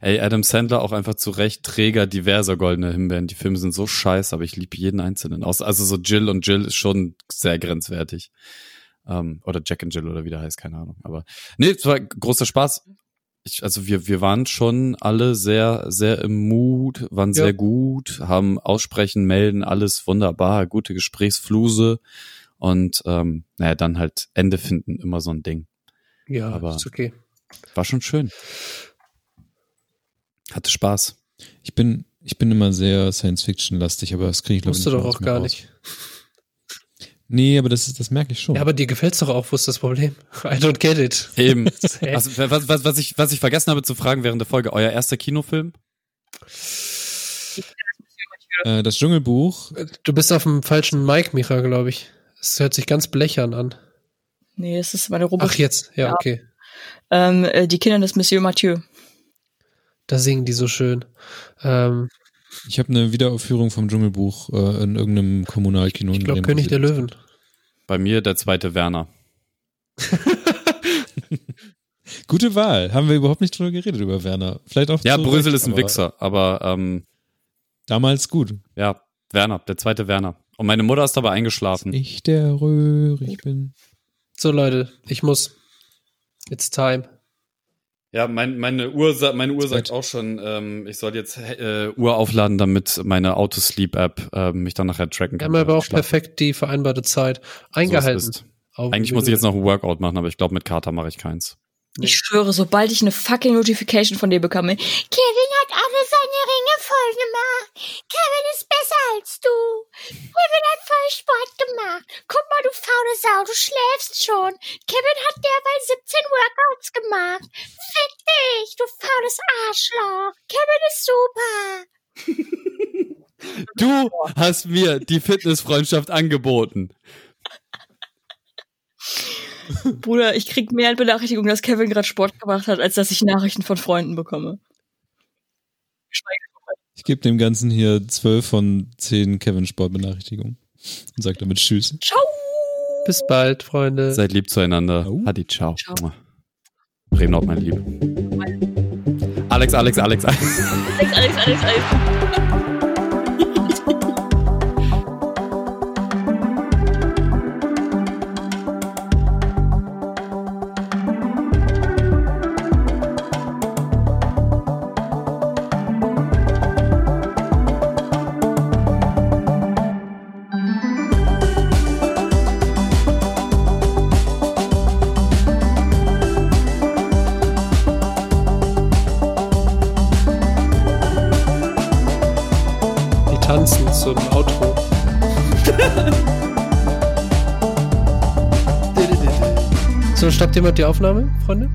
Ey, Adam Sandler auch einfach zu Recht Träger diverser goldene Himbeeren. Die Filme sind so scheiße, aber ich liebe jeden einzelnen. Aus- Also so Jill und Jill ist schon sehr grenzwertig. Ähm, oder Jack and Jill oder wie der heißt, keine Ahnung. Aber nee, es war großer Spaß. Ich, also wir, wir waren schon alle sehr, sehr im Mut, waren Ja. sehr gut, haben Aussprechen, Melden, alles wunderbar, gute Gesprächsfluse und ähm, naja, dann halt Ende finden, immer so ein Ding. ja, Aber- ist okay. War schon schön. Hatte Spaß. Ich bin, ich bin immer sehr Science-Fiction-lastig, aber das kriege ich, glaube ich, Musst du doch auch gar raus. nicht. Nee, aber das, ist, das merke ich schon. Ja, aber dir gefällt's doch auch, wo ist das Problem? I don't get it. Eben. Also, was, was, was, ich, was ich vergessen habe zu fragen während der Folge, euer erster Kinofilm? äh, das Dschungelbuch, Du bist auf dem falschen Mic, Micha, glaube ich. Es hört sich ganz blechern an. nee, es ist meine Rubrik. Ach, jetzt. Ja, Ja. okay. Ähm, äh, die Kinder des Monsieur Mathieu. Da singen die so schön. Ähm, ich habe eine Wiederaufführung vom Dschungelbuch äh, in irgendeinem Kommunalkino. ich glaube, König der. Löwen. Bei mir der zweite Werner. Gute Wahl. Haben wir überhaupt nicht drüber geredet, über Werner. Vielleicht auch Ja, zu Brösel Recht, ist ein aber Wichser, aber ähm, Damals gut. ja, Werner, der zweite Werner. Und meine Mutter ist dabei eingeschlafen. Ich der Röhrig bin. So, Leute, ich muss. It's time. Ja, mein, meine Uhr, meine Uhr sagt auch schon, ähm, ich soll jetzt äh, Uhr aufladen, damit meine Autosleep-App äh, mich dann nachher tracken Wir kann. haben aber auch perfekt die vereinbarte Zeit So eingehalten. Auf- Eigentlich muss ich jetzt noch ein Workout machen, aber ich glaube, mit Kater mache ich keins. Nee. Ich schwöre, sobald ich eine fucking Notification von dir bekomme, Kevin hat alle seine Ringe voll gemacht. Kevin ist besser als du. Kevin hat voll Sport gemacht. Guck mal, du faule Sau, du schläfst schon. Kevin hat derweil 17 Workouts gemacht. Fick dich, du faules Arschloch. Kevin ist super. Du hast mir die Fitnessfreundschaft angeboten. Bruder, ich krieg mehr Benachrichtigungen, dass Kevin gerade Sport gemacht hat, als dass ich Nachrichten von Freunden bekomme. Ich gebe dem Ganzen hier zwölf von zehn Kevin Sport Benachrichtigungen und sage damit Tschüss. Ciao. Bis bald, Freunde. Seid lieb zueinander. Au. Hadi, ciao. Ciao. Bremen, mein Lieb. Alex, Alex, Alex, Alex. Alex, Alex, Alex, Alex. Stoppt jemand die Aufnahme, Freunde?